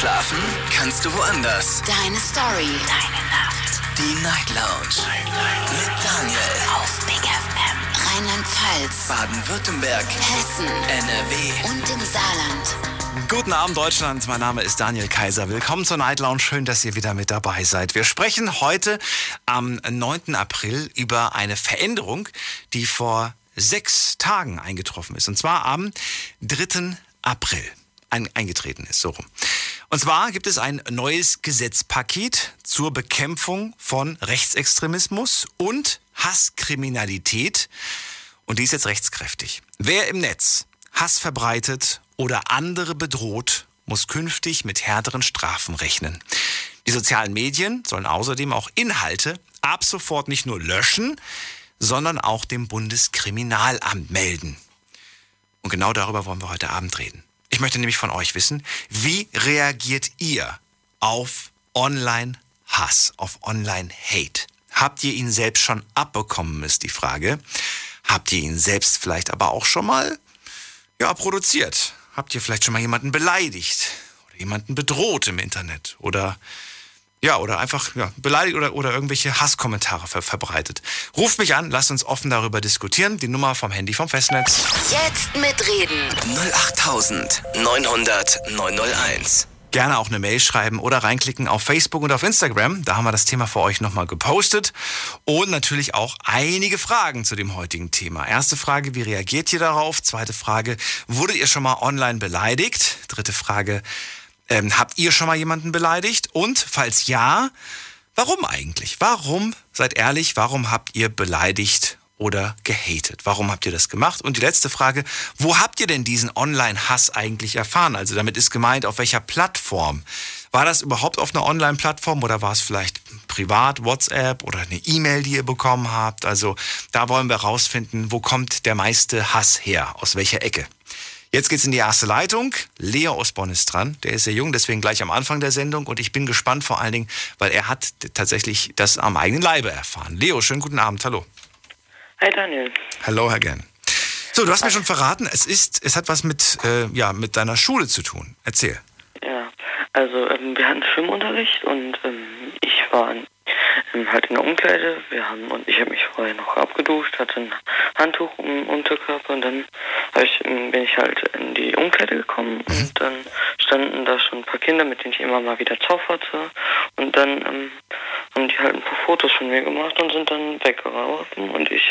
Schlafen kannst du woanders. Deine Story. Deine Nacht. Die Night Lounge. Mit Daniel. Auf Big FM. Rheinland-Pfalz. Baden-Württemberg. Hessen. NRW. Und im Saarland. Guten Abend Deutschland, mein Name ist Daniel Kaiser. Willkommen zur Night Lounge. Schön, dass ihr wieder mit dabei seid. Wir sprechen heute am 9. April über eine Veränderung, die vor sechs Tagen eingetroffen ist. Und zwar am 3. April ein, eingetreten ist. So rum. Und zwar gibt es ein neues Gesetzpaket zur Bekämpfung von Rechtsextremismus und Hasskriminalität. Und die ist jetzt rechtskräftig. Wer im Netz Hass verbreitet oder andere bedroht, muss künftig mit härteren Strafen rechnen. Die sozialen Medien sollen außerdem auch Inhalte ab sofort nicht nur löschen, sondern auch dem Bundeskriminalamt melden. Und genau darüber wollen wir heute Abend reden. Ich möchte nämlich von euch wissen, wie reagiert ihr auf Online-Hass, auf Online-Hate? Habt ihr ihn selbst schon abbekommen, ist die Frage. Habt ihr ihn selbst vielleicht aber auch schon mal ja, produziert? Habt ihr vielleicht schon mal jemanden beleidigt oder jemanden bedroht im Internet oder ja, oder einfach ja, beleidigt oder, oder irgendwelche Hasskommentare ver verbreitet. Ruft mich an, lasst uns offen darüber diskutieren. Die Nummer vom Handy vom Festnetz. Jetzt mitreden. 08900 901. Gerne auch eine Mail schreiben oder reinklicken auf Facebook und auf Instagram. Da haben wir das Thema für euch nochmal gepostet. Und natürlich auch einige Fragen zu dem heutigen Thema. Erste Frage, wie reagiert ihr darauf? Zweite Frage, wurdet ihr schon mal online beleidigt? Dritte Frage, ähm, habt ihr schon mal jemanden beleidigt? Und falls ja, warum eigentlich? Warum, seid ehrlich, warum habt ihr beleidigt oder gehatet? Warum habt ihr das gemacht? Und die letzte Frage, wo habt ihr denn diesen Online-Hass eigentlich erfahren? Also damit ist gemeint, auf welcher Plattform? War das überhaupt auf einer Online-Plattform oder war es vielleicht privat, WhatsApp oder eine E-Mail, die ihr bekommen habt? Also da wollen wir rausfinden, wo kommt der meiste Hass her? Aus welcher Ecke? Jetzt geht's in die erste Leitung. Leo aus Bonn ist dran. Der ist sehr jung, deswegen gleich am Anfang der Sendung. Und ich bin gespannt vor allen Dingen, weil er hat tatsächlich das am eigenen Leibe erfahren. Leo, schönen guten Abend. Hallo. Hi Daniel. Hallo, Herr Gern. So, du hast mir schon verraten, es ist, es hat was mit, äh, ja, mit deiner Schule zu tun. Erzähl. Ja, also ähm, wir hatten Schwimmunterricht und ähm, ich war halt in der Umkleide. Wir haben und ich habe mich vorher noch abgeduscht, hatte ein Handtuch um den Unterkörper und dann ich, ähm, bin ich halt in die Umkleide gekommen Mhm. und dann standen da schon ein paar Kinder, mit denen ich immer mal wieder zauferte und dann ähm, haben die halt ein paar Fotos von mir gemacht und sind dann weggelaufen und ich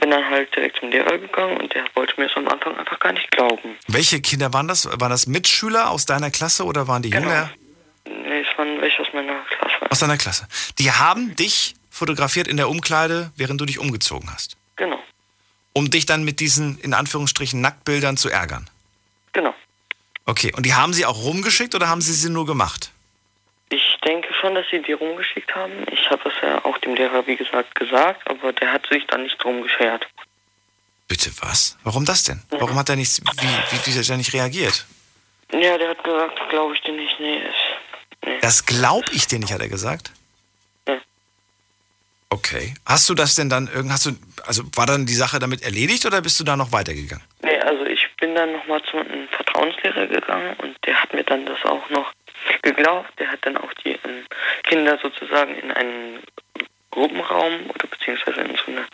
bin dann halt direkt zum Lehrer gegangen und der wollte mir es am Anfang einfach gar nicht glauben. Welche Kinder waren das? Waren das Mitschüler aus deiner Klasse oder waren die Genau. jünger? Nee, es waren welche aus meiner Klasse. Aus deiner Klasse. Die haben dich fotografiert in der Umkleide, während du dich umgezogen hast. Genau, Um dich dann mit diesen, in Anführungsstrichen, Nacktbildern zu ärgern. genau. Okay, und die haben sie auch rumgeschickt oder haben sie sie nur gemacht? Ich denke schon, dass sie die rumgeschickt haben. Ich habe es ja auch dem Lehrer, wie gesagt, gesagt, aber der hat sich dann nicht drum geschert. Bitte was? Warum das denn? Warum hat er nicht, wie, wie, wie hat er nicht reagiert? Ja, der hat gesagt, glaube ich dir nicht. Nee. Das glaub ich dir nicht, hat er gesagt. Okay. Hast du das denn dann irgend, hast du, also war dann die Sache damit erledigt oder bist du da noch weitergegangen? nee, also ich bin dann nochmal zu einem Vertrauenslehrer gegangen und der hat mir dann das auch noch geglaubt. Der hat dann auch die ähm, Kinder sozusagen in einen Gruppenraum oder beziehungsweise in so eine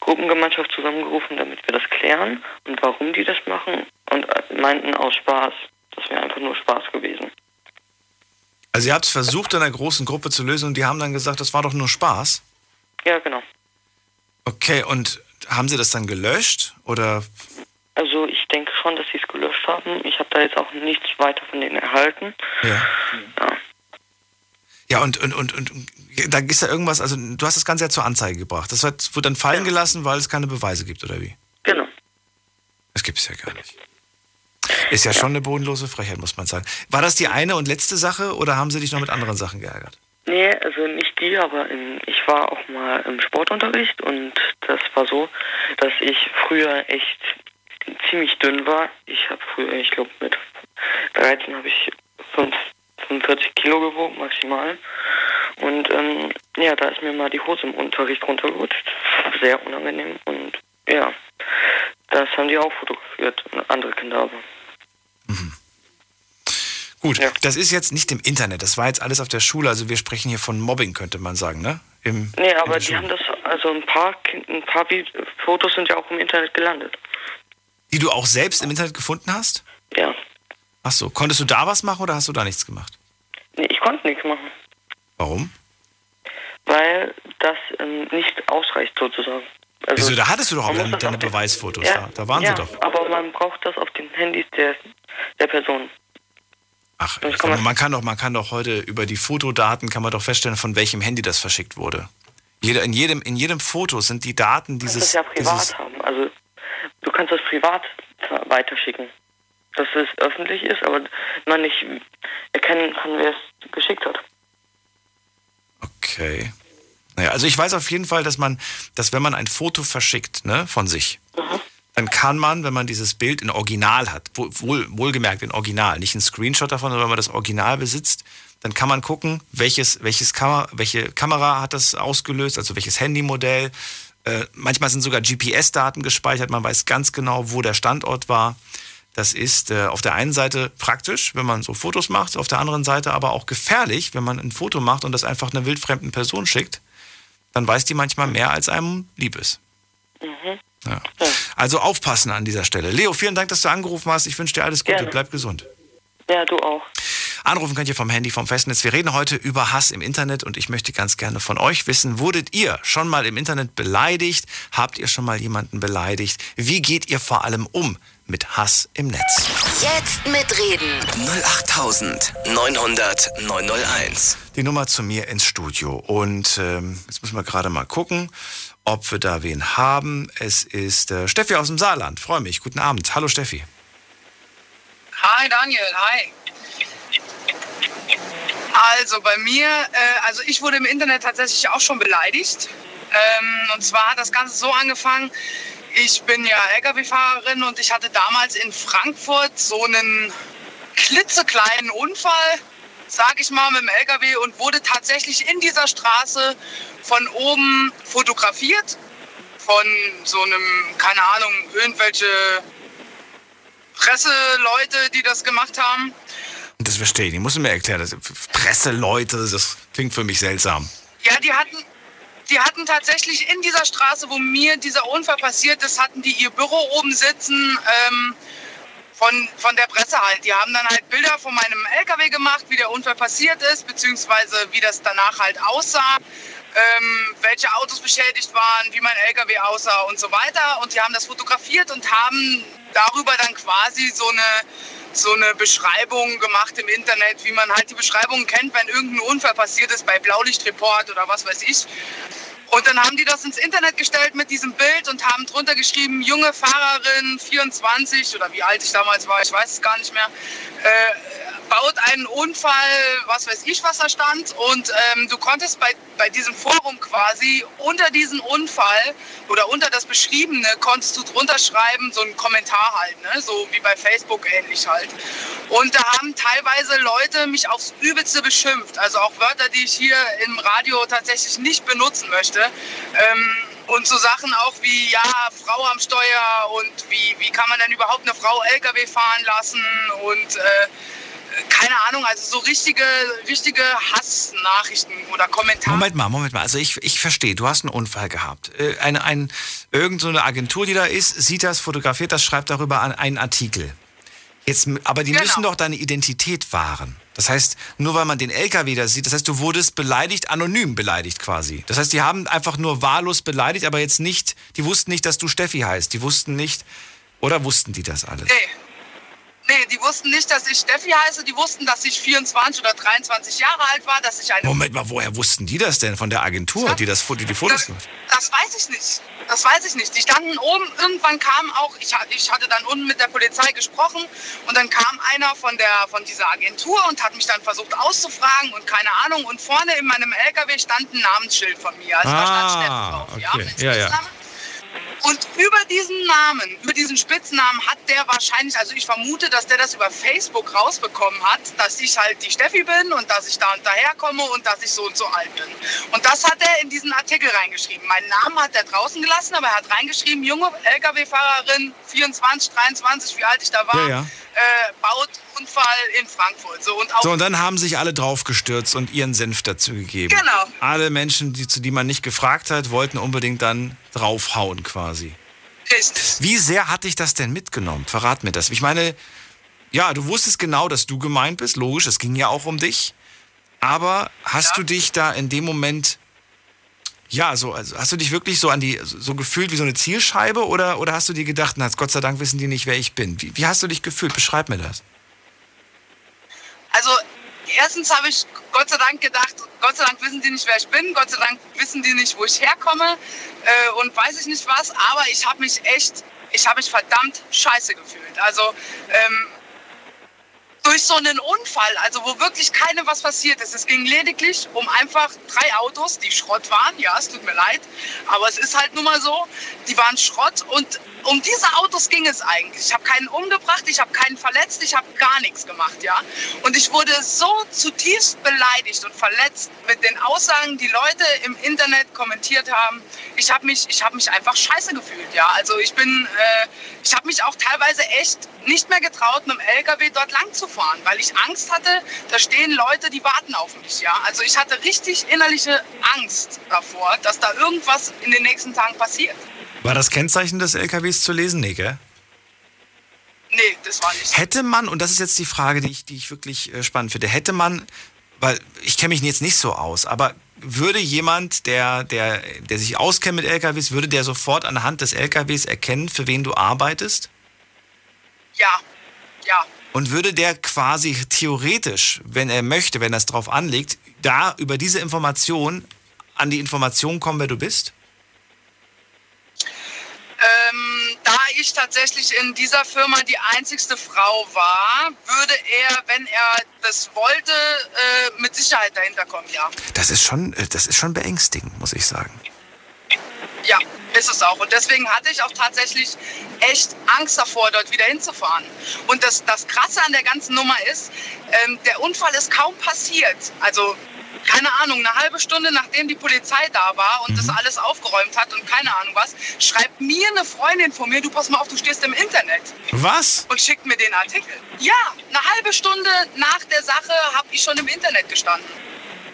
Gruppengemeinschaft zusammengerufen, damit wir das klären und warum die das machen und äh, meinten aus Spaß. Das wäre einfach nur Spaß gewesen. Also ihr habt es versucht in einer großen Gruppe zu lösen und die haben dann gesagt, das war doch nur Spaß. Ja, genau. Okay, und haben sie das dann gelöscht oder Also ich denke schon, dass sie es gelöscht haben. Ich habe da jetzt auch nichts weiter von denen erhalten. ja? Ja. Ja, und, und, und, und da ist ja irgendwas, also du hast das Ganze ja zur Anzeige gebracht. Das wird, dann fallen Ja. gelassen, weil es keine Beweise gibt, oder wie? Genau. Das gibt es ja gar nicht. Ist ja, schon eine bodenlose Frechheit, muss man sagen. War das die eine und letzte Sache oder haben sie dich noch mit anderen Sachen geärgert? Nee, also nicht die, aber ähm, ich war auch mal im Sportunterricht und das war so, dass ich früher echt ziemlich dünn war. Ich habe früher, ich glaube mit 13 habe ich 5, 45 Kilo gewogen maximal. Und ähm, ja, da ist mir mal die Hose im Unterricht runtergerutscht. Sehr unangenehm und ja, das haben die auch fotografiert, andere Kinder aber. Gut, Ja. das ist jetzt nicht im Internet, das war jetzt alles auf der Schule, also wir sprechen hier von Mobbing, könnte man sagen, ne? Im, Nee, aber die Schule. haben das, also ein paar, ein paar Fotos sind ja auch im Internet gelandet. Die du auch selbst im Internet gefunden hast? Ja. Ach so, konntest du da was machen oder hast du da nichts gemacht? Nee, ich konnte nichts machen, Warum? weil das ähm, nicht ausreicht sozusagen. Also, Wieso, da hattest du doch auch deine, deine Beweisfotos ja, da. Da waren ja, sie doch. aber man braucht das auf den Handys der, der Person. Ach, kann man- man kann doch, man kann doch heute über die Fotodaten kann man doch feststellen, von welchem Handy das verschickt wurde. Jeder, in, jedem, in jedem Foto sind die Daten Du kannst dieses. das ja privat dieses haben. Also du kannst das privat weiterschicken. Dass es öffentlich ist, aber man nicht erkennen kann, wer es geschickt hat. okay. Naja, also ich weiß auf jeden Fall, dass man, dass wenn man ein Foto verschickt, ne, von sich, dann kann man, wenn man dieses Bild in Original hat, wohl, wohl, wohlgemerkt in Original, nicht ein Screenshot davon, sondern wenn man das Original besitzt, dann kann man gucken, welches, welches Kamera, welche Kamera hat das ausgelöst, also welches Handymodell. Äh, manchmal sind sogar GPS-Daten gespeichert, man weiß ganz genau, wo der Standort war. Das ist äh, auf der einen Seite praktisch, wenn man so Fotos macht, auf der anderen Seite aber auch gefährlich, wenn man ein Foto macht und das einfach einer wildfremden Person schickt. Dann weiß die manchmal mehr, als einem lieb ist. Ja. Also aufpassen an dieser Stelle. Leo, vielen Dank, dass du angerufen hast. Ich wünsche dir alles Gute. Gerne. Bleib gesund. Ja, du auch. Anrufen könnt ihr vom Handy, vom Festnetz. Wir reden heute über Hass im Internet und ich möchte ganz gerne von euch wissen, wurdet ihr schon mal im Internet beleidigt? Habt ihr schon mal jemanden beleidigt? Wie geht ihr vor allem um mit Hass im Netz? Jetzt mitreden. 08900 901. Die Nummer zu mir ins Studio. Und ähm, jetzt müssen wir gerade mal gucken, ob wir da wen haben. Es ist äh, Steffi aus dem Saarland. Freue mich. Guten Abend. Hallo Steffi. Hi Daniel, hi. Also bei mir, äh, also ich wurde im Internet tatsächlich auch schon beleidigt. Ähm, und zwar hat das Ganze so angefangen, ich bin ja Lkw-Fahrerin und ich hatte damals in Frankfurt so einen klitzekleinen Unfall, sag ich mal, mit dem Lkw und wurde tatsächlich in dieser Straße von oben fotografiert. Von so einem, keine Ahnung, irgendwelche Presseleute, die das gemacht haben. Und das verstehe ich. nicht. musst du mir erklären. Das, Presseleute, das klingt für mich seltsam. Ja, die hatten, die hatten tatsächlich in dieser Straße, wo mir dieser Unfall passiert ist, hatten die ihr Büro oben sitzen ähm, von, von der Presse halt. Die haben dann halt Bilder von meinem LKW gemacht, wie der Unfall passiert ist, beziehungsweise wie das danach halt aussah. Ähm, welche Autos beschädigt waren, wie mein LKW aussah und so weiter. Und die haben das fotografiert und haben darüber dann quasi so eine, so eine Beschreibung gemacht im Internet, wie man halt die Beschreibungen kennt, wenn irgendein Unfall passiert ist bei Blaulichtreport oder was weiß ich. Und dann haben die das ins Internet gestellt mit diesem Bild und haben drunter geschrieben, junge Fahrerin, 24 oder wie alt ich damals war, ich weiß es gar nicht mehr, äh, baut einen Unfall, was weiß ich, was da stand. Und ähm, du konntest bei, bei diesem Forum quasi unter diesen Unfall oder unter das Beschriebene konntest du drunter schreiben, so einen Kommentar halt, ne? so wie bei Facebook ähnlich halt. Und da haben teilweise Leute mich aufs Übelste beschimpft. Also auch Wörter, die ich hier im Radio tatsächlich nicht benutzen möchte. Ähm, und so Sachen auch wie, ja, Frau am Steuer und wie, wie kann man denn überhaupt eine Frau LKW fahren lassen und äh, keine Ahnung, also so richtige, richtige Hassnachrichten oder Kommentare. Moment mal, Moment mal. Also ich, ich verstehe, du hast einen Unfall gehabt. Äh, Eine, ein, irgend so eine Agentur, die da ist, sieht das, fotografiert das, schreibt darüber an einen Artikel. Jetzt, aber die Genau. müssen doch deine Identität wahren. Das heißt, nur weil man den LKW da sieht, das heißt, du wurdest beleidigt, anonym beleidigt quasi. Das heißt, die haben einfach nur wahllos beleidigt, aber jetzt nicht, die wussten nicht, dass du Steffi heißt. Die wussten nicht, oder wussten die das alles? Nee. Nee, die wussten nicht, dass ich Steffi heiße. Die wussten, dass ich 24 oder 23 Jahre alt war, dass ich eine Moment mal, woher wussten die das denn von der Agentur, die das Foto, die Fotos Das, gemacht? das weiß ich nicht. Das weiß ich nicht. Die standen oben, irgendwann kam auch, ich, ich hatte dann unten mit der Polizei gesprochen und dann kam einer von, der, von dieser Agentur und hat mich dann versucht auszufragen und keine Ahnung. Und vorne in meinem LKW stand ein Namensschild von mir. Also da stand Ah, Steffi drauf. Ja, okay. Ja, ja. Spitznamen. Und über diesen Namen, über diesen Spitznamen hat der wahrscheinlich, also ich vermute, dass der das über Facebook rausbekommen hat, dass ich halt die Steffi bin und dass ich da und daherkomme und dass ich so und so alt bin. Und das hat er in diesen Artikel reingeschrieben. Meinen Namen hat er draußen gelassen, aber er hat reingeschrieben, junge Lkw-Fahrerin, 24, 23, wie alt ich da war, Ja, ja. Äh, baut Unfall in Frankfurt. So und, so, und dann haben sich alle draufgestürzt und ihren Senf dazu gegeben. Genau. Alle Menschen, die, zu die man nicht gefragt hat, wollten unbedingt dann draufhauen quasi. Richtig. Wie sehr hat dich das denn mitgenommen? Verrat mir das. Ich meine, ja, du wusstest genau, dass du gemeint bist, logisch, es ging ja auch um dich. Aber hast Ja. du dich da in dem Moment, ja, so, also hast du dich wirklich so an die, so gefühlt wie so eine Zielscheibe oder, oder hast du dir gedacht, na, Gott sei Dank wissen die nicht, wer ich bin? Wie, wie hast du dich gefühlt? Beschreib mir das. Also erstens habe ich Gott sei Dank gedacht, Gott sei Dank wissen die nicht, wer ich bin, Gott sei Dank wissen die nicht, wo ich herkomme äh, und weiß ich nicht was, aber ich habe mich echt, ich habe mich verdammt scheiße gefühlt. Also ähm, durch so einen Unfall, also wo wirklich keine was passiert ist. Es ging lediglich um einfach drei Autos, die Schrott waren. Ja, es tut mir leid, aber es ist halt nun mal so. Die waren Schrott und um diese Autos ging es eigentlich. Ich habe keinen umgebracht, ich habe keinen verletzt, ich habe gar nichts gemacht, ja. Und ich wurde so zutiefst beleidigt und verletzt mit den Aussagen, die Leute im Internet kommentiert haben. Ich habe mich, ich habe mich einfach scheiße gefühlt, ja. Also ich bin, äh, ich habe mich auch teilweise echt nicht mehr getraut, mit dem LKW dort lang zu fahren, weil ich Angst hatte, da stehen Leute, die warten auf mich, ja. Also ich hatte richtig innerliche Angst davor, dass da irgendwas in den nächsten Tagen passiert. War das Kennzeichen des LKWs zu lesen? Nee, gell? Nee, das war nicht. Hätte man, und das ist jetzt die Frage, die ich, die ich wirklich äh, spannend finde, hätte man, weil ich kenne mich jetzt nicht so aus, aber würde jemand, der, der, der sich auskennt mit LKWs, würde der sofort anhand des LKWs erkennen, für wen du arbeitest? Ja, ja. Und würde der quasi theoretisch, wenn er möchte, wenn er es drauf anlegt, da über diese Information an die Information kommen, wer du bist? Ähm, da ich tatsächlich in dieser Firma die einzigste Frau war, würde er, wenn er das wollte, äh, mit Sicherheit dahinter kommen, ja. Das ist schon, äh, das ist schon beängstigend, muss ich sagen. Ja, ist es auch. Und deswegen hatte ich auch tatsächlich echt Angst davor, dort wieder hinzufahren. Und das, das Krasse an der ganzen Nummer ist, ähm, der Unfall ist kaum passiert. Also, keine Ahnung, eine halbe Stunde nachdem die Polizei da war und das alles aufgeräumt hat und keine Ahnung was, schreibt mir eine Freundin von mir, du pass mal auf, du stehst im Internet Was? und schickt mir den Artikel. Ja, eine halbe Stunde nach der Sache habe ich schon im Internet gestanden.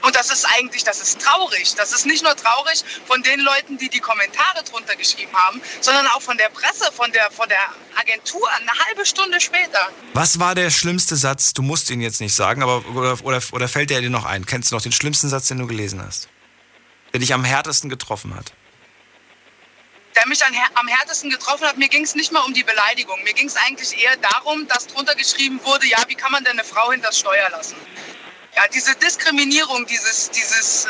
Und das ist eigentlich, das ist traurig. Das ist nicht nur traurig von den Leuten, die die Kommentare drunter geschrieben haben, sondern auch von der Presse, von der, von der Agentur, eine halbe Stunde später. Was war der schlimmste Satz? Du musst ihn jetzt nicht sagen, aber oder, oder, oder fällt der dir noch ein? Kennst du noch den schlimmsten Satz, den du gelesen hast? Der dich am härtesten getroffen hat? Der mich am härtesten getroffen hat, mir ging es nicht mal um die Beleidigung. Mir ging es eigentlich eher darum, dass drunter geschrieben wurde, ja, wie kann man denn eine Frau hinter das Steuer lassen? Ja, diese Diskriminierung, dieses, dieses, äh,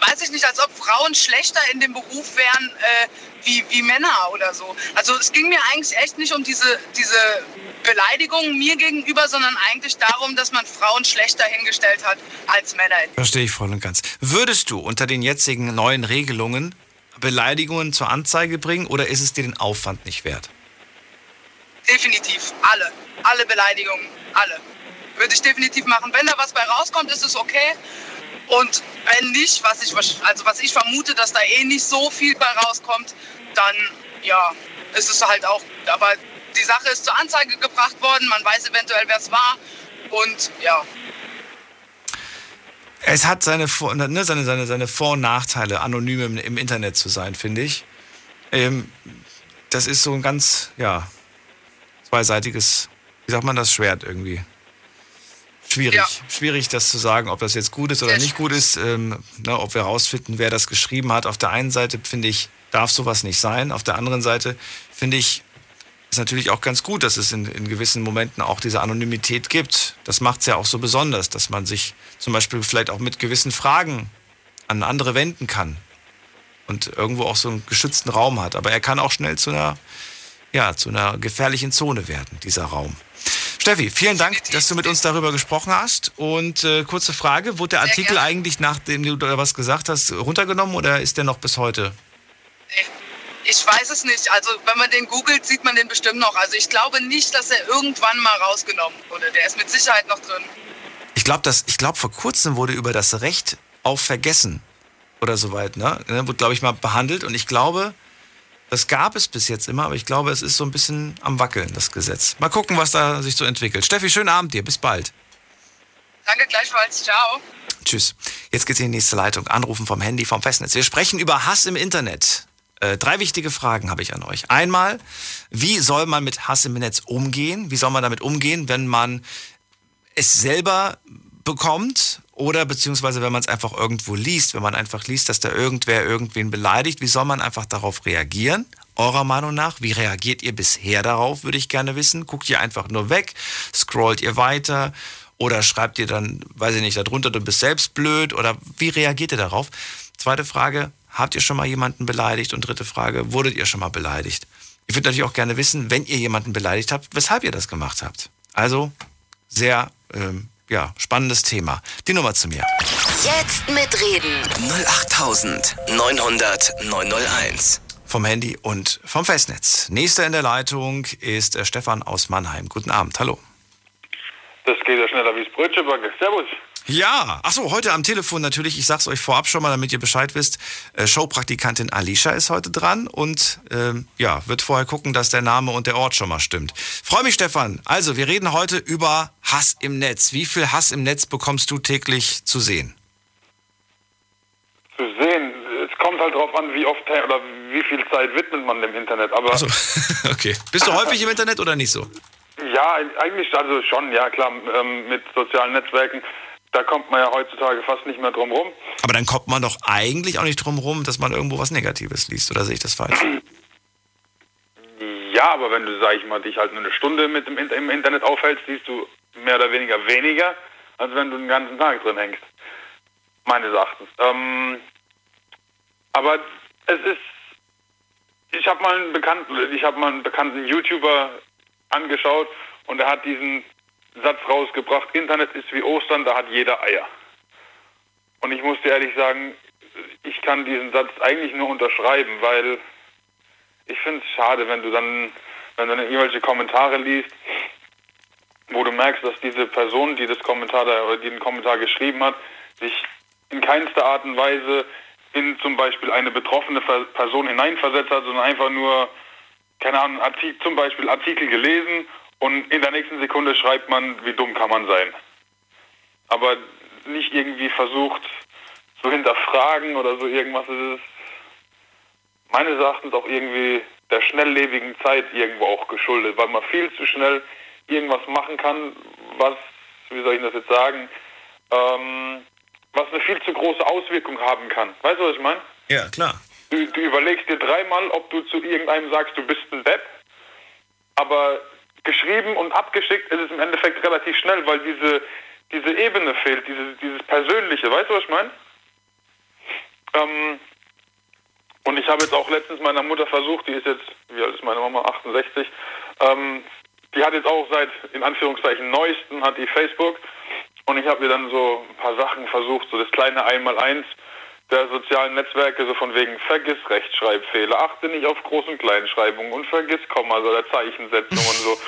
weiß ich nicht, als ob Frauen schlechter in dem Beruf wären äh, wie, wie Männer oder so. Also es ging mir eigentlich echt nicht um diese, diese Beleidigung mir gegenüber, sondern eigentlich darum, dass man Frauen schlechter hingestellt hat als Männer. Verstehe ich voll und ganz. Würdest du unter den jetzigen neuen Regelungen Beleidigungen zur Anzeige bringen oder ist es dir den Aufwand nicht wert? Definitiv. Alle. Alle Beleidigungen. Alle. Würde ich definitiv machen. Wenn da was bei rauskommt, ist es okay. Und wenn nicht, was ich, also was ich vermute, dass da eh nicht so viel bei rauskommt, dann ja, ist es halt auch. Aber die Sache ist zur Anzeige gebracht worden. Man weiß eventuell, wer es war. Und ja, Es hat seine, Vor- ne, seine, seine, seine Vor- und Nachteile, anonym im, im Internet zu sein, finde ich. Ähm, das ist so ein ganz, ja, zweiseitiges, wie sagt man das, Schwert irgendwie. Schwierig. Ja. Schwierig, das zu sagen, ob das jetzt gut ist oder Sehr nicht gut ist. Ähm, ne, ob wir herausfinden, wer das geschrieben hat. Auf der einen Seite, finde ich, darf sowas nicht sein. Auf der anderen Seite, finde ich, ist natürlich auch ganz gut, dass es in, in gewissen Momenten auch diese Anonymität gibt. Das macht es ja auch so besonders, dass man sich zum Beispiel vielleicht auch mit gewissen Fragen an andere wenden kann und irgendwo auch so einen geschützten Raum hat. Aber er kann auch schnell zu einer, ja, zu einer gefährlichen Zone werden, dieser Raum. Steffi, vielen Dank, dass du mit uns darüber gesprochen hast. Und äh, kurze Frage, wurde der Sehr Artikel gerne. eigentlich, nachdem du da was gesagt hast, runtergenommen oder ist der noch bis heute? ich weiß es nicht. Also wenn man den googelt, sieht man den bestimmt noch. Also ich glaube nicht, dass er irgendwann mal rausgenommen wurde. Der ist mit Sicherheit noch drin. Ich glaube, ich glaube, vor kurzem wurde über das Recht auf Vergessen oder soweit, ne? ne, Wurde, glaube ich, mal behandelt. Und ich glaube, Das gab es bis jetzt immer, aber ich glaube, es ist so ein bisschen am Wackeln, das Gesetz. Mal gucken, was da sich so entwickelt. Steffi, schönen Abend dir. Bis bald. Danke gleichfalls. Ciao. Tschüss. Jetzt geht's in die nächste Leitung. Anrufen vom Handy, vom Festnetz. Wir sprechen über Hass im Internet. Äh, drei wichtige Fragen habe ich an euch. Einmal, wie soll man mit Hass im Netz umgehen? Wie soll man damit umgehen, wenn man es selber bekommt oder beziehungsweise wenn man es einfach irgendwo liest, wenn man einfach liest, dass da irgendwer irgendwen beleidigt, wie soll man einfach darauf reagieren? Eurer Meinung nach, wie reagiert ihr bisher darauf, würde ich gerne wissen. Guckt ihr einfach nur weg, scrollt ihr weiter oder schreibt ihr dann, weiß ich nicht, darunter, du bist selbst blöd oder wie reagiert ihr darauf? Zweite Frage, habt ihr schon mal jemanden beleidigt? Und dritte Frage, wurdet ihr schon mal beleidigt? Ich würde natürlich auch gerne wissen, wenn ihr jemanden beleidigt habt, weshalb ihr das gemacht habt. Also sehr ähm, ja, spannendes Thema. Die Nummer zu mir. Jetzt mitreden. 08900 901. Vom Handy und vom Festnetz. Nächster in der Leitung ist äh, Stefan aus Mannheim. Guten Abend, hallo. Das geht ja schneller wie das Brötchenbacke. Servus. Ja, achso, heute am Telefon natürlich, ich sag's euch vorab schon mal, damit ihr Bescheid wisst, äh, Showpraktikantin Alicia ist heute dran und ähm, ja, wird vorher gucken, dass der Name und der Ort schon mal stimmt. Freue mich, Stefan. Also, wir reden heute über Hass im Netz. Wie viel Hass im Netz bekommst du täglich zu sehen? Zu sehen, es kommt halt drauf an, wie oft oder wie viel Zeit widmet man dem Internet. Aber Achso, okay. Bist du häufig im Internet oder nicht so? ja, eigentlich also schon, ja klar, ähm, mit sozialen Netzwerken, da kommt man ja heutzutage fast nicht mehr drum rum. Aber dann kommt man doch eigentlich auch nicht drum rum, dass man irgendwo was Negatives liest, oder sehe ich das falsch? Ja, aber wenn du, sag ich mal, dich halt nur eine Stunde mit dem, im Internet aufhältst, siehst du mehr oder weniger weniger, als wenn du den ganzen Tag drin hängst. Meines Erachtens. Ähm, aber es ist, ich habe mal einen bekannten, ich habe mal einen bekannten YouTuber angeschaut und er hat diesen Satz rausgebracht, Internet ist wie Ostern, da hat jeder Eier. Und ich muss dir ehrlich sagen, ich kann diesen Satz eigentlich nur unterschreiben, weil ich finde es schade, wenn du dann, wenn du dann irgendwelche Kommentare liest, wo du merkst, dass diese Person, die das Kommentar da, oder die den Kommentar geschrieben hat, sich in keinster Art und Weise in zum Beispiel eine betroffene Person hineinversetzt hat, sondern einfach nur, keine Ahnung, Artikel, zum Beispiel Artikel gelesen und in der nächsten Sekunde schreibt man, wie dumm kann man sein. Aber nicht irgendwie versucht zu hinterfragen oder so irgendwas. Es ist meines Erachtens auch irgendwie der schnelllebigen Zeit irgendwo auch geschuldet, weil man viel zu schnell irgendwas machen kann, was, wie soll ich das jetzt sagen, ähm, was eine viel zu große Auswirkung haben kann. Weißt du, was ich meine? Ja, klar. Du, du überlegst dir dreimal, ob du zu irgendeinem sagst, du bist ein Depp, aber geschrieben und abgeschickt ist es im Endeffekt relativ schnell, weil diese, diese Ebene fehlt, diese, dieses Persönliche. Weißt du, was ich meine? Ähm, und ich habe jetzt auch letztens meiner Mutter versucht, die ist jetzt, wie alt ist meine Mama, 68, ähm, die hat jetzt auch seit, in Anführungszeichen, neuesten, hat die Facebook. Und ich habe ihr dann so ein paar Sachen versucht, so das kleine Einmaleins der sozialen Netzwerke, so von wegen vergiss Rechtschreibfehler, achte nicht auf Groß- und Kleinschreibung und vergiss Kommas oder Zeichensetzung und so.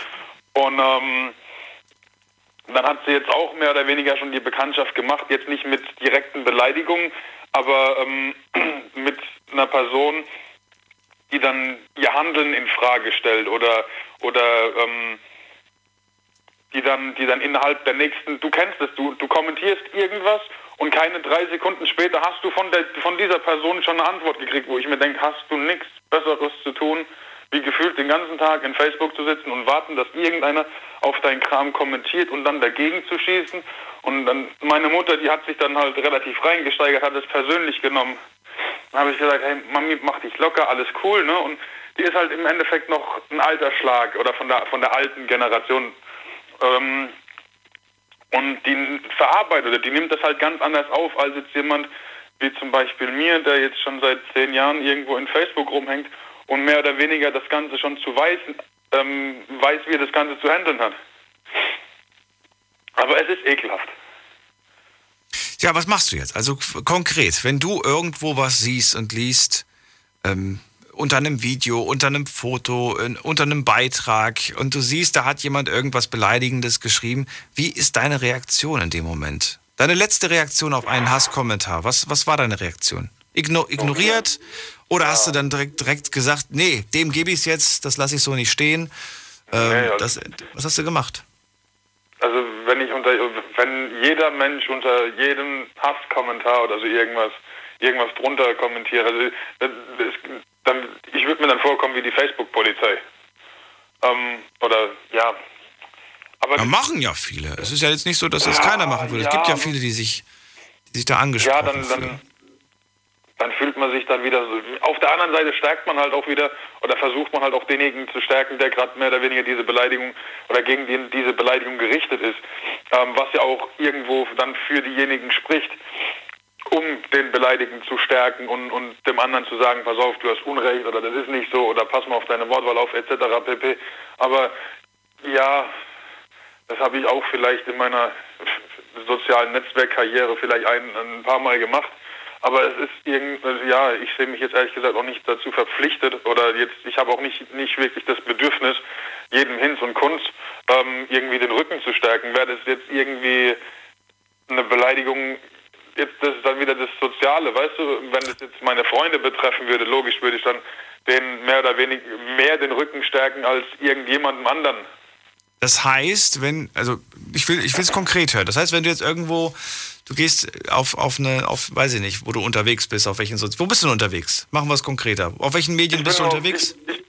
Und ähm, dann hat sie jetzt auch mehr oder weniger schon die Bekanntschaft gemacht, jetzt nicht mit direkten Beleidigungen, aber ähm, mit einer Person, die dann ihr Handeln in Frage stellt oder oder ähm, die dann die dann innerhalb der nächsten, du kennst es, du du kommentierst irgendwas und keine drei Sekunden später hast du von der von dieser Person schon eine Antwort gekriegt, wo ich mir denke, hast du nichts Besseres zu tun, wie gefühlt den ganzen Tag in Facebook zu sitzen und warten, dass irgendeiner auf deinen Kram kommentiert und dann dagegen zu schießen. Und dann meine Mutter, die hat sich dann halt relativ reingesteigert, hat es persönlich genommen. Dann habe ich gesagt, hey Mami, mach dich locker, alles cool, ne? Und die ist halt im Endeffekt noch ein alter Schlag oder von der von der alten Generation. Ähm, und die verarbeitet oder die nimmt das halt ganz anders auf als jetzt jemand wie zum Beispiel mir, der jetzt schon seit zehn Jahren irgendwo in Facebook rumhängt und mehr oder weniger das Ganze schon zu weiß, ähm, weiß, wie er das Ganze zu handeln hat. Aber es ist ekelhaft. Ja, was machst du jetzt? Also konkret, wenn du irgendwo was siehst und liest, ähm, unter einem Video, unter einem Foto, unter einem Beitrag und du siehst, da hat jemand irgendwas Beleidigendes geschrieben, wie ist deine Reaktion in dem Moment? Deine letzte Reaktion auf einen Hasskommentar, was, was war deine Reaktion? igno ignoriert? Oder hast du dann direkt, direkt gesagt, nee, dem gebe ich es jetzt, das lasse ich so nicht stehen? Ähm, Nee, also- das, was hast du gemacht? Also wenn ich unter wenn jeder Mensch unter jedem Hasskommentar oder so irgendwas irgendwas drunter kommentiert, also das, das, dann ich würde mir dann vorkommen wie die Facebook-Polizei. Ähm, oder ja. Aber Ja, machen ja viele. Es ist ja jetzt nicht so, dass das keiner machen würde. es ja, gibt ja viele, die sich, die sich da angesprochen ja, dann, dann, dann fühlt man sich dann wieder so. Auf der anderen Seite stärkt man halt auch wieder oder versucht man halt auch denjenigen zu stärken, der gerade mehr oder weniger diese Beleidigung oder gegen den diese Beleidigung gerichtet ist. Ähm, was ja auch irgendwo dann für diejenigen spricht, um den Beleidigten zu stärken und, und dem anderen zu sagen, pass auf, du hast Unrecht oder das ist nicht so oder pass mal auf deine Wortwahl auf etc. pp. Aber ja, das habe ich auch vielleicht in meiner sozialen Netzwerkkarriere vielleicht ein, ein paar Mal gemacht. Aber es ist irgend, also ja, ich sehe mich jetzt ehrlich gesagt auch nicht dazu verpflichtet oder jetzt, ich habe auch nicht, nicht wirklich das Bedürfnis, jedem Hinz und Kunst ähm, irgendwie den Rücken zu stärken. Wäre das jetzt irgendwie eine Beleidigung, jetzt das ist dann wieder das Soziale, weißt du, wenn das jetzt meine Freunde betreffen würde, logisch würde ich dann den mehr oder weniger mehr den Rücken stärken als irgendjemandem anderen. Das heißt, wenn, also ich will, ich will es konkret hören. Das heißt, wenn du jetzt irgendwo, du gehst auf, auf eine, auf, weiß ich nicht, wo du unterwegs bist, auf welchen Sozi- Wo bist du denn unterwegs? Machen wir es konkreter. Auf welchen Medien bist du auf- unterwegs? Ich, ich,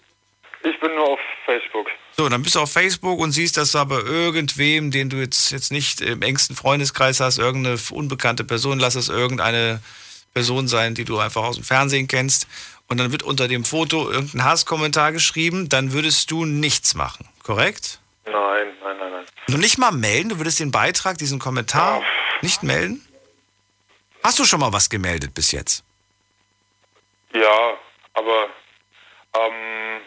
ich bin nur auf Facebook. So, dann bist du auf Facebook und siehst, dass du aber irgendwem, den du jetzt, jetzt nicht im engsten Freundeskreis hast, irgendeine unbekannte Person, lass es irgendeine Person sein, die du einfach aus dem Fernsehen kennst. Und dann wird unter dem Foto irgendein Hasskommentar geschrieben, dann würdest du nichts machen, korrekt? Nein, nein, nein, nein. Und nicht mal melden, du würdest den Beitrag, diesen Kommentar nicht melden? Hast du schon mal was gemeldet bis jetzt? Ja, aber ähm,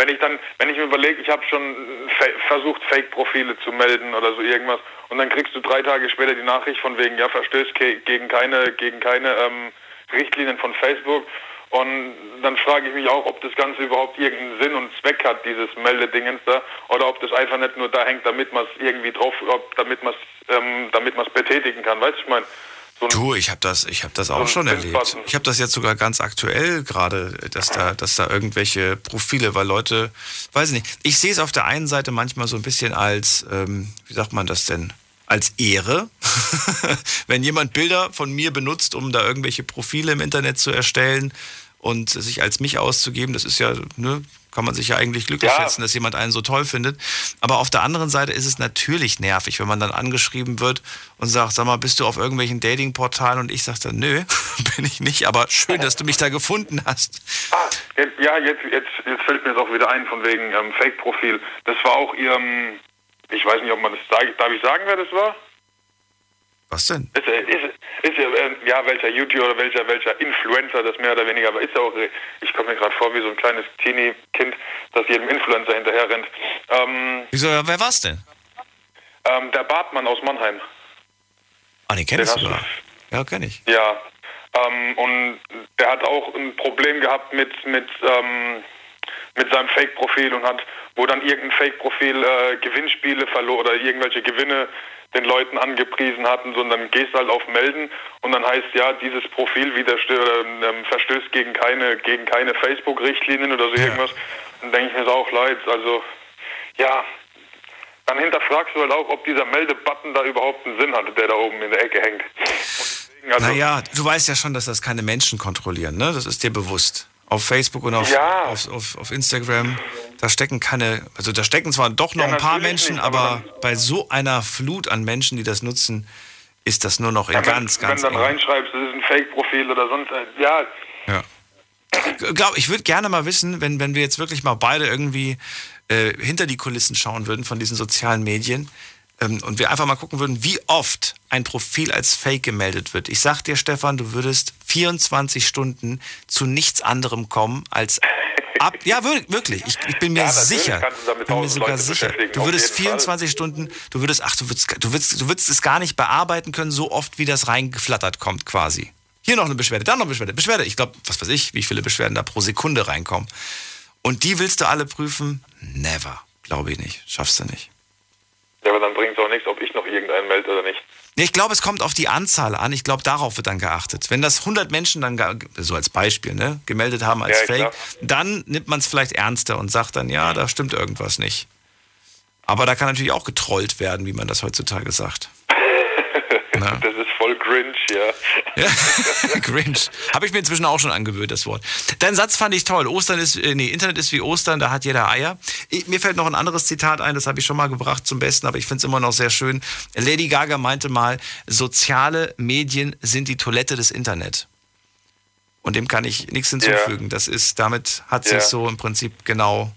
wenn ich dann, wenn ich mir überlege, ich habe schon fa versucht, Fake-Profile zu melden oder so irgendwas, und dann kriegst du drei Tage später die Nachricht von wegen, ja, verstößt ge gegen keine, gegen keine ähm, Richtlinien von Facebook. Und dann frage ich mich auch, ob das Ganze überhaupt irgendeinen Sinn und Zweck hat, dieses Meldedingens da, oder ob das einfach nicht nur da hängt, damit man es irgendwie drauf, ob, damit man es ähm, damit man es betätigen kann. Weißt du, ich meine, so Du, ich habe das, ich habe das auch schon erlebt. Ich habe das jetzt sogar ganz aktuell gerade, dass da, dass da irgendwelche Profile, weil Leute, weiß ich nicht. Ich sehe es auf der einen Seite manchmal so ein bisschen als, ähm, wie sagt man das denn? Als Ehre, wenn jemand Bilder von mir benutzt, um da irgendwelche Profile im Internet zu erstellen und sich als mich auszugeben, das ist ja, ne, kann man sich ja eigentlich glücklich Ja. schätzen, dass jemand einen so toll findet. Aber auf der anderen Seite ist es natürlich nervig, wenn man dann angeschrieben wird und sagt, sag mal, bist du auf irgendwelchen Datingportalen? Und ich sage dann, nö, bin ich nicht, aber schön, dass du mich da gefunden hast. Ah, jetzt, ja, jetzt, jetzt, jetzt fällt mir das auch wieder ein von wegen ähm, Fake-Profil. Das war auch ihr, ähm, ich weiß nicht, ob man das darf ich sagen, wer das war? Was denn? Ist, er- ist, ist ja, ähm, ja, welcher YouTuber oder welcher, welcher Influencer das mehr oder weniger, aber ist ja auch, äh, ich komme mir gerade vor wie so ein kleines Teenie-Kind, das jedem Influencer hinterher rennt. Ähm, Wieso, wer war's denn? ähm, der Bartmann aus Mannheim. Ah, den kennst Den du. Ja, kenn ich. Ja, ähm, und der hat auch ein Problem gehabt mit mit ähm, mit seinem Fake-Profil und hat, wo dann irgendein Fake-Profil äh, Gewinnspiele verlor oder irgendwelche Gewinne den Leuten angepriesen hatten, sondern gehst halt auf Melden und dann heißt ja, dieses Profil oder, ähm, verstößt gegen keine gegen keine Facebook-Richtlinien oder so Ja. irgendwas. Dann denke ich mir so auch leid. Also ja, dann hinterfragst du halt auch, ob dieser Meldebutton da überhaupt einen Sinn hatte, der da oben in der Ecke hängt. Deswegen, also, Naja, du weißt ja schon, dass das keine Menschen kontrollieren, ne? Das ist dir bewusst. Auf Facebook und auf, Ja. auf, auf, auf Instagram, da stecken keine, also da stecken zwar doch noch Ja, ein paar Menschen, nicht, aber, bei so einer Flut an Menschen, die das nutzen, ist das nur noch in Ja, ganz, wenn, ganz wenn du dann eng. reinschreibst, das ist ein Fake-Profil oder sonst, ja, Ja. Ich ich würde gerne mal wissen, wenn, wenn wir jetzt wirklich mal beide irgendwie äh, hinter die Kulissen schauen würden von diesen sozialen Medien und wir einfach mal gucken würden, wie oft ein Profil als Fake gemeldet wird. Ich sag dir, Stefan, du würdest 24 Stunden zu nichts anderem kommen als ab. Ja, wir- wirklich. Ich, ich bin mir Ja, sicher. bin mir sogar Leute sicher. Du würdest jeden Fall. 24 Stunden, du würdest, ach, du würdest, du würdest, du würdest es gar nicht bearbeiten können, so oft wie das reingeflattert kommt, quasi. Hier noch eine Beschwerde, da noch eine Beschwerde, Beschwerde. Ich glaube, was weiß ich, wie viele Beschwerden da pro Sekunde reinkommen. Und die willst du alle prüfen? Never. Glaube ich nicht. Schaffst du nicht. Ja, aber dann bringt es auch nichts, ob ich noch irgendeine irgendeinen meldet oder nicht. Ich glaube, es kommt auf die Anzahl an. Ich glaube, darauf wird dann geachtet. Wenn das 100 Menschen dann, so als Beispiel, ne, gemeldet haben als ja, Fake, klar. dann nimmt man es vielleicht ernster und sagt dann, ja, da stimmt irgendwas nicht. Aber da kann natürlich auch getrollt werden, wie man das heutzutage sagt. Na? Das ist voll Grinch, ja. ja Grinch. Habe ich mir inzwischen auch schon angewöhnt, das Wort. Dein Satz fand ich toll. Ostern ist, äh, nee, Internet ist wie Ostern, da hat jeder Eier. Ich, mir fällt noch ein anderes Zitat ein, das habe ich schon mal gebracht zum Besten, aber ich finde es immer noch sehr schön. Lady Gaga meinte mal, soziale Medien sind die Toilette des Internet. Und dem kann ich nichts hinzufügen. Ja. Das ist, damit hat sich ja. so im Prinzip genau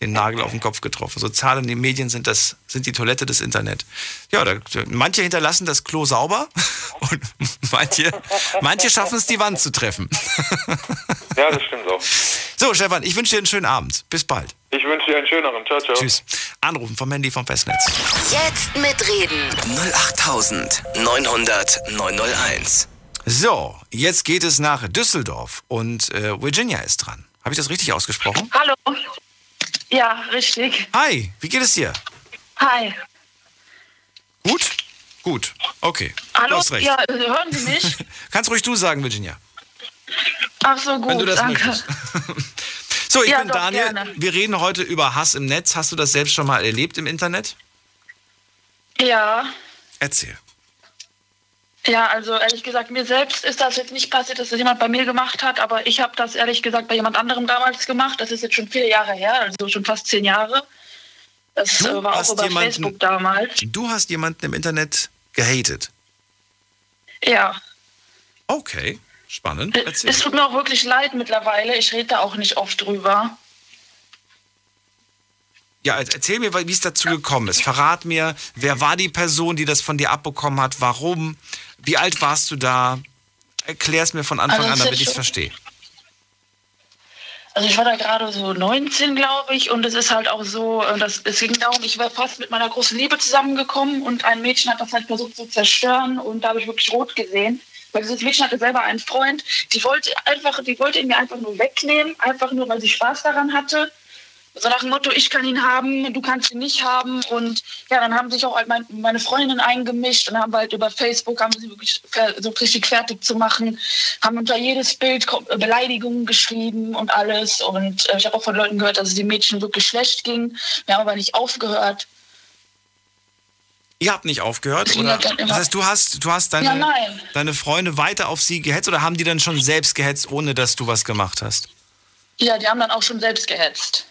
den Nagel auf den Kopf getroffen. Soziale Medien sind das, sind die Toilette des Internet. Ja, da, manche hinterlassen das Klo sauber und manche, manche schaffen es, die Wand zu treffen. ja, das stimmt auch. So, Stefan, ich wünsche dir einen schönen Abend. Bis bald. Ich wünsche dir einen schöneren. Ciao, ciao. Tschüss. Anrufen vom Handy vom Festnetz. Jetzt mitreden. 08900 901. So, jetzt geht es nach Düsseldorf und äh, Virginia ist dran. Habe ich das richtig ausgesprochen? Hallo. Ja, richtig. Hi, wie geht es dir? Hi. Gut? Gut, okay. Hallo, du hast recht. ja, hören Sie mich? Kannst ruhig du sagen, Virginia. Ach so, gut, Wenn du das danke. Möchtest. so, ich ja, bin doch, Daniel. Gerne. Wir reden heute über Hass im Netz. Hast du das selbst schon mal erlebt im Internet? Ja. Erzähl. Ja, also ehrlich gesagt, mir selbst ist das jetzt nicht passiert, dass das jemand bei mir gemacht hat, aber ich habe das ehrlich gesagt bei jemand anderem damals gemacht. Das ist jetzt schon vier Jahre her, also schon fast zehn Jahre. Das du äh, war auch über jemanden, Facebook damals. Du hast jemanden im Internet gehatet? Ja. Okay, spannend. Äh, Erzähl. Es tut mir auch wirklich leid mittlerweile. Ich rede da auch nicht oft drüber. Ja, erzähl mir, wie es dazu gekommen ist. Verrat mir, wer war die Person, die das von dir abbekommen hat? Warum? Wie alt warst du da? Erklär es mir von Anfang also an, damit ich es verstehe. Also ich war da gerade so 19, glaube ich, und es ist halt auch so, äh, dass, es ging darum, ich war fast mit meiner großen Liebe zusammengekommen und ein Mädchen hat das halt versucht zu zerstören und da habe ich wirklich rot gesehen. Weil dieses Mädchen hatte selber einen Freund, die wollte einfach, die wollte ihn mir einfach nur wegnehmen, einfach nur, weil sie Spaß daran hatte. So nach dem Motto, ich kann ihn haben, du kannst ihn nicht haben. Und ja, dann haben sich auch halt mein, meine Freundinnen eingemischt und haben halt über Facebook, haben sie wirklich so richtig fertig zu machen, haben unter jedes Bild Beleidigungen geschrieben und alles. Und äh, ich habe auch von Leuten gehört, dass es den Mädchen wirklich schlecht ging. Wir haben aber nicht aufgehört. Ihr habt nicht aufgehört, oder? Das heißt, du hast, du hast deine, ja, deine Freunde weiter auf sie gehetzt oder haben die dann schon selbst gehetzt, ohne dass du was gemacht hast? Ja, die haben dann auch schon selbst gehetzt.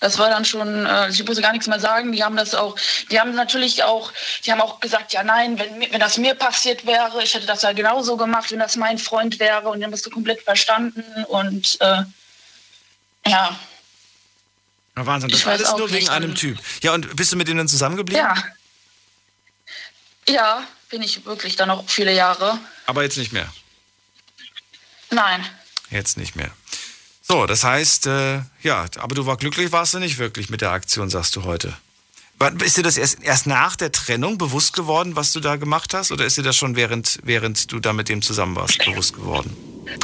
Das war dann schon, äh, ich musste gar nichts mehr sagen. Die haben das auch, die haben natürlich auch, die haben auch gesagt, ja nein, wenn, wenn das mir passiert wäre, ich hätte das ja genauso gemacht, wenn das mein Freund wäre. Und die haben das so komplett verstanden. Und äh, ja. ja. Wahnsinn, das war alles nur wegen einem Typ. Ja, und bist du mit denen zusammengeblieben? Ja. Ja, bin ich wirklich dann noch viele Jahre. Aber jetzt nicht mehr? Nein. Jetzt nicht mehr. So, das heißt, äh, ja, aber du war glücklich warst du nicht wirklich mit der Aktion, sagst du heute. Ist dir das erst, erst nach der Trennung bewusst geworden, was du da gemacht hast? Oder ist dir das schon während, während du da mit dem zusammen warst, bewusst geworden?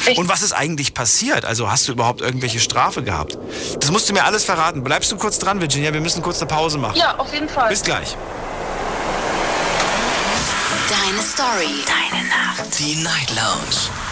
Ich Und was ist eigentlich passiert? Also hast du überhaupt irgendwelche Strafe gehabt? Das musst du mir alles verraten. Bleibst du kurz dran, Virginia? Wir müssen kurz eine Pause machen. Ja, auf jeden Fall. Bis gleich. Deine Story. Deine Nacht. Die Night Lounge.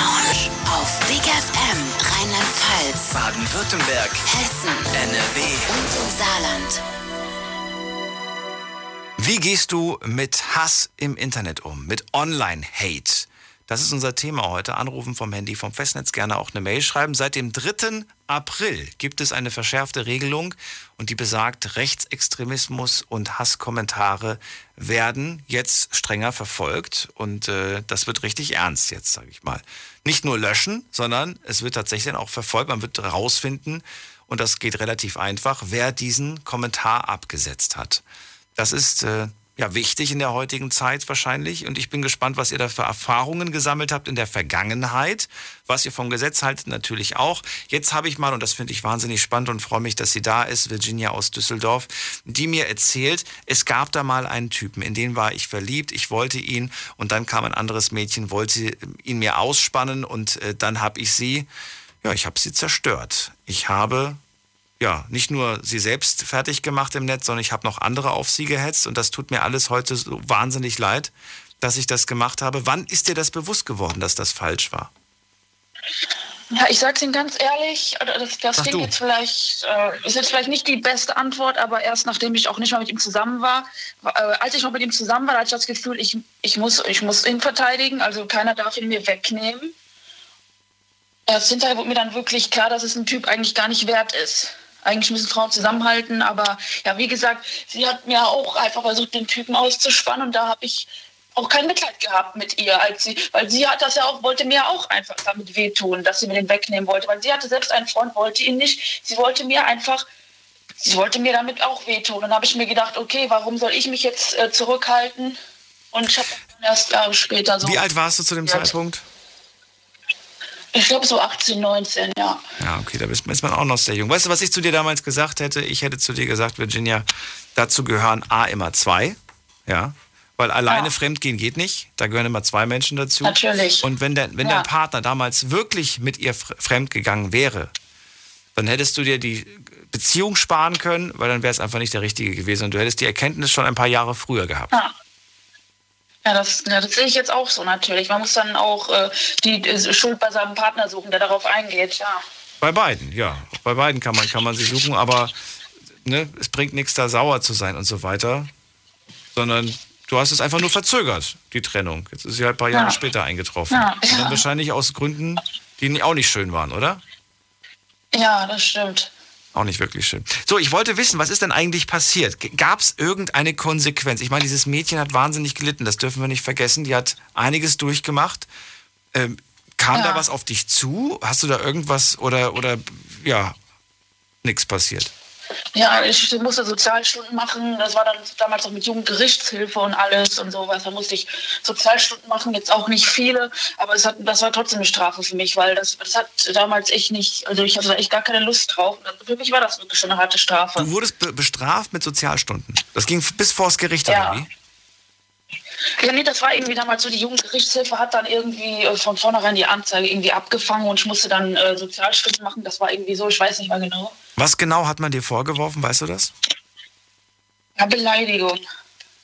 Lounge auf Big FM Rheinland-Pfalz, Baden-Württemberg, Hessen, NRW und im Saarland. Wie gehst du mit Hass im Internet um? Mit Online-Hate? Das ist unser Thema heute. Anrufen vom Handy vom Festnetz, gerne auch eine Mail schreiben. Seit dem 3. April gibt es eine verschärfte Regelung und die besagt, Rechtsextremismus und Hasskommentare werden jetzt strenger verfolgt und äh, das wird richtig ernst jetzt, sage ich mal. Nicht nur löschen, sondern es wird tatsächlich auch verfolgt. Man wird herausfinden und das geht relativ einfach, wer diesen Kommentar abgesetzt hat. Das ist äh, ja wichtig in der heutigen Zeit wahrscheinlich. Und ich bin gespannt, was ihr da für Erfahrungen gesammelt habt in der Vergangenheit. Was ihr vom Gesetz haltet, natürlich auch. Jetzt habe ich mal, und das finde ich wahnsinnig spannend und freue mich, dass sie da ist, Virginia aus Düsseldorf, die mir erzählt, es gab da mal einen Typen, in den war ich verliebt, ich wollte ihn und dann kam ein anderes Mädchen, wollte ihn mir ausspannen und äh, dann habe ich sie, ja, ich habe sie zerstört. Ich habe ja, nicht nur sie selbst fertig gemacht im Netz, sondern ich habe noch andere auf sie gehetzt und das tut mir alles heute so wahnsinnig leid, dass ich das gemacht habe. Wann ist dir das bewusst geworden, dass das falsch war? Ja, ich sag's Ihnen ganz ehrlich, das, das Sag klingt du. jetzt vielleicht, äh, ist jetzt vielleicht nicht die beste Antwort, aber erst nachdem ich auch nicht mal mit ihm zusammen war, äh, als ich noch mit ihm zusammen war, hatte ich das Gefühl, ich, ich, muss, ich muss ihn verteidigen, also keiner darf ihn mir wegnehmen. Erst hinterher wurde mir dann wirklich klar, dass es ein Typ eigentlich gar nicht wert ist. Eigentlich müssen Frauen zusammenhalten, aber ja, wie gesagt, sie hat mir auch einfach versucht, den Typen auszuspannen und da habe ich auch kein Mitleid gehabt mit ihr, als sie, weil sie hat das ja auch, wollte mir auch einfach damit wehtun, dass sie mir den wegnehmen wollte, weil sie hatte selbst einen Freund, wollte ihn nicht, sie wollte mir einfach, sie wollte mir damit auch wehtun. Und dann habe ich mir gedacht, okay, warum soll ich mich jetzt äh, zurückhalten? Und ich habe dann erst Jahre später so, Wie alt warst du zu dem. Zeitpunkt? Ich glaube so 18, 19, ja. Ja, okay, da ist man auch noch sehr jung. Weißt du, was ich zu dir damals gesagt hätte? Ich hätte zu dir gesagt, Virginia, dazu gehören A immer zwei, ja, weil alleine Ja. fremdgehen geht nicht. Da gehören immer zwei Menschen dazu. Natürlich. Und wenn, dein, wenn Ja. dein Partner damals wirklich mit ihr fr- fremd gegangen wäre, dann hättest du dir die Beziehung sparen können, weil dann wäre es einfach nicht der Richtige gewesen und du hättest die Erkenntnis schon ein paar Jahre früher gehabt. Ja. Ja das, ja, das sehe ich jetzt auch so natürlich. Man muss dann auch äh, die äh, Schuld bei seinem Partner suchen, der darauf eingeht. Ja. Bei beiden, ja. Bei beiden kann man, kann man sie suchen, aber ne, es bringt nichts, da sauer zu sein und so weiter. Sondern du hast es einfach nur verzögert, die Trennung. Jetzt ist sie halt ein paar Jahre Ja. später eingetroffen. Ja, ja. wahrscheinlich aus Gründen, die auch nicht schön waren, oder? ja, das stimmt. Auch nicht wirklich schön. So, ich wollte wissen, was ist denn eigentlich passiert? Gab es irgendeine Konsequenz? Ich meine, dieses Mädchen hat wahnsinnig gelitten, das dürfen wir nicht vergessen. Die hat einiges durchgemacht. Ähm, kam Ja. da was auf dich zu? Hast du da irgendwas oder, oder ja, nichts passiert? Ja, ich musste Sozialstunden machen. Das war dann damals auch mit Jugendgerichtshilfe und alles und sowas. Da musste ich Sozialstunden machen, jetzt auch nicht viele, aber es hat, das war trotzdem eine Strafe für mich, weil das, das hat damals echt nicht, also ich hatte da echt gar keine Lust drauf. Für mich war das wirklich schon eine harte Strafe. Du wurdest be bestraft mit Sozialstunden. Das ging bis vors Gericht, Ja. oder wie? Ja, nee, das war irgendwie damals so, die Jugendgerichtshilfe hat dann irgendwie äh, von vornherein die Anzeige irgendwie abgefangen und ich musste dann äh, Sozialstunden machen. Das war irgendwie so, ich weiß nicht mehr genau. Was genau hat man dir vorgeworfen, weißt du das? Ja, Beleidigung.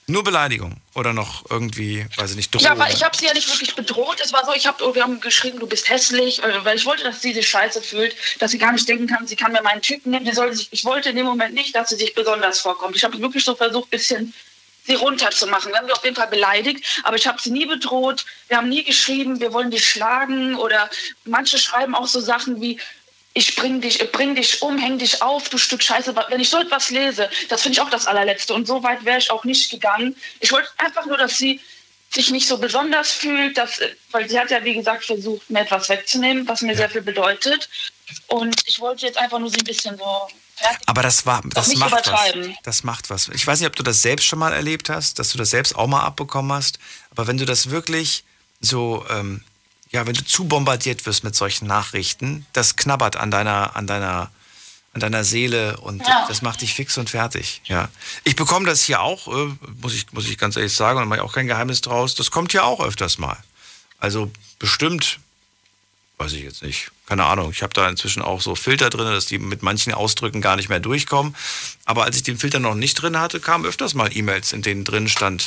Nur Beleidigung oder noch irgendwie, weiß ich nicht, Drohung? Ja, aber ich habe sie ja nicht wirklich bedroht. Es war so, ich hab, wir haben geschrieben, du bist hässlich, äh, weil ich wollte, dass sie sich scheiße fühlt, dass sie gar nicht denken kann, sie kann mir meinen Typen nehmen. Die soll sich, ich wollte in dem Moment nicht, dass sie sich besonders vorkommt. Ich habe wirklich so versucht, bisschen sie runterzumachen. Wir haben sie auf jeden Fall beleidigt, aber ich habe sie nie bedroht. Wir haben nie geschrieben, wir wollen dich schlagen oder manche schreiben auch so Sachen wie ich bring dich, bring dich um, häng dich auf, du Stück Scheiße. Wenn ich so etwas lese, das finde ich auch das allerletzte. Und so weit wäre ich auch nicht gegangen. Ich wollte einfach nur, dass sie sich nicht so besonders fühlt, dass, weil sie hat ja, wie gesagt, versucht, mir etwas wegzunehmen, was mir sehr viel bedeutet. Und ich wollte jetzt einfach nur sie ein bisschen so. Aber das war, das macht was. Das macht was. Ich weiß nicht, ob du das selbst schon mal erlebt hast, dass du das selbst auch mal abbekommen hast. Aber wenn du das wirklich so, ähm, ja, wenn du zu bombardiert wirst mit solchen Nachrichten, das knabbert an deiner, an deiner, an deiner Seele und Ja. das macht dich fix und fertig. Ja, ich bekomme das hier auch, äh, muss ich, muss ich ganz ehrlich sagen, und da mache ich auch kein Geheimnis draus. Das kommt hier auch öfters mal. Also bestimmt weiß ich jetzt nicht. Keine Ahnung. Ich habe da inzwischen auch so Filter drin, dass die mit manchen Ausdrücken gar nicht mehr durchkommen. Aber als ich den Filter noch nicht drin hatte, kamen öfters mal E-Mails, in denen drin stand,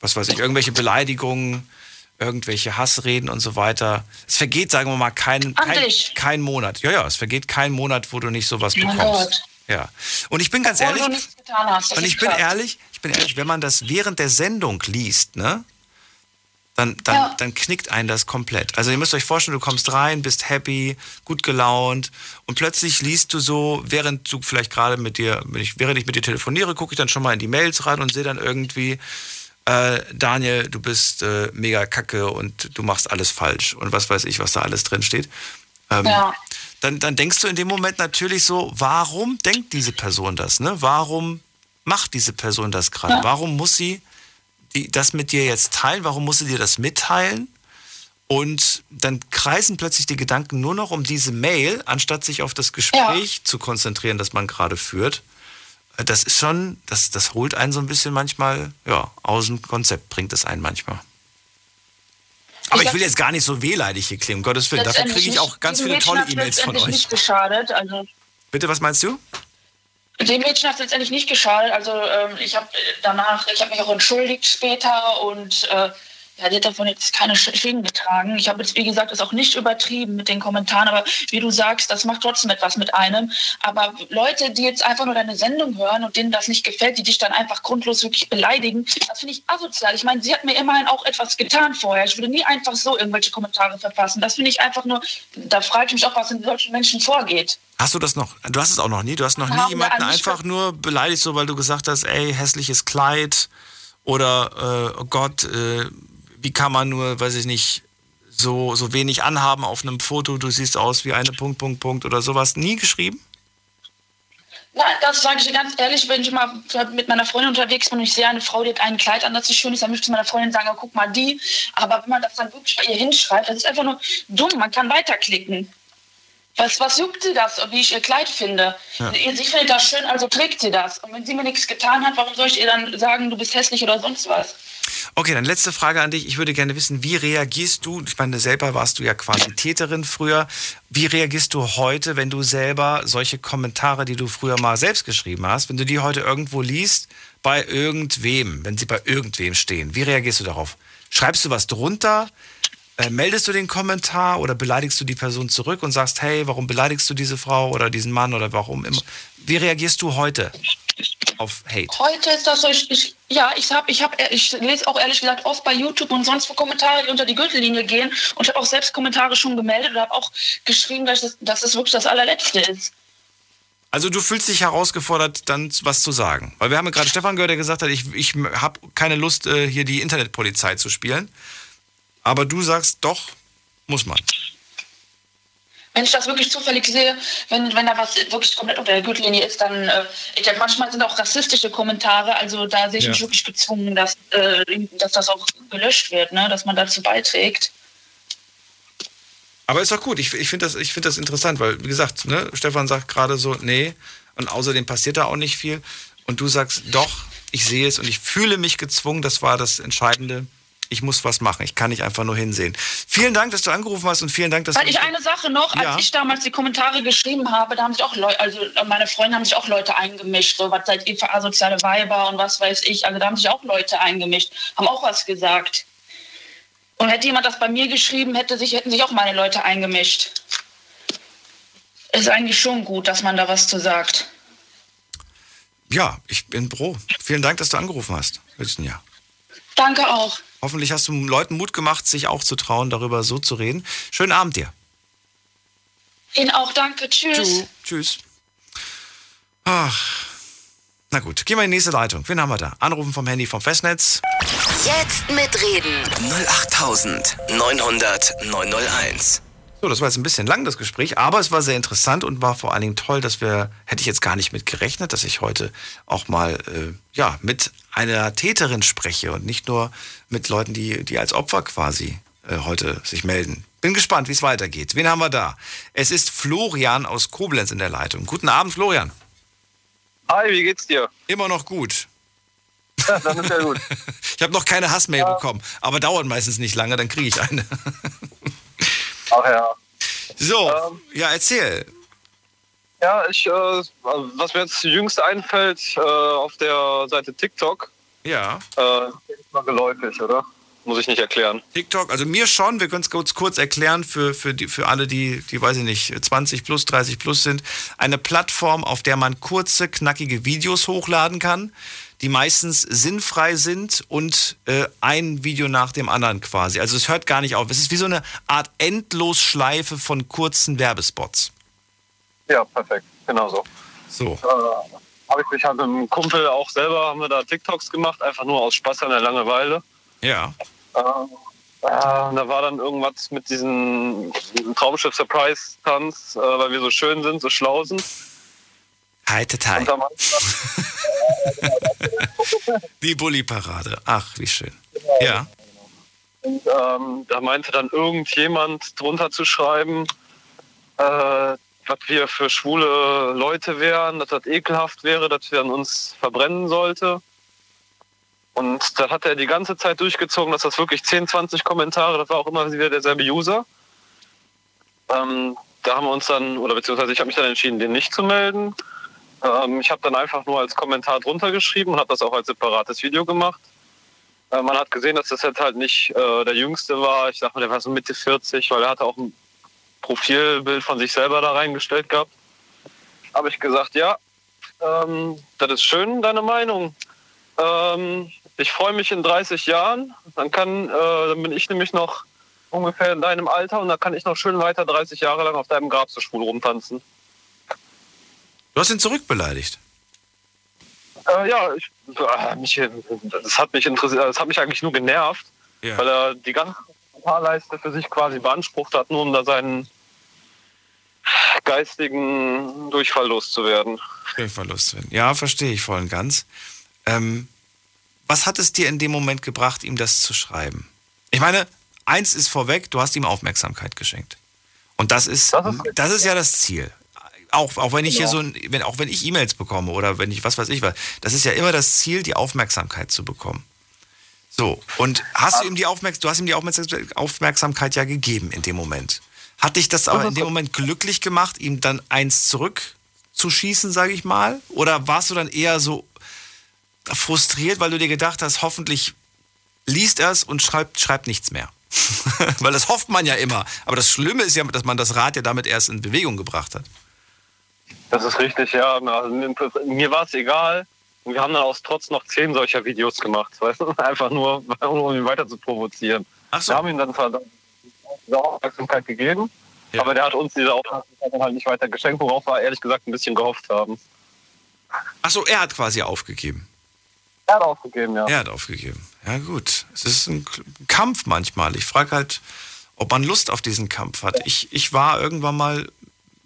was weiß ich, irgendwelche Beleidigungen, irgendwelche Hassreden und so weiter. Es vergeht, sagen wir mal, kein, kein, kein Monat. Ja, ja, es vergeht kein Monat, wo du nicht sowas bekommst. Ja. Und ich bin ganz Obwohl ehrlich, und ich bin ehrlich, ich bin ehrlich, wenn man das während der Sendung liest, ne? Dann, dann, Ja. dann knickt einen das komplett. Also ihr müsst euch vorstellen, du kommst rein, bist happy, gut gelaunt und plötzlich liest du so, während du vielleicht gerade mit dir, wenn ich, während ich mit dir telefoniere, gucke ich dann schon mal in die Mails rein und sehe dann irgendwie, äh, Daniel, du bist äh, mega kacke und du machst alles falsch und was weiß ich, was da alles drin steht. Ähm, Ja. dann, dann denkst du in dem Moment natürlich so, warum denkt diese Person das? Ne? Warum macht diese Person das gerade? Ja. Warum muss sie die das mit dir jetzt teilen? Warum muss sie dir das mitteilen? Und dann kreisen plötzlich die Gedanken nur noch um diese Mail, anstatt sich auf das Gespräch ja. zu konzentrieren, das man gerade führt. Äh, das ist schon, das, das holt einen so ein bisschen manchmal, ja, aus dem Konzept bringt es einen manchmal. Aber ich, ich will jetzt gar nicht so wehleidig hier klingen, um Gottes Willen. Dafür kriege ich auch ganz viele tolle E-Mails von euch. Nicht geschadet, also Bitte, was meinst du? Dem Mädchen hat es letztendlich nicht geschadet. Also ähm, ich habe danach, ich habe mich auch entschuldigt später und äh, ja, die hat davon jetzt keine Schäden getragen. Ich habe jetzt, wie gesagt, das auch nicht übertrieben mit den Kommentaren, aber wie du sagst, das macht trotzdem etwas mit einem. Aber Leute, die jetzt einfach nur deine Sendung hören und denen das nicht gefällt, die dich dann einfach grundlos wirklich beleidigen, das finde ich asozial. Ich meine, sie hat mir immerhin auch etwas getan vorher. Ich würde nie einfach so irgendwelche Kommentare verfassen. Das finde ich einfach nur, da frage ich mich auch, was in solchen Menschen vorgeht. Hast du das noch? Du hast es auch noch nie. Du hast noch nie jemanden einfach nur beleidigt, so weil du gesagt hast, ey, hässliches Kleid oder äh, oh Gott, äh, wie kann man nur, weiß ich nicht, so, so wenig anhaben auf einem Foto, du siehst aus wie eine Punkt, Punkt, Punkt oder sowas. Nie geschrieben? Nein, das sage ich dir ganz ehrlich, wenn ich mal mit meiner Freundin unterwegs bin und ich sehe eine Frau, die hat ein Kleid an, das nicht schön ist, dann möchte ich meiner Freundin sagen, guck mal die. Aber wenn man das dann wirklich bei ihr hinschreibt, das ist einfach nur dumm, man kann weiterklicken. Was, was juckt sie das, wie ich ihr Kleid finde? Ja. Sie findet das schön, also trägt sie das. Und wenn sie mir nichts getan hat, warum soll ich ihr dann sagen, du bist hässlich oder sonst was? Okay, dann letzte Frage an dich. Ich würde gerne wissen, wie reagierst du? Ich meine, selber warst du ja quasi Täterin früher. Wie reagierst du heute, wenn du selber solche Kommentare, die du früher mal selbst geschrieben hast, wenn du die heute irgendwo liest, bei irgendwem, wenn sie bei irgendwem stehen? Wie reagierst du darauf? Schreibst du was drunter? Äh, meldest du den Kommentar oder beleidigst du die Person zurück und sagst, hey, warum beleidigst du diese Frau oder diesen Mann oder warum immer? Wie reagierst du heute auf Hate? Heute ist das so, ich, ich ja, ich habe, ich habe, ich lese auch ehrlich gesagt oft bei YouTube und sonst wo Kommentare, die unter die Gürtellinie gehen und ich habe auch selbst Kommentare schon gemeldet und habe auch geschrieben, dass das, dass das wirklich das allerletzte ist. Also du fühlst dich herausgefordert, dann was zu sagen. Weil wir haben gerade Stefan gehört, der gesagt hat, ich, ich habe keine Lust, äh, hier die Internetpolizei zu spielen. Aber du sagst, doch, muss man. Wenn ich das wirklich zufällig sehe, wenn, wenn da was wirklich komplett unter der Gürtellinie ist, dann, äh, ich denke, manchmal sind auch rassistische Kommentare, also da sehe ich ja. mich wirklich gezwungen, dass, äh, dass das auch gelöscht wird, ne? dass man dazu beiträgt. Aber ist doch gut, ich, ich finde das, find das interessant, weil, wie gesagt, ne, Stefan sagt gerade so, nee, und außerdem passiert da auch nicht viel. Und du sagst, doch, ich sehe es und ich fühle mich gezwungen, das war das Entscheidende ich muss was machen. Ich kann nicht einfach nur hinsehen. Vielen Dank, dass du angerufen hast und vielen Dank, dass Weil du. ich eine Sache noch, ja. als ich damals die Kommentare geschrieben habe, da haben sich auch Leute, also meine Freunde haben sich auch Leute eingemischt, so was seid ihr für asoziale Weiber und was weiß ich. Also da haben sich auch Leute eingemischt, haben auch was gesagt. Und hätte jemand das bei mir geschrieben, hätte sich, hätten sich auch meine Leute eingemischt. Ist eigentlich schon gut, dass man da was zu sagt. Ja, ich bin pro. Vielen Dank, dass du angerufen hast, Ja. Danke auch. Hoffentlich hast du Leuten Mut gemacht, sich auch zu trauen, darüber so zu reden. Schönen Abend dir. Ihnen auch, danke. Tschüss. Tschüss. Tschüss. Ach. Na gut, gehen wir in die nächste Leitung. Wen haben wir da? Anrufen vom Handy vom Festnetz. Jetzt mitreden. 08900 901. So, das war jetzt ein bisschen lang, das Gespräch, aber es war sehr interessant und war vor allen Dingen toll, dass wir, hätte ich jetzt gar nicht mit gerechnet, dass ich heute auch mal, äh, ja, mit einer Täterin spreche und nicht nur mit Leuten, die, die als Opfer quasi äh, heute sich melden. Bin gespannt, wie es weitergeht. Wen haben wir da? Es ist Florian aus Koblenz in der Leitung. Guten Abend, Florian. Hi, wie geht's dir? Immer noch gut. Ja, dann ist ja gut. ich habe noch keine Hassmail ja. bekommen, aber dauert meistens nicht lange, dann kriege ich eine. Ach ja. So, ähm, ja, erzähl. Ja, ich, äh, was mir jetzt jüngst einfällt, äh, auf der Seite TikTok. Ja. Äh, ist mal geläufig, oder? Muss ich nicht erklären. TikTok, also mir schon, wir können es kurz, kurz erklären für, für, die, für alle, die, die, weiß ich nicht, 20 plus, 30 plus sind. Eine Plattform, auf der man kurze, knackige Videos hochladen kann die meistens sinnfrei sind und äh, ein Video nach dem anderen quasi. Also es hört gar nicht auf. Es ist wie so eine Art Endlosschleife von kurzen Werbespots. Ja, perfekt. Genau so. So. Äh, habe ich mich halt mit einem Kumpel auch selber, haben wir da TikToks gemacht, einfach nur aus Spaß an der Langeweile. Ja. Äh, äh, da war dann irgendwas mit diesem Traumschiff Surprise Tanz, äh, weil wir so schön sind, so schlau sind. Da meinte Die Bulli-Parade. Ach, wie schön. Ja. Und ähm, da meinte dann irgendjemand drunter zu schreiben, äh, was wir für schwule Leute wären, dass das ekelhaft wäre, dass wir an uns verbrennen sollte. Und da hat er die ganze Zeit durchgezogen, dass das wirklich 10, 20 Kommentare, das war auch immer wieder derselbe User. Ähm, da haben wir uns dann, oder beziehungsweise ich habe mich dann entschieden, den nicht zu melden. Ähm, ich habe dann einfach nur als Kommentar drunter geschrieben und habe das auch als separates Video gemacht. Äh, man hat gesehen, dass das jetzt halt nicht äh, der Jüngste war. Ich sag mal, der war so Mitte 40, weil er hatte auch ein Profilbild von sich selber da reingestellt gehabt. Habe ich gesagt, ja, ähm, das ist schön, deine Meinung. Ähm, ich freue mich in 30 Jahren. Dann kann, äh, dann bin ich nämlich noch ungefähr in deinem Alter und dann kann ich noch schön weiter 30 Jahre lang auf deinem Grab so schwul rumtanzen. Du hast ihn zurückbeleidigt. Äh, ja, ich, äh, mich, das hat mich interessiert, das hat mich eigentlich nur genervt, Ja. weil er die ganze Kommentarleiste für sich quasi beansprucht hat, nur um da seinen geistigen Durchfall loszuwerden. Verlust werden. Ja, verstehe ich voll und ganz. Ähm, was hat es dir in dem Moment gebracht, ihm das zu schreiben? Ich meine, eins ist vorweg, du hast ihm Aufmerksamkeit geschenkt. Und das ist, Das ist das ist ja das Ziel. Auch, auch wenn ich hier Genau. so, ein, wenn, auch wenn ich E-Mails bekomme oder wenn ich was weiß ich was, das ist ja immer das Ziel, die Aufmerksamkeit zu bekommen. So, und hast du ihm die Aufmerksamkeit, du hast ihm die Aufmerksam- Aufmerksamkeit ja gegeben in dem Moment. Hat dich das aber in dem Moment glücklich gemacht, ihm dann eins zurückzuschießen, sage ich mal? Oder warst du dann eher so frustriert, weil du dir gedacht hast, hoffentlich liest er es und schreibt, schreibt nichts mehr? weil das hofft man ja immer. Aber das Schlimme ist ja, dass man das Rad ja damit erst in Bewegung gebracht hat. Das ist richtig, ja. Also, mir- mir war es egal. Und wir haben dann aus Trotz noch zehn solcher Videos gemacht. Weißt du? Einfach nur, um ihn weiter zu provozieren. Ach so. Wir haben ihm dann zwar diese Aufmerksamkeit gegeben, Ja. aber der hat uns diese Aufmerksamkeit dann halt nicht weiter geschenkt, worauf wir ehrlich gesagt ein bisschen gehofft haben. Ach so, er hat quasi aufgegeben. Er hat aufgegeben, ja. Er hat aufgegeben. Ja, gut. Es ist ein Kampf manchmal. Ich frage halt, ob man Lust auf diesen Kampf hat. Ich, ich war irgendwann mal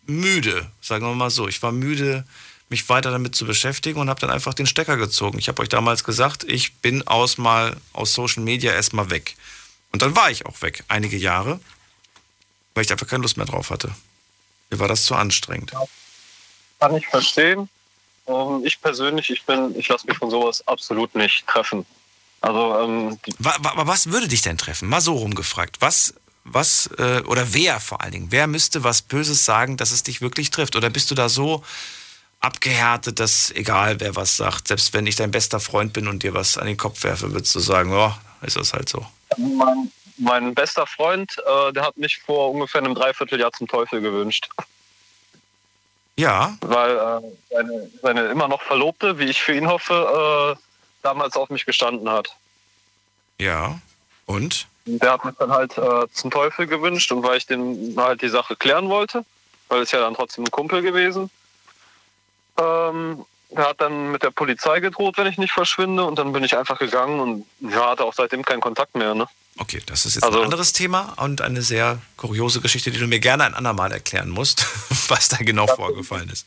müde, sagen wir mal so. Ich war müde, mich weiter damit zu beschäftigen und habe dann einfach den Stecker gezogen. Ich habe euch damals gesagt, ich bin aus mal aus Social Media erstmal weg. Und dann war ich auch weg, einige Jahre, weil ich einfach keine Lust mehr drauf hatte. Mir war das zu anstrengend. Kann ich verstehen. Ähm, ich persönlich, ich bin, ich lasse mich von sowas absolut nicht treffen. Also ähm, was würde dich denn treffen? Mal so rumgefragt. Was, was, äh, oder wer vor allen Dingen? Wer müsste was Böses sagen, dass es dich wirklich trifft? Oder bist du da so abgehärtet, dass egal wer was sagt, selbst wenn ich dein bester Freund bin und dir was an den Kopf werfe, würdest du sagen, oh, ist das halt so. mein, mein bester Freund, äh, der hat mich vor ungefähr einem Dreivierteljahr zum Teufel gewünscht. Ja, Weil äh, seine, seine immer noch Verlobte, wie ich für ihn hoffe, äh, damals auf mich gestanden hat. ja. Und? Der hat mich dann halt äh, zum Teufel gewünscht und weil ich den halt die Sache klären wollte, weil es ja dann trotzdem ein Kumpel gewesen, ähm, der hat dann mit der Polizei gedroht, wenn ich nicht verschwinde und dann bin ich einfach gegangen und ja, hatte auch seitdem keinen Kontakt mehr. Ne? Okay, das ist jetzt Also- ein anderes Thema und eine sehr kuriose Geschichte, die du mir gerne ein andermal erklären musst, was da genau vorgefallen ist.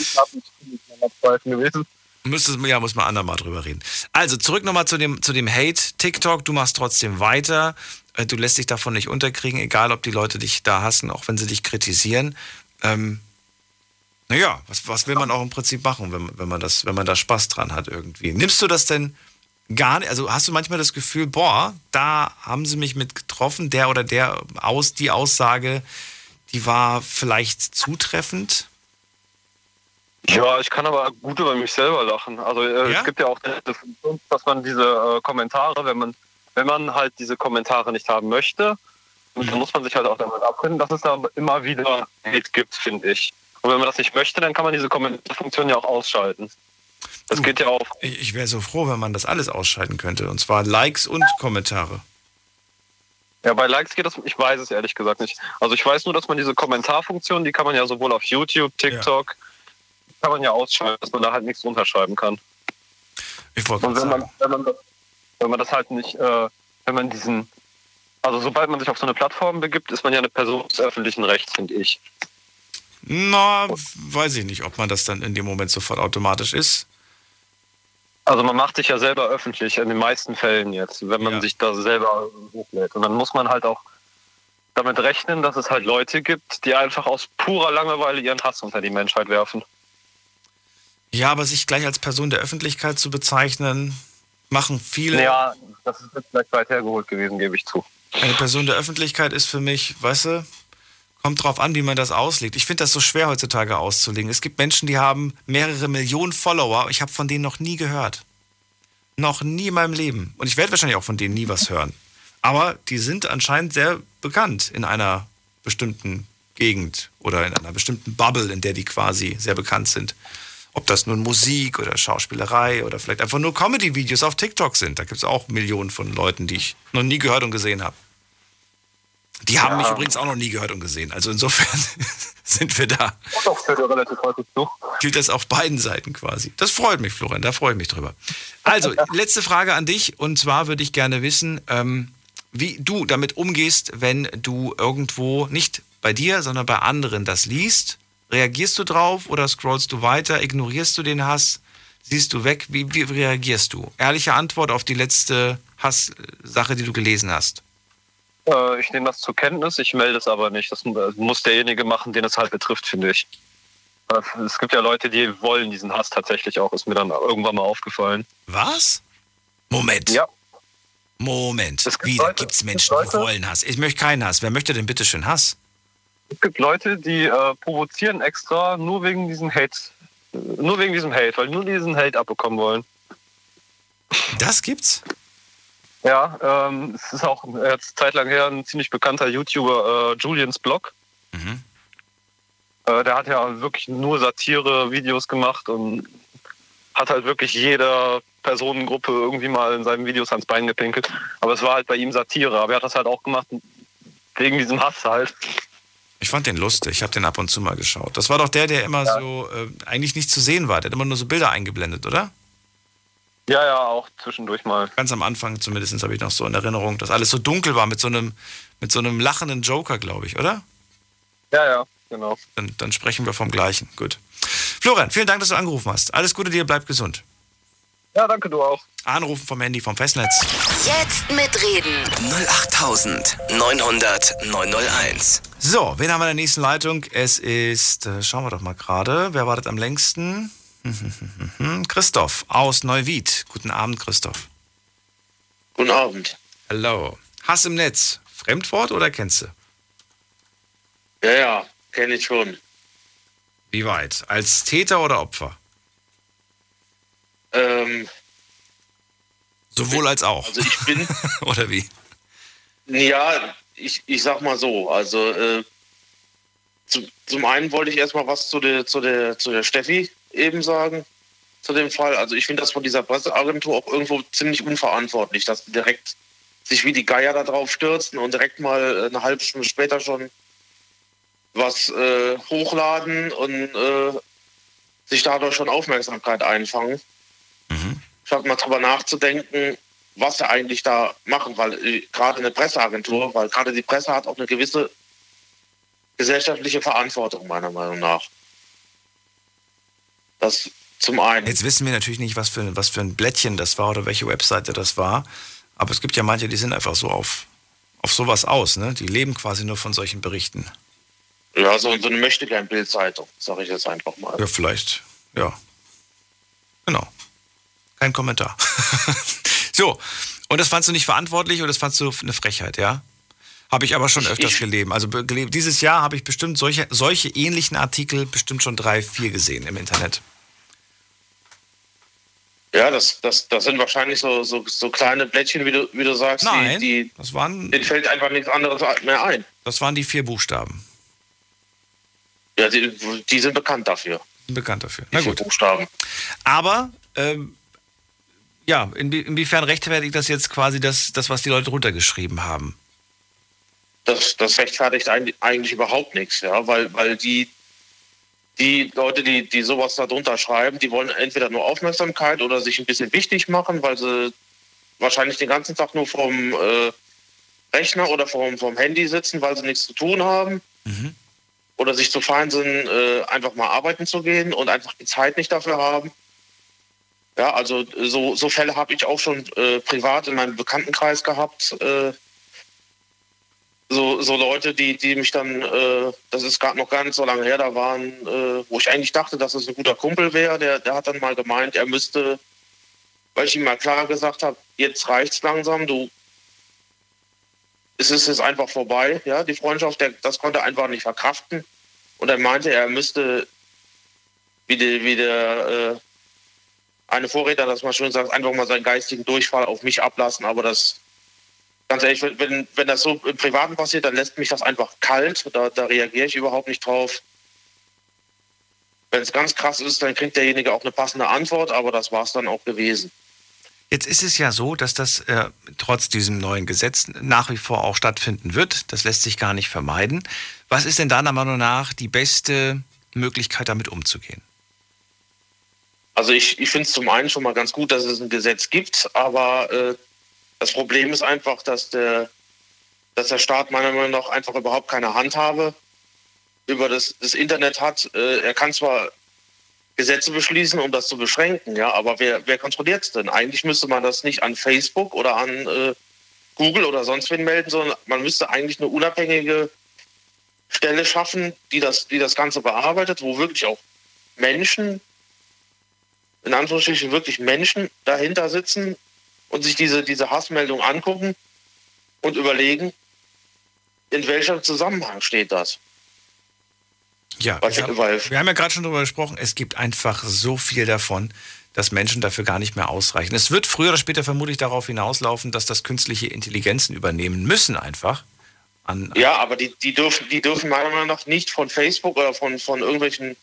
Ich habe nicht Zweifel gewesen. Ja, muss man andermal drüber reden. Also zurück nochmal zu dem, zu dem Hate. TikTok, du machst trotzdem weiter. Äh, Du lässt dich davon nicht unterkriegen, egal ob die Leute dich da hassen, auch wenn sie dich kritisieren. Ähm, naja, was, was will man auch im Prinzip machen, wenn, wenn, man das, wenn man da Spaß dran hat irgendwie? Nimmst du das denn gar nicht? Also hast du manchmal das Gefühl, boah, da haben sie mich mit getroffen, der oder der aus, die Aussage, die war vielleicht zutreffend? Ja, ich kann aber gut über mich selber lachen. Also äh, Ja? es gibt ja auch diese Funktion, dass man diese äh, Kommentare, wenn man, wenn man halt diese Kommentare nicht haben möchte, Mhm. dann muss man sich halt auch damit abfinden, dass es da immer wieder Hate gibt, finde ich. Und wenn man das nicht möchte, dann kann man diese Kommentarfunktion ja auch ausschalten. Das geht ja auch. Ich, wäre so froh, wenn man das alles ausschalten könnte. Und zwar Likes und Kommentare. Ja, bei Likes geht das, ich weiß es ehrlich gesagt nicht. Also ich weiß nur, dass man diese Kommentarfunktion, die kann man ja sowohl auf YouTube, TikTok, kann man ja ausschalten, dass man da halt nichts runterschreiben kann. Ich wollte Und wenn sagen. man, wenn man, das, wenn man das halt nicht, äh, wenn man diesen, also sobald man sich auf so eine Plattform begibt, ist man ja eine Person des öffentlichen Rechts, finde ich. Na, weiß ich nicht, ob man das dann in dem Moment sofort automatisch ist. Also man macht sich ja selber öffentlich, in den meisten Fällen jetzt, wenn man Ja. sich da selber hochlädt. Und dann muss man halt auch damit rechnen, dass es halt Leute gibt, die einfach aus purer Langeweile ihren Hass unter die Menschheit werfen. Ja, aber sich gleich als Person der Öffentlichkeit zu bezeichnen, machen viele. Ja, das ist jetzt vielleicht weit hergeholt gewesen, gebe ich zu. Eine Person der Öffentlichkeit ist für mich, weißt du, kommt drauf an, wie man das auslegt. Ich finde das so schwer heutzutage auszulegen. Es gibt Menschen, die haben mehrere Millionen Follower. Ich habe von denen noch nie gehört. Noch nie in meinem Leben. Und ich werde wahrscheinlich auch von denen nie was hören. Aber die sind anscheinend sehr bekannt in einer bestimmten Gegend oder in einer bestimmten Bubble, in der die quasi sehr bekannt sind. Ob das nun Musik oder Schauspielerei oder vielleicht einfach nur Comedy-Videos auf TikTok sind. Da gibt es auch Millionen von Leuten, die ich noch nie gehört und gesehen habe. Die haben Ja. mich übrigens auch noch nie gehört und gesehen. Also insofern sind wir da. Doch, fällt ja relativ häufig zu. Gilt das auf beiden Seiten quasi. Das freut mich, Florian, da freue ich mich drüber. Also, letzte Frage an dich. Und zwar würde ich gerne wissen, ähm, wie du damit umgehst, wenn du irgendwo nicht bei dir, sondern bei anderen das liest. Reagierst du drauf oder scrollst du weiter? Ignorierst du den Hass? Siehst du weg? Wie, wie reagierst du? Ehrliche Antwort auf die letzte Hasssache, die du gelesen hast. Äh, ich nehme das zur Kenntnis, ich melde es aber nicht. Das muss derjenige machen, den es halt betrifft, finde ich. Äh, Es gibt ja Leute, die wollen diesen Hass tatsächlich auch, ist mir dann irgendwann mal aufgefallen. Was? Moment. Ja. Moment. Es gibt Wieder Leute- gibt es es gibt Menschen, die wollen Hass. Ich möchte keinen Hass. Wer möchte denn bitte schön Hass? Es gibt Leute, die äh, provozieren extra nur wegen diesem Hate. Nur wegen diesem Hate, weil nur diesen Hate abbekommen wollen. Das gibt's? Ja, ähm, es ist auch jetzt zeitlang her ein ziemlich bekannter YouTuber, äh, Julians Blog. Mhm. Äh, der hat ja wirklich nur Satire-Videos gemacht und hat halt wirklich jeder Personengruppe irgendwie mal in seinen Videos ans Bein gepinkelt. Aber es war halt bei ihm Satire. Aber er hat das halt auch gemacht wegen diesem Hass halt. Ich fand den lustig. Ich habe den ab und zu mal geschaut. Das war doch der, der immer so äh, eigentlich nicht zu sehen war. Der hat immer nur so Bilder eingeblendet, oder? Ja, ja, auch zwischendurch mal. Ganz am Anfang zumindest habe ich noch so in Erinnerung, dass alles so dunkel war mit so einem, mit so einem lachenden Joker, glaube ich, oder? Ja, ja, genau. Dann, dann sprechen wir vom Gleichen. Gut. Florian, vielen Dank, dass du angerufen hast. Alles Gute dir, bleib gesund. Ja, danke, du auch. Anrufen vom Handy vom Festnetz. Jetzt mitreden. 08900 901. So, wen haben wir in der nächsten Leitung? Es ist, äh, schauen wir doch mal gerade, wer wartet am längsten? Christoph aus Neuwied. Guten Abend, Christoph. Guten Abend. Hallo. Hass im Netz. Fremdwort oder kennst du? Ja, ja, kenne ich schon. Wie weit? Als Täter oder Opfer? Ähm, Sowohl als auch. also ich bin, oder wie? ja, ich, ich sag mal so, also äh, zu, zum einen wollte ich erstmal was zu der, zu, der, zu der Steffi eben sagen, zu dem Fall. Also ich finde das von dieser Presseagentur auch irgendwo ziemlich unverantwortlich, dass die direkt sich wie die Geier da drauf stürzen und direkt mal eine halbe Stunde später schon was äh, hochladen und äh, sich dadurch schon Aufmerksamkeit einfangen. Mhm. statt mal drüber nachzudenken, was sie eigentlich da machen, weil äh, gerade eine Presseagentur, weil gerade die Presse hat auch eine gewisse gesellschaftliche Verantwortung, meiner Meinung nach. Das zum einen. Jetzt wissen wir natürlich nicht, was für, was für ein Blättchen das war oder welche Webseite das war. Aber es gibt ja manche, die sind einfach so auf, auf sowas aus. Ne? Die leben quasi nur von solchen Berichten. Ja, so, so eine möchte gern Bildzeitung, sage ich jetzt einfach mal. Ja, vielleicht. Ja. Genau. Kein Kommentar. so. Und das fandst du nicht verantwortlich oder das fandst du eine Frechheit, ja? Habe ich aber schon öfters Ich- gelebt. Also gelebt. dieses Jahr habe ich bestimmt solche, solche ähnlichen Artikel bestimmt schon drei, vier gesehen im Internet. Ja, das, das, das sind wahrscheinlich so, so, so kleine Blättchen, wie du, wie du sagst, Nein, die, die das waren, denen fällt einfach nichts anderes mehr ein. das waren die vier Buchstaben. Ja, die, die sind bekannt dafür. Bekannt dafür. Die Na vier gut. Buchstaben. Aber, ähm, ja, inwie- inwiefern rechtfertigt das jetzt quasi das, das, was die Leute runtergeschrieben haben? Das, das rechtfertigt eigentlich, eigentlich überhaupt nichts, ja, weil, weil die, die Leute, die, die sowas da drunter schreiben, die wollen entweder nur Aufmerksamkeit oder sich ein bisschen wichtig machen, weil sie wahrscheinlich den ganzen Tag nur vom äh, Rechner oder vom, vom Handy sitzen, weil sie nichts zu tun haben. Mhm. oder sich zu fein sind, äh, einfach mal arbeiten zu gehen und einfach die Zeit nicht dafür haben. Ja, also so, so Fälle habe ich auch schon äh, privat in meinem Bekanntenkreis gehabt. So, so Leute, die, die mich dann, äh, das ist gerade noch gar nicht so lange her, da waren, äh, wo ich eigentlich dachte, dass es ein guter Kumpel wäre, der, der hat dann mal gemeint, er müsste, weil ich ihm mal klar gesagt habe, jetzt reicht's langsam, du, es ist jetzt einfach vorbei, ja, die Freundschaft, der, das konnte er einfach nicht verkraften. Und er meinte, er müsste, wie, die, wie der äh, eine Vorredner das mal schön sagt, einfach mal seinen geistigen Durchfall auf mich ablassen. Aber das, ganz ehrlich, wenn, wenn das so im Privaten passiert, dann lässt mich das einfach kalt. Da, da reagiere ich überhaupt nicht drauf. Wenn es ganz krass ist, dann kriegt derjenige auch eine passende Antwort, aber das war es dann auch gewesen. Jetzt ist es ja so, dass das äh, trotz diesem neuen Gesetz nach wie vor auch stattfinden wird. Das lässt sich gar nicht vermeiden. Was ist denn deiner Meinung nach die beste Möglichkeit, damit umzugehen? Also ich, ich finde es zum einen schon mal ganz gut, dass es ein Gesetz gibt, aber äh, das Problem ist einfach, dass der, dass der Staat meiner Meinung nach einfach überhaupt keine Handhabe über das, das Internet hat. Äh, er kann zwar Gesetze beschließen, um das zu beschränken, ja, aber wer, wer kontrolliert es denn? Eigentlich müsste man das nicht an Facebook oder an äh, Google oder sonst wen melden, sondern man müsste eigentlich eine unabhängige Stelle schaffen, die das, die das Ganze bearbeitet, wo wirklich auch Menschen in Anführungsstrichen wirklich Menschen dahinter sitzen und sich diese, diese Hassmeldung angucken und überlegen, in welchem Zusammenhang steht das. Ja, wir haben, wir haben ja gerade schon darüber gesprochen, es gibt einfach so viel davon, dass Menschen dafür gar nicht mehr ausreichen. Es wird früher oder später vermutlich darauf hinauslaufen, dass das künstliche Intelligenzen übernehmen müssen einfach. An, an ja, aber die, die, dürfen, die dürfen meiner Meinung nach nicht von Facebook oder von, von irgendwelchen,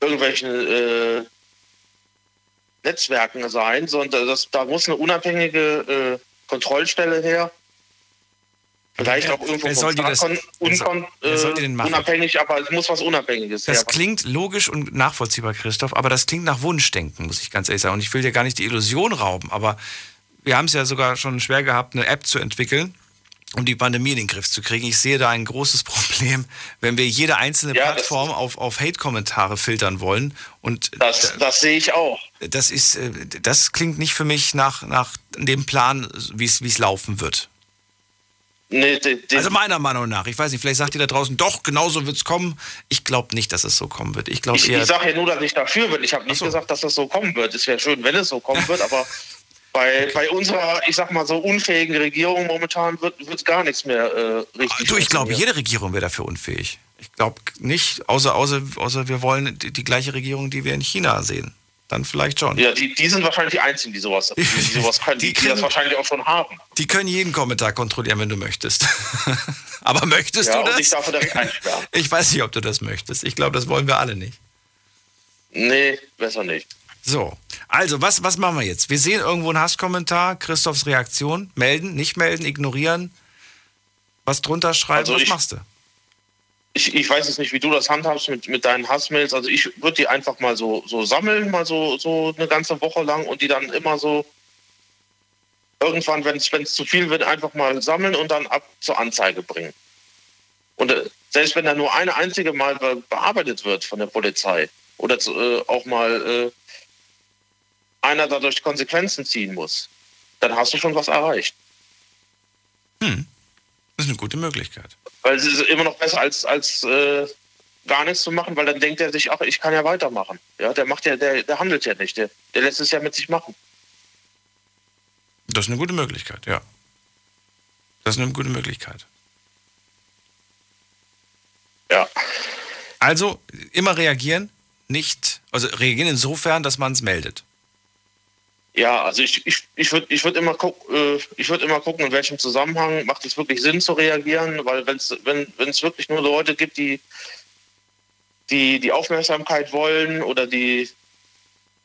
irgendwelchen äh, Netzwerken sein, sondern das, da muss eine unabhängige äh, Kontrollstelle her. Vielleicht auch irgendwo wer soll die das, unkon, wer soll, wer äh, unabhängig, aber es muss was Unabhängiges Das her. klingt logisch und nachvollziehbar, Christoph, aber das klingt nach Wunschdenken, muss ich ganz ehrlich sagen. Und ich will dir gar nicht die Illusion rauben, aber wir haben es ja sogar schon schwer gehabt, eine App zu entwickeln, um die Pandemie in den Griff zu kriegen. Ich sehe da ein großes Problem, wenn wir jede einzelne ja, Plattform auf, auf Hate-Kommentare filtern wollen. Und das, das sehe ich auch. Das ist, äh, das klingt nicht für mich nach, nach dem Plan, wie es laufen wird. Nee, de, de, also meiner Meinung nach. Ich weiß nicht, vielleicht sagt ihr da draußen, doch, genauso wird es kommen. Ich glaube nicht, dass es so kommen wird. Ich, ich, ich sage ja nur, dass ich dafür bin. Ich habe nicht so. gesagt, dass es so kommen wird. Es wäre schön, wenn es so kommen wird, aber bei, bei unserer, ich sag mal so, unfähigen Regierung momentan wird, wird gar nichts mehr äh, richtig. Du, ich glaube, jede Regierung wäre dafür unfähig. Ich glaube nicht, außer, außer, außer wir wollen die, die, gleiche Regierung, die wir in China sehen. Dann vielleicht schon. Ja, die, die sind wahrscheinlich die Einzigen, die sowas, die, sowas können, die, die, kriegen, das wahrscheinlich auch schon haben. Die können jeden Kommentar kontrollieren, wenn du möchtest. Aber möchtest ja, du das? Und ich darf direkt einsperren. Ich weiß nicht, ob du das möchtest. Ich glaube, das wollen wir alle nicht. Nee, besser nicht. So, also was, was machen wir jetzt? Wir sehen irgendwo einen Hasskommentar, Christophs Reaktion, melden, nicht melden, ignorieren, was drunter schreiben, also was ich, machst du? Ich, ich weiß jetzt nicht, wie du das handhabst mit, mit deinen Hassmails. Also ich würde die einfach mal so, so sammeln, mal so, so eine ganze Woche lang und die dann immer so irgendwann, wenn es zu viel wird, einfach mal sammeln und dann ab zur Anzeige bringen. Und äh, selbst wenn da nur eine einzige Mal bearbeitet wird von der Polizei oder äh, auch mal äh, einer dadurch Konsequenzen ziehen muss, dann hast du schon was erreicht. Hm. Das ist eine gute Möglichkeit. Weil es ist immer noch besser als, als äh, gar nichts zu machen, weil dann denkt er sich, ach, ich kann ja weitermachen. Ja, der macht ja, der, der handelt ja nicht, der, der lässt es ja mit sich machen. Das ist eine gute Möglichkeit, ja. Das ist eine gute Möglichkeit. Ja. Also immer reagieren, nicht, also reagieren insofern, dass man es meldet. Ja, also ich, ich, ich würde ich würd immer, guck, äh, würd immer gucken, in welchem Zusammenhang macht es wirklich Sinn zu reagieren, weil wenn's, wenn es wirklich nur Leute gibt, die, die die Aufmerksamkeit wollen oder die,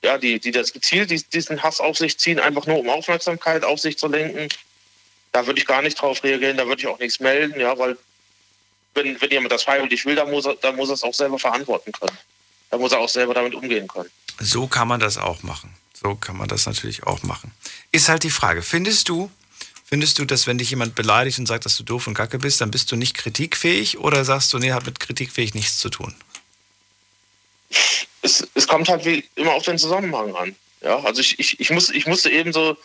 ja, die, die das gezielt diesen Hass auf sich ziehen, einfach nur um Aufmerksamkeit auf sich zu lenken, da würde ich gar nicht drauf reagieren, da würde ich auch nichts melden, ja, weil wenn, wenn jemand das freiwillig will, dann muss er, dann muss er es auch selber verantworten können. Da muss er auch selber damit umgehen können. So kann man das auch machen. So kann man das natürlich auch machen. Ist halt die Frage, findest du, Findest du, dass wenn dich jemand beleidigt und sagt, dass du doof und kacke bist, dann bist du nicht kritikfähig oder sagst du, nee, hat mit kritikfähig nichts zu tun? Es, es kommt halt wie immer auf den Zusammenhang an. Ja, also ich, ich, ich, muss, ich musste eben so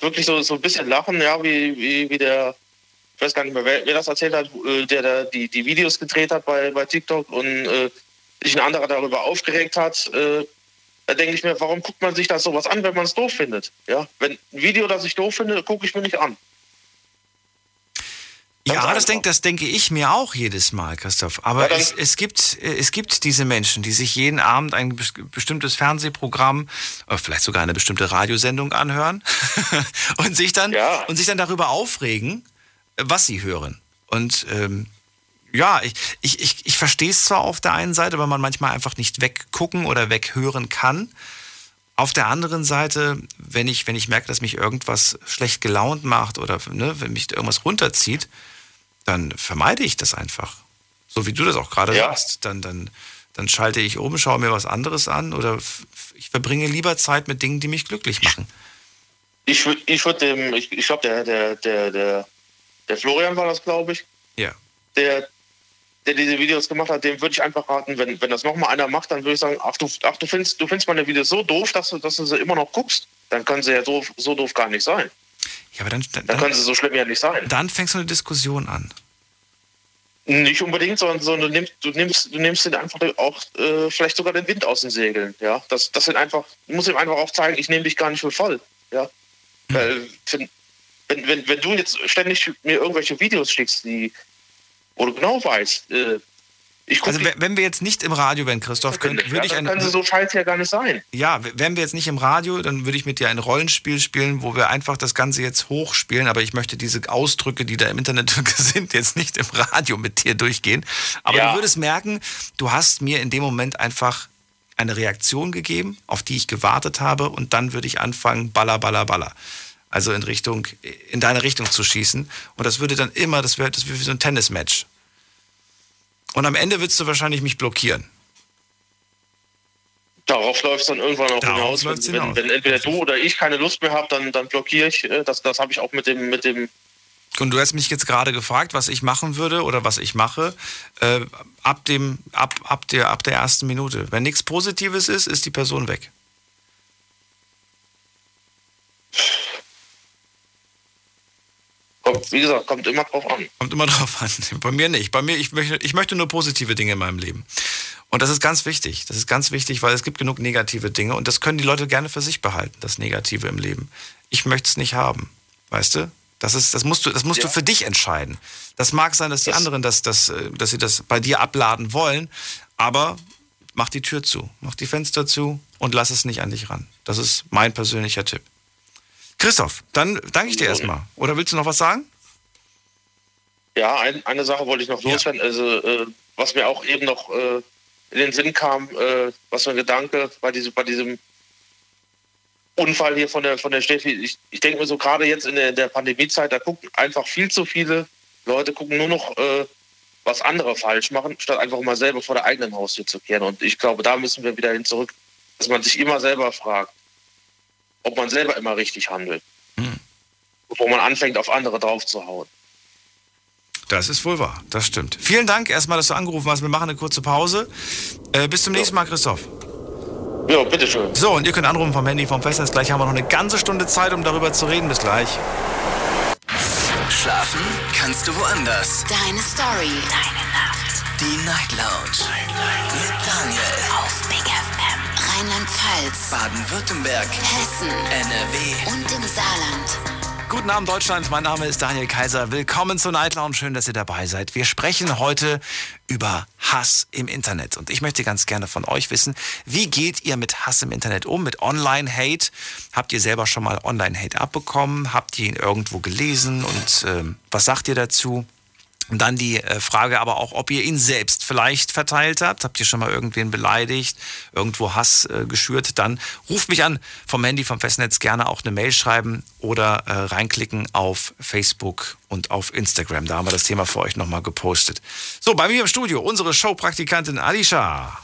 wirklich so, so ein bisschen lachen, ja, wie, wie, wie der, ich weiß gar nicht mehr, wer, wer das erzählt hat, äh, der da die, die Videos gedreht hat bei, bei TikTok und äh, sich ein anderer darüber aufgeregt hat. Äh, da denke ich mir, warum guckt man sich das sowas an, wenn man es doof findet? Ja, wenn ein Video, das ich doof finde, gucke ich mir nicht an. ja, das, denk, das denke ich mir auch jedes Mal, Christoph. Aber ja, es, es, gibt, es gibt diese Menschen, die sich jeden Abend ein bestimmtes Fernsehprogramm, oder vielleicht sogar eine bestimmte Radiosendung anhören und, sich dann, ja. und sich dann darüber aufregen, was sie hören. Und ähm, ja, ich, ich, ich, ich verstehe es zwar auf der einen Seite, weil man manchmal einfach nicht weggucken oder weghören kann. Auf der anderen Seite, wenn ich, wenn ich merke, dass mich irgendwas schlecht gelaunt macht oder ne, wenn mich irgendwas runterzieht, dann vermeide ich das einfach. So wie du das auch gerade ja. sagst. Dann, dann, dann schalte ich um, schaue mir was anderes an oder ich verbringe lieber Zeit mit Dingen, die mich glücklich machen. Ich, ich würde dem, ich, ich glaube, der, der, der, der, der Florian war das, glaube ich. Ja. Der, der diese Videos gemacht hat, dem würde ich einfach raten, wenn, wenn das nochmal einer macht, dann würde ich sagen, ach du, ach, du findest, du findest meine Videos so doof, dass du, dass du sie immer noch guckst. Dann können sie ja so, so doof gar nicht sein. Ja, aber dann, dann, dann können sie so schlimm ja nicht sein. Dann fängst du eine Diskussion an. Nicht unbedingt, sondern, sondern du nimmst, du nimmst, du nimmst den einfach auch äh, vielleicht sogar den Wind aus den Segeln. Ja, das, das sind einfach, du musst ihm einfach auch zeigen, ich nehme dich gar nicht für voll. Ja, hm. weil wenn, wenn, wenn du jetzt ständig mir irgendwelche Videos schickst, die wo du genau weißt, äh, ich also wenn wir jetzt nicht im Radio wären, Christoph, können, würde ja, ich. Können sie so scheiße ja gar nicht sein. Ja, wären wir jetzt nicht im Radio, dann würde ich mit dir ein Rollenspiel spielen, wo wir einfach das Ganze jetzt hochspielen. Aber ich möchte diese Ausdrücke, die da im Internet sind, jetzt nicht im Radio mit dir durchgehen. Aber ja. du würdest merken, du hast mir in dem Moment einfach eine Reaktion gegeben, auf die ich gewartet habe, und dann würde ich anfangen, baller, baller, baller. Also in Richtung, in deine Richtung zu schießen. Und das würde dann immer, das wäre das wär wie so ein Tennismatch. Und am Ende würdest du wahrscheinlich mich blockieren. Darauf läuft es dann irgendwann auch hinaus. Wenn, hinaus. Wenn, wenn, entweder du oder ich keine Lust mehr habe, dann, dann blockiere ich. Äh, das, das habe ich auch mit dem, mit dem. Und du hast mich jetzt gerade gefragt, was ich machen würde oder was ich mache, äh, ab, dem, ab, ab, der, ab der ersten Minute. Wenn nichts Positives ist, ist die Person weg. Kommt, wie gesagt, kommt immer drauf an. Kommt immer drauf an. Bei mir nicht. Bei mir, ich möchte, ich möchte nur positive Dinge in meinem Leben. Und das ist ganz wichtig. Das ist ganz wichtig, weil es gibt genug negative Dinge und das können die Leute gerne für sich behalten, das Negative im Leben. Ich möchte es nicht haben. Weißt du? Das, ist, das musst, du, das musst ja. du für dich entscheiden. Das mag sein, dass die das anderen das, das, äh, dass sie das bei dir abladen wollen, aber mach die Tür zu, mach die Fenster zu und lass es nicht an dich ran. Das ist mein persönlicher Tipp. Christoph, dann danke ich dir erstmal. Oder willst du noch was sagen? Ja, ein, eine Sache wollte ich noch loswerden. Ja. Also, äh, was mir auch eben noch äh, in den Sinn kam, äh, was für ein Gedanke bei, diese, bei diesem Unfall hier von der, von der Steffi. Ich, ich denke mir so, gerade jetzt in der, der Pandemiezeit, da gucken einfach viel zu viele Leute, gucken nur noch, äh, was andere falsch machen, statt einfach mal selber vor der eigenen Haustür zu kehren. Und ich glaube, da müssen wir wieder hin zurück, dass man sich immer selber fragt, ob man selber immer richtig handelt. Hm. Bevor man anfängt, auf andere draufzuhauen. Das ist wohl wahr, das stimmt. Vielen Dank erstmal, dass du angerufen hast. Wir machen eine kurze Pause. Äh, bis zum nächsten Mal, Christoph. Ja, bitteschön. So, und ihr könnt anrufen vom Handy, vom Festnetz. Gleich haben wir noch eine ganze Stunde Zeit, um darüber zu reden. Bis gleich. Schlafen kannst du woanders. Deine Story. Deine Nacht. Die Night Lounge. Night, Night. Mit Daniel. Auf Big FM. Rheinland-Pfalz, Baden-Württemberg, Hessen, NRW und im Saarland. Guten Abend Deutschland, mein Name ist Daniel Kaiser. Willkommen zur Night Lounge, schön, dass ihr dabei seid. Wir sprechen heute über Hass im Internet und ich möchte ganz gerne von euch wissen, wie geht ihr mit Hass im Internet um, mit Online-Hate? Habt ihr selber schon mal Online-Hate abbekommen? Habt ihr ihn irgendwo gelesen und äh, was sagt ihr dazu? Und dann die äh, Frage aber auch, ob ihr ihn selbst vielleicht verteilt habt. Habt ihr schon mal irgendwen beleidigt, irgendwo Hass äh, geschürt? Dann ruft mich an vom Handy, vom Festnetz, gerne auch eine Mail schreiben oder äh, reinklicken auf Facebook und auf Instagram. Da haben wir das Thema für euch nochmal gepostet. So, bei mir im Studio unsere Showpraktikantin Alicia.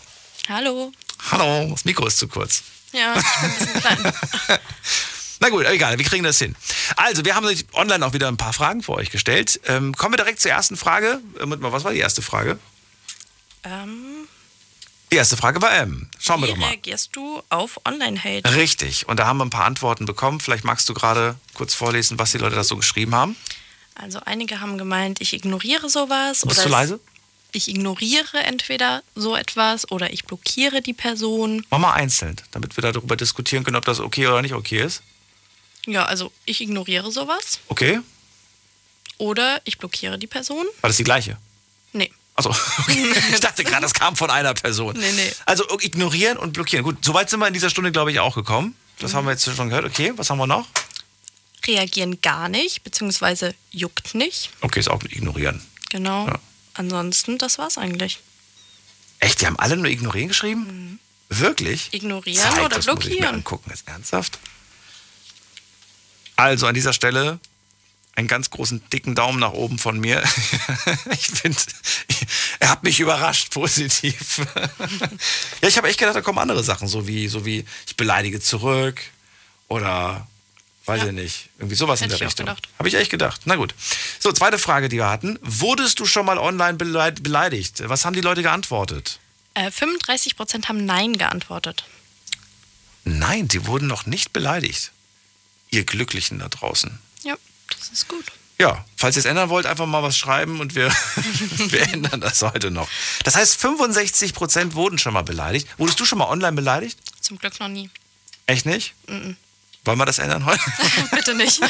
Hallo. Hallo, das Mikro ist zu kurz. Ja, ich bin ein bisschen klein. Na gut, egal, wir kriegen das hin. Also, wir haben online auch wieder ein paar Fragen für euch gestellt. Ähm, kommen wir direkt zur ersten Frage. Äh, Was war die erste Frage? Ähm, Die erste Frage war M. Schauen wir wie doch mal. reagierst du auf Online-Hate? Richtig. Und da haben wir ein paar Antworten bekommen. Vielleicht magst du gerade kurz vorlesen, was die Leute da so geschrieben haben. Also einige haben gemeint, ich ignoriere sowas. Bist oder du leise? Ich ignoriere entweder so etwas oder ich blockiere die Person. Mach mal einzeln, damit wir darüber diskutieren können, ob das okay oder nicht okay ist. Ja, also ich ignoriere sowas Okay? oder ich blockiere die Person. War das die gleiche? Nee. Also, okay. ich dachte gerade, das kam von einer Person. Nee, nee. Also ignorieren und blockieren. Gut, soweit sind wir in dieser Stunde, glaube ich, auch gekommen. Das haben wir jetzt schon gehört. Okay, was haben wir noch? Reagieren gar nicht, beziehungsweise juckt nicht. Okay, ist auch mit ignorieren. Genau. Ja. Ansonsten, das war's eigentlich. Echt, die haben alle nur ignorieren geschrieben? Wirklich? Ignorieren Zeig, oder das muss ich mir blockieren. angucken, ist ernsthaft. Also an dieser Stelle einen ganz großen, dicken Daumen nach oben von mir. ich finde, er hat mich überrascht, positiv. ja, ich habe echt gedacht, da kommen andere Sachen, so wie, so wie ich beleidige zurück oder weiß Ja. ich nicht, irgendwie sowas Hätte in der Richtung. Habe ich echt gedacht. Na gut. So, zweite Frage, die wir hatten. Wurdest du schon mal online beleid- beleidigt? Was haben die Leute geantwortet? Äh, 35% haben Nein geantwortet. Nein, die wurden noch nicht beleidigt. Ihr Glücklichen da draußen. Ja, das ist gut. Ja, falls ihr es ändern wollt, einfach mal was schreiben und wir, wir ändern das heute noch. Das heißt, 65% wurden schon mal beleidigt. Wurdest du schon mal online beleidigt? Zum Glück noch nie. Echt nicht? Mhm. Wollen wir das ändern heute? Bitte nicht.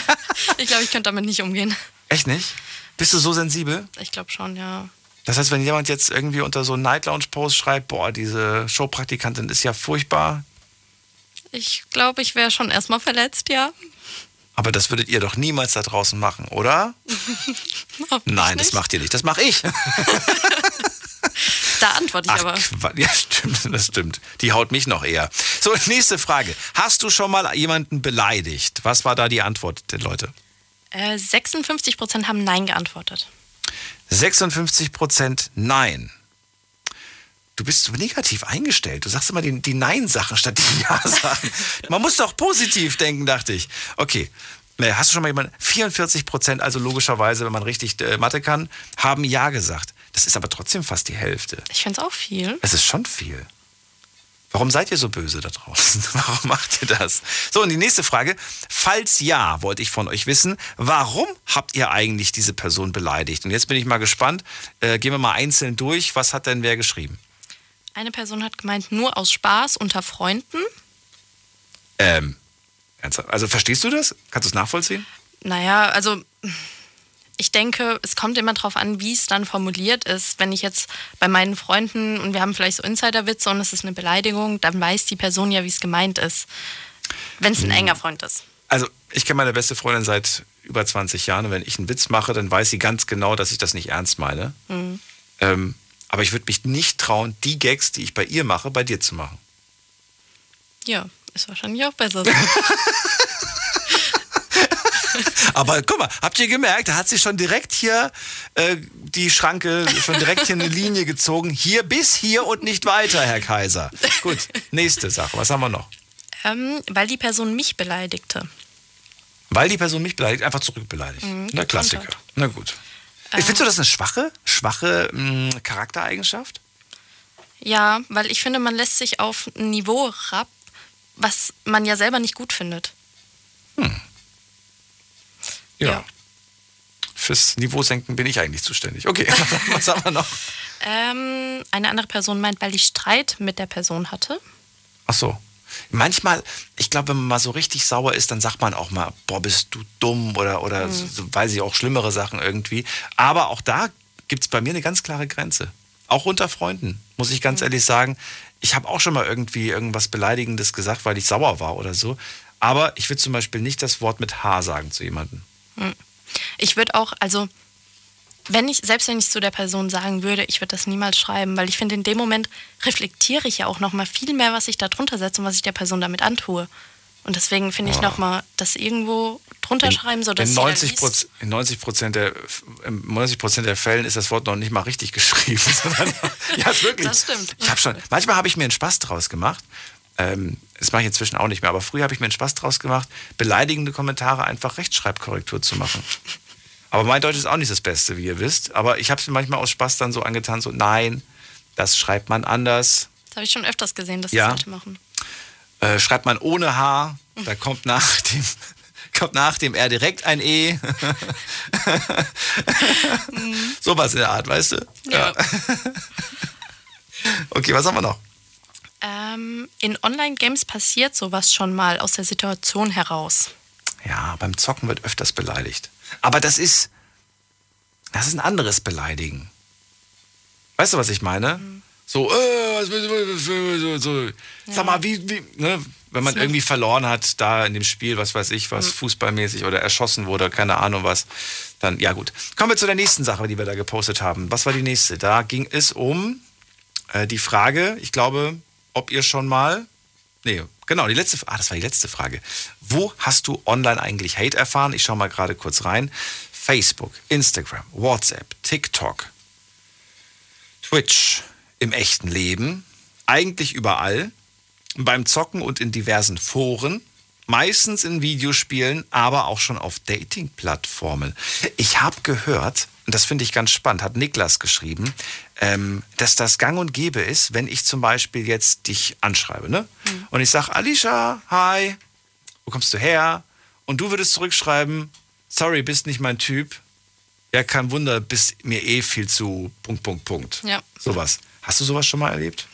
Ich glaube, ich könnte damit nicht umgehen. Echt nicht? Bist du so sensibel? Ich glaube schon, ja. Das heißt, wenn jemand jetzt irgendwie unter so einen Night Lounge Post schreibt, boah, diese Showpraktikantin ist ja furchtbar, Ich glaube, ich wäre schon erstmal verletzt, ja. aber das würdet ihr doch niemals da draußen machen, oder? Nein, das macht ihr nicht. Das mache ich. Da antworte ich Ach, aber. Qua- ja, stimmt, das stimmt. Die haut mich noch eher. So, nächste Frage. Hast du schon mal jemanden beleidigt? Was war da die Antwort der Leute? Äh, 56% haben Nein geantwortet. 56 Prozent Nein. Du bist so negativ eingestellt. Du sagst immer die, die Nein-Sachen statt die Ja-Sachen. Man muss doch positiv denken, dachte ich. Okay. Äh, Hast du schon mal jemanden? 44 Prozent, also logischerweise, wenn man richtig äh, Mathe kann, haben Ja gesagt. Das ist aber trotzdem fast die Hälfte. Ich finde es auch viel. Es ist schon viel. Warum seid ihr so böse da draußen? Warum macht ihr das? So, und die nächste Frage. Falls ja, wollte ich von euch wissen, warum habt ihr eigentlich diese Person beleidigt? Und jetzt bin ich mal gespannt. Äh, gehen wir mal einzeln durch. Was hat denn wer geschrieben? Eine Person hat gemeint, nur aus Spaß unter Freunden. Ähm, ernsthaft? also verstehst du das? Kannst du es nachvollziehen? Naja, also ich denke, es kommt immer darauf an, wie es dann formuliert ist. Wenn ich jetzt bei meinen Freunden und wir haben vielleicht so Insiderwitze und es ist eine Beleidigung, dann weiß die Person ja, wie es gemeint ist. Wenn es ein enger Freund ist. Also, ich kenne meine beste Freundin seit über 20 Jahren und wenn ich einen Witz mache, dann weiß sie ganz genau, dass ich das nicht ernst meine. Mhm. Ähm, aber ich würde mich nicht trauen, die Gags, die ich bei ihr mache, bei dir zu machen. Ja, ist wahrscheinlich auch besser so. Aber guck mal, habt ihr gemerkt, da hat sie schon direkt hier äh, die Schranke, schon direkt hier eine Linie gezogen. Hier bis hier und nicht weiter, Herr Kaiser. Gut, nächste Sache. Was haben wir noch? ähm, weil die Person mich beleidigte. Weil die Person mich beleidigt, einfach zurückbeleidigt. Mhm, Na, Klassiker. Na gut. Äh. Findest du das eine schwache, schwache mh, Charaktereigenschaft? Ja, weil ich finde, man lässt sich auf ein Niveau rab, was man ja selber nicht gut findet. Ja. Fürs Niveau senken bin ich eigentlich zuständig. Okay, was haben wir noch? Ähm, eine andere Person meint, weil ich Streit mit der Person hatte. Ach so. Manchmal, ich glaube, wenn man mal so richtig sauer ist, dann sagt man auch mal, boah, bist du dumm oder, oder Mhm. so, weiß ich auch schlimmere Sachen irgendwie. Aber auch da gibt es bei mir eine ganz klare Grenze. Auch unter Freunden, muss ich Mhm. ganz ehrlich sagen. Ich habe auch schon mal irgendwie irgendwas Beleidigendes gesagt, weil ich sauer war oder so. Aber ich will zum Beispiel nicht das Wort mit H sagen zu jemandem. Hm. Ich würde auch, also, wenn ich, selbst wenn ich zu der Person sagen würde, ich würde das niemals schreiben, weil ich finde, in dem Moment reflektiere ich ja auch nochmal viel mehr, was ich da drunter setze und was ich der Person damit antue. Und deswegen finde ich Ah. nochmal das irgendwo drunter schreiben, sodass in jeder 90 liest. Prozent, in 90 Prozent der, in 90 Prozent der Fällen ist das Wort noch nicht mal richtig geschrieben. sondern- ja, wirklich. Das stimmt. Ich habe schon, manchmal habe ich mir einen Spaß draus gemacht. Ähm, das mache ich inzwischen auch nicht mehr. Aber früher habe ich mir einen Spaß draus gemacht, beleidigende Kommentare einfach Rechtschreibkorrektur zu machen. Aber mein Deutsch ist auch nicht das Beste, wie ihr wisst. Aber ich habe es mir manchmal aus Spaß dann so angetan, so nein, das schreibt man anders. Das habe ich schon öfters gesehen, dass Ja. das Leute machen. Äh, schreibt man ohne H, da kommt nach dem, kommt nach dem R direkt ein E. Sowas in der Art, weißt du? Ja. Okay, was haben wir noch? Ähm, in Online-Games passiert sowas schon mal aus der Situation heraus. Ja, beim Zocken wird öfters beleidigt. Aber das ist, das ist ein anderes Beleidigen. Weißt du, was ich meine? So, äh, du, so, sag mal, wie, wie, ne? Wenn man irgendwie verloren hat, da in dem Spiel, was weiß ich, was fußballmäßig oder erschossen wurde, keine Ahnung was, dann, ja gut. Kommen wir zu der nächsten Sache, die wir da gepostet haben. Was war die nächste? Da ging es um äh, die Frage, ich glaube, ob ihr schon mal Nee, genau, die letzte, ah, das war die letzte Frage. Wo hast du online eigentlich Hate erfahren? Ich schaue mal gerade kurz rein. Facebook, Instagram, WhatsApp, TikTok, Twitch, im echten Leben, eigentlich überall, beim Zocken und in diversen Foren, meistens in Videospielen, aber auch schon auf Dating-Plattformen. Ich habe gehört, und das finde ich ganz spannend, hat Niklas geschrieben, ähm, dass das gang und gäbe ist, wenn ich zum Beispiel jetzt dich anschreibe, ne? Und ich sage, Alicia, hi, wo kommst du her? Und du würdest zurückschreiben, sorry, bist nicht mein Typ. Ja, kein Wunder, bist mir eh viel zu Punkt, Punkt, Punkt. Ja. Sowas. Hast du sowas schon mal erlebt?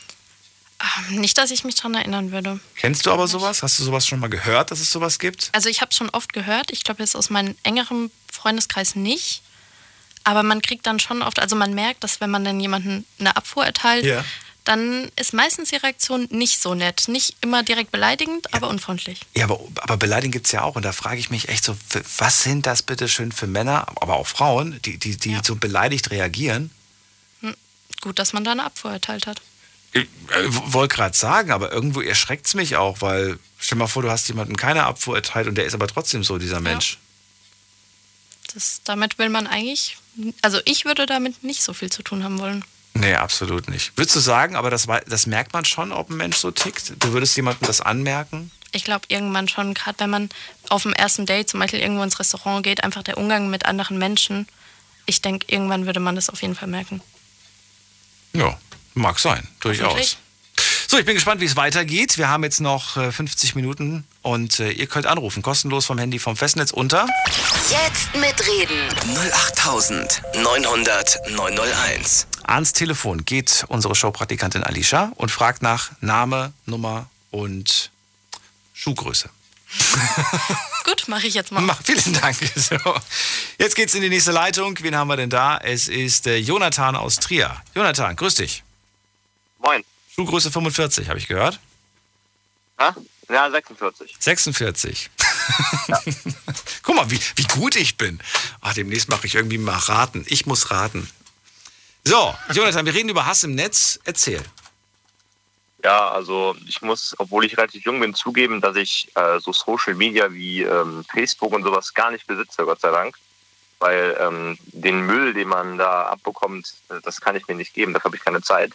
Ähm, nicht, dass ich mich daran erinnern würde. Kennst du aber sowas? Hast du sowas schon mal gehört, dass es sowas gibt? Also ich habe es schon oft gehört. Ich glaube jetzt aus meinem engeren Freundeskreis nicht. Aber man kriegt dann schon oft, also man merkt, dass wenn man dann jemanden eine Abfuhr erteilt, Ja. dann ist meistens die Reaktion nicht so nett. Nicht immer direkt beleidigend, aber unfreundlich. Ja, aber, aber Beleidigen gibt es ja auch. Und da frage ich mich echt so, was sind das bitte schön für Männer, aber auch Frauen, die, die, die so beleidigt reagieren? Gut, dass man da eine Abfuhr erteilt hat. Ich äh, wollte gerade sagen, aber irgendwo erschreckt es mich auch, weil stell mal vor, du hast jemandem keine Abfuhr erteilt und der ist aber trotzdem so, dieser Mensch. Das, damit will man eigentlich, also ich würde damit nicht so viel zu tun haben wollen. Nee, absolut nicht. Würdest du sagen, aber das, das merkt man schon, ob ein Mensch so tickt? Du würdest jemandem das anmerken? Ich glaube irgendwann schon, gerade wenn man auf dem ersten Date zum Beispiel irgendwo ins Restaurant geht, einfach der Umgang mit anderen Menschen. Ich denke, irgendwann würde man das auf jeden Fall merken. Ja, mag sein, durchaus. So, ich bin gespannt, wie es weitergeht. Wir haben jetzt noch äh, 50 Minuten und äh, ihr könnt anrufen, kostenlos vom Handy vom Festnetz unter. Jetzt mitreden. 08900 901. Ans Telefon geht unsere Showpraktikantin Alicia und fragt nach Name, Nummer und Schuhgröße. Gut, mache ich jetzt mal. Mach, vielen Dank. So, jetzt geht's in die nächste Leitung. Wen haben wir denn da? Es ist äh, Jonathan aus Trier. Jonathan, grüß dich. Moin. Schuhgröße 45, habe ich gehört. Ha? Ja, 46. 46. Guck mal, wie, wie gut ich bin. Ach, demnächst mache ich irgendwie mal raten. Ich muss raten. So, Jonathan, wir reden über Hass im Netz. Erzähl. Ja, also ich muss, obwohl ich relativ jung bin, zugeben, dass ich äh, so Social Media wie ähm, Facebook und sowas gar nicht besitze, Gott sei Dank. Weil ähm, den Müll, den man da abbekommt, äh, das kann ich mir nicht geben, dafür habe ich keine Zeit.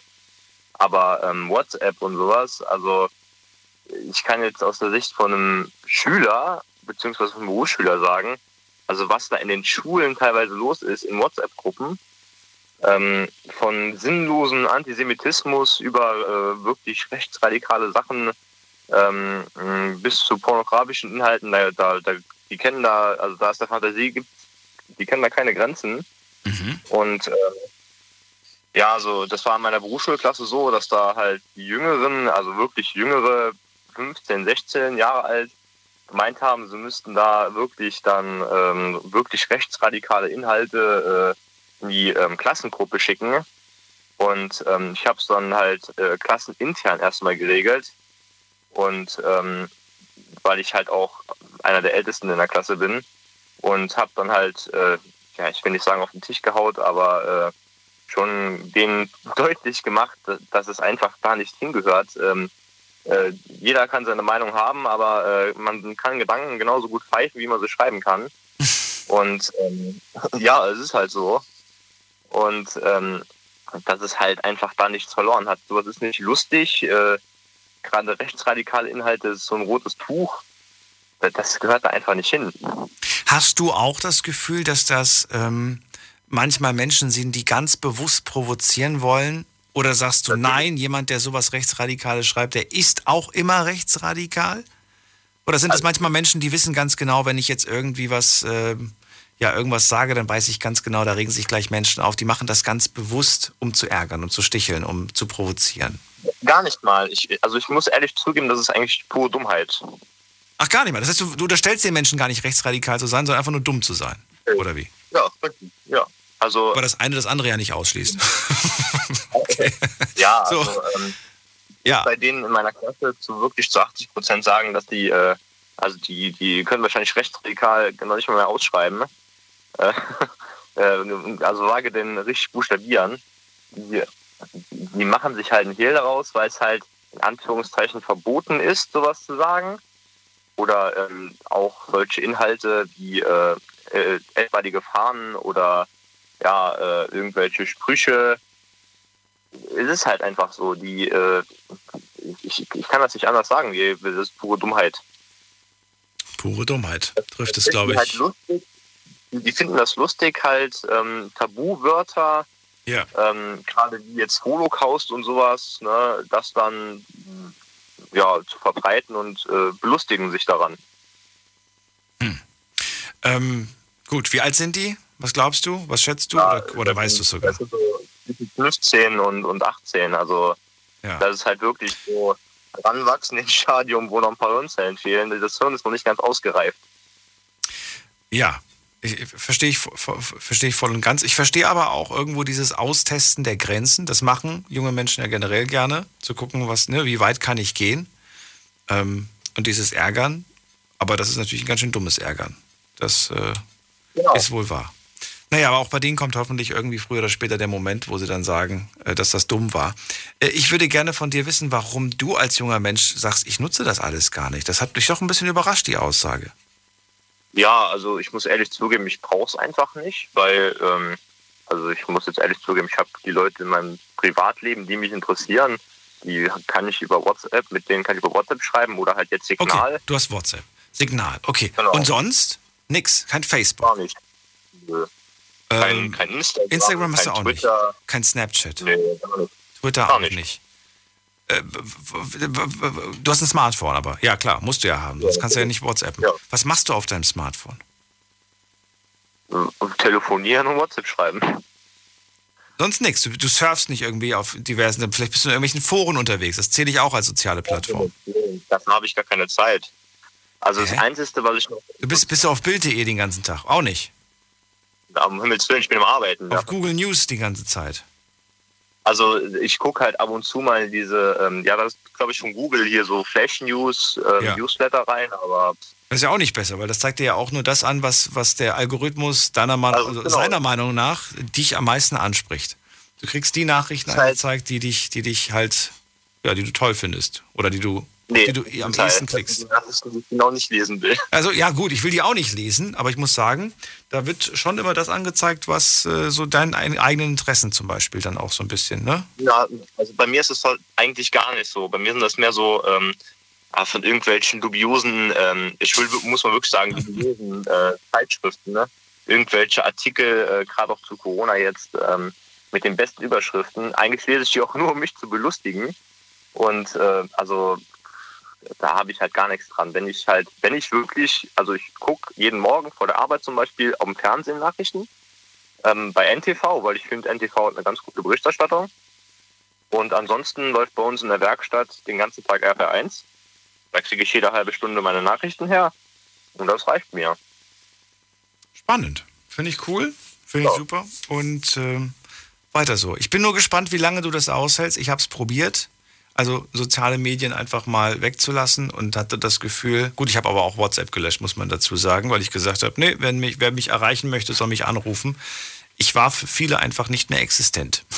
Aber ähm, WhatsApp und sowas, also ich kann jetzt aus der Sicht von einem Schüler beziehungsweise von einem Berufsschüler sagen, also was da in den Schulen teilweise los ist, in WhatsApp-Gruppen, ähm, von sinnlosen Antisemitismus über äh, wirklich rechtsradikale Sachen ähm, bis zu pornografischen Inhalten, da, da, die kennen da, also da ist der Fantasie gibt, die kennen da keine Grenzen. Und ähm, ja, also das war in meiner Berufsschulklasse so, dass da halt die Jüngeren, also wirklich jüngere, 15, 16 Jahre alt, gemeint haben, sie müssten da wirklich dann ähm, wirklich rechtsradikale Inhalte äh, in die ähm, Klassengruppe schicken. Und ähm, ich habe es dann halt äh, klassenintern erstmal geregelt. Und ähm, weil ich halt auch einer der Ältesten in der Klasse bin und habe dann halt, äh, ja, ich will nicht sagen auf den Tisch gehaut, aber äh, schon denen deutlich gemacht, dass es einfach da nicht hingehört. Ähm, äh, jeder kann seine Meinung haben, aber äh, man kann Gedanken genauso gut pfeifen, wie man sie schreiben kann. Und ähm, ja, es ist halt so. Und ähm, dass es halt einfach da nichts verloren hat. Sowas ist nicht lustig. Äh, gerade rechtsradikale Inhalte, ist so ein rotes Tuch. Das gehört da einfach nicht hin. Hast du auch das Gefühl, dass das ähm, manchmal Menschen sind, die ganz bewusst provozieren wollen? Oder sagst du, nein, jemand, der sowas Rechtsradikales schreibt, der ist auch immer rechtsradikal? Oder sind es manchmal Menschen, die wissen ganz genau, wenn ich jetzt irgendwie was, äh, ja, irgendwas sage, dann weiß ich ganz genau, da regen sich gleich Menschen auf. Die machen das ganz bewusst, um zu ärgern, um zu sticheln, um zu provozieren. Gar nicht mal. Ich, also ich muss ehrlich zugeben, das ist eigentlich pure Dummheit. Ach, gar nicht mal. Das heißt, du, du unterstellst den Menschen gar nicht rechtsradikal zu sein, sondern einfach nur dumm zu sein. Oder wie? Ja, ja. Also, Aber das eine das andere ja nicht ausschließt. okay. Ja, So. also ähm, Ja. bei denen in meiner Klasse zu wirklich zu 80 Prozent sagen, dass die, äh, also die, die können wahrscheinlich rechtsradikal noch nicht mal mehr ausschreiben. Äh, äh, also wage denn richtig buchstabieren. Die, die machen sich halt einen Hehl daraus, weil es halt in Anführungszeichen verboten ist, sowas zu sagen. Oder ähm, auch solche Inhalte wie äh, äh, etwaige Fahnen oder ja, äh, irgendwelche Sprüche. Es ist halt einfach so, die, äh, ich, ich kann das nicht anders sagen, die- das ist pure Dummheit. Pure Dummheit trifft es, glaube ich. Halt lustig, die finden das lustig, halt ähm, Tabuwörter, Ja. ähm, gerade wie jetzt Holocaust und sowas, ne, das dann ja, zu verbreiten und äh, belustigen sich daran. Ähm, gut, wie alt sind die? Was glaubst du? Was schätzt du? oder, oder weißt du es sogar? Das sind so zwischen 15 und, und 18, also Ja. das ist halt wirklich so ranwachsen im Stadium, wo noch ein paar Hirnzellen fehlen. Das Hirn ist noch nicht ganz ausgereift. Ja, ich, verstehe ich, verstehe ich voll und ganz. Ich verstehe aber auch irgendwo dieses Austesten der Grenzen. Das machen junge Menschen ja generell gerne, zu gucken, was, ne, wie weit kann ich gehen. Ähm, und dieses Ärgern. Aber das ist natürlich ein ganz schön dummes Ärgern. Das äh, ist wohl wahr. Naja, aber auch bei denen kommt hoffentlich irgendwie früher oder später der Moment, wo sie dann sagen, äh, dass das dumm war. Äh, ich würde gerne von dir wissen, warum du als junger Mensch sagst, ich nutze das alles gar nicht. Das hat mich doch ein bisschen überrascht, die Aussage. Ja, also ich muss ehrlich zugeben, ich brauche es einfach nicht, weil, ähm, also ich muss jetzt ehrlich zugeben, ich habe die Leute in meinem Privatleben, die mich interessieren, die kann ich über WhatsApp, mit denen kann ich über WhatsApp schreiben oder halt jetzt Signal. Okay, du hast WhatsApp. Signal, okay. Genau. Und sonst? Nix, kein Facebook. Gar nicht. Nö. Kein, Ähm, kein Instagram, Instagram hast du auch Twitter. nicht. Kein Snapchat. Nee. Twitter Gar auch nicht. nicht. Äh, Du hast ein Smartphone, aber ja klar, musst du ja haben. Sonst kannst du ja nicht WhatsAppen. Ja. Was machst du auf deinem Smartphone? Und telefonieren und WhatsApp schreiben. Sonst nichts. Du, du surfst nicht irgendwie auf diversen, vielleicht bist du in irgendwelchen Foren unterwegs. Das zähle ich auch als soziale Plattform. Dafür habe ich gar keine Zeit. Also das Hä? Einzige, was ich noch Du bist, bist du auf Bild.de den ganzen Tag? Auch nicht. Am Himmels Willen, ich bin am Arbeiten. Ja. Auf Google News die ganze Zeit. Also ich gucke halt ab und zu mal diese, ähm, ja, das ist glaube ich von Google hier so Flash News, ähm, Ja. Newsletter rein, aber Das ist ja auch nicht besser, weil das zeigt dir ja auch nur das an, was, was der Algorithmus deiner Meinung, Also, also genau. seiner Meinung nach dich am meisten anspricht. Du kriegst die Nachrichten Das heißt- angezeigt, die dich, die dich halt, ja, die du toll findest. Oder die du, nee, die du am ehesten klickst. Das genau nicht lesen will. Also ja gut, ich will die auch nicht lesen, aber ich muss sagen, da wird schon immer das angezeigt, was äh, so deinen ein- eigenen Interessen zum Beispiel dann auch so ein bisschen, ne? Ja, also bei mir ist es halt eigentlich gar nicht so. Bei mir sind das mehr so ähm, ah, von irgendwelchen dubiosen, ähm, ich will, muss man wirklich sagen, dubiosen äh, Zeitschriften, ne? Irgendwelche Artikel, äh, gerade auch zu Corona jetzt, ähm, mit den besten Überschriften. Eigentlich lese ich die auch nur, um mich zu belustigen. Und äh, also da habe ich halt gar nichts dran. Wenn ich halt, wenn ich wirklich, also ich gucke jeden Morgen vor der Arbeit zum Beispiel auf dem Fernsehen Nachrichten, ähm, bei NTV, weil ich finde, NTV hat eine ganz gute Berichterstattung. Und ansonsten läuft bei uns in der Werkstatt den ganzen Tag RP1. Da kriege ich jede halbe Stunde meine Nachrichten her. Und das reicht mir. Spannend. Finde ich cool, finde ich Ja. super. Und ähm, weiter so. Ich bin nur gespannt, wie lange du das aushältst. Ich habe es probiert. Also soziale Medien einfach mal wegzulassen und hatte das Gefühl, gut, ich habe aber auch WhatsApp gelöscht, muss man dazu sagen, weil ich gesagt habe, nee, wenn mich, wer mich erreichen möchte, soll mich anrufen. Ich war für viele einfach nicht mehr existent.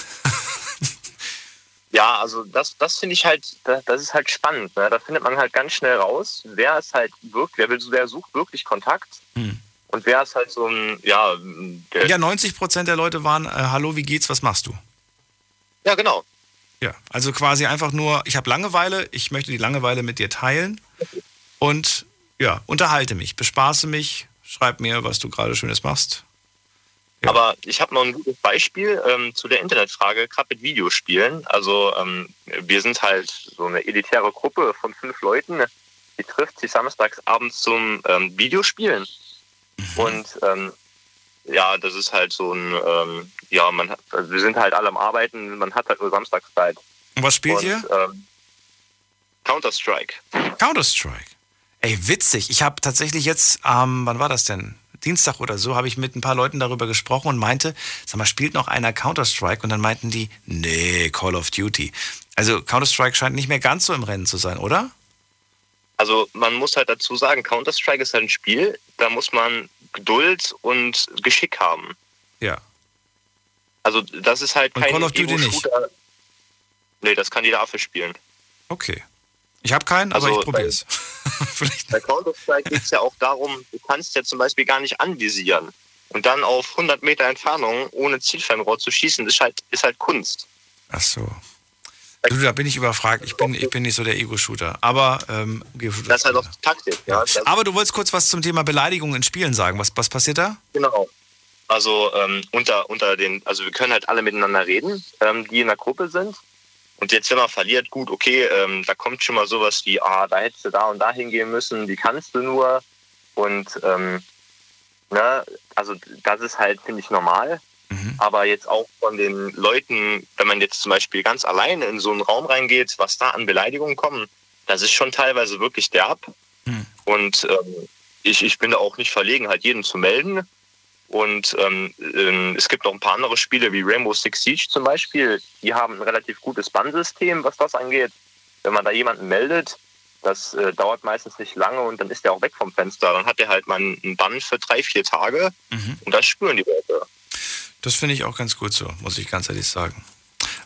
Ja, also das, das finde ich halt, das, das ist halt spannend. Ne? Da findet man halt ganz schnell raus, wer ist halt wirklich, wer, will, wer sucht wirklich Kontakt Hm. und wer ist halt so ein, ja, der, Ja, 90 Prozent der Leute waren, äh, hallo, wie geht's, was machst du? ja genau. Ja, also quasi einfach nur, ich habe Langeweile, ich möchte die Langeweile mit dir teilen und ja, unterhalte mich, bespaße mich, schreib mir, was du gerade Schönes machst. Aber ich habe noch ein gutes Beispiel ähm, zu der Internetfrage, gerade mit Videospielen. Also ähm, wir sind halt so eine elitäre Gruppe von fünf Leuten, die trifft sich samstags abends zum ähm, Videospielen. Und ähm, ja, das ist halt so ein, ähm, ja, man also wir sind halt alle am Arbeiten, man hat halt nur Samstagszeit. Und was spielt Und, ihr? Ähm, Counter-Strike. Counter-Strike. Ey, witzig. Ich habe tatsächlich jetzt, ähm, wann war das denn? Dienstag oder so, habe ich mit ein paar Leuten darüber gesprochen und meinte, sag mal, spielt noch einer Counter-Strike? Und dann meinten die, nee, Call of Duty. Also Counter-Strike scheint nicht mehr ganz so im Rennen zu sein, oder? Also man muss halt dazu sagen, Counter-Strike ist halt ein Spiel, da muss man Geduld und Geschick haben. Ja. Also das ist halt Und kein Call of Duty nicht? Nee, das kann jeder Affe spielen. Okay. Ich habe keinen, aber Also ich probiere es. Bei Counter-Strike geht es ja auch darum, du kannst ja zum Beispiel gar nicht anvisieren. Und dann auf 100 Meter Entfernung ohne Zielfernrohr zu schießen, ist halt, ist halt Kunst. Ach so. Du, da bin ich überfragt. Ich bin, ich bin nicht so der Ego-Shooter. Aber, ähm, Ego-Shooter. Das ist halt auch die Taktik. Ja. Das, aber du wolltest kurz was zum Thema Beleidigung in Spielen sagen. Was, was passiert da? Genau. Also ähm, unter, unter den, also wir können halt alle miteinander reden, ähm, die in der Gruppe sind. Und jetzt, wenn man verliert, gut, okay, ähm, da kommt schon mal sowas wie, ah, da hättest du da und da hingehen müssen, wie kannst du nur? Und ähm, ne, also das ist halt, finde ich, normal. Aber jetzt auch von den Leuten, wenn man jetzt zum Beispiel ganz alleine in so einen Raum reingeht, was da an Beleidigungen kommen, das ist schon teilweise wirklich derb. Und ähm, ich, ich bin da auch nicht verlegen, halt jeden zu melden. Und ähm, ähm, es gibt noch ein paar andere Spiele wie Rainbow Six Siege zum Beispiel. Die haben ein relativ gutes Bannsystem, was das angeht. Wenn man da jemanden meldet, das äh, dauert meistens nicht lange und dann ist der auch weg vom Fenster. Dann hat er halt mal einen Bann für drei, vier Tage und das spüren die Leute. Das finde ich auch ganz gut so, muss ich ganz ehrlich sagen.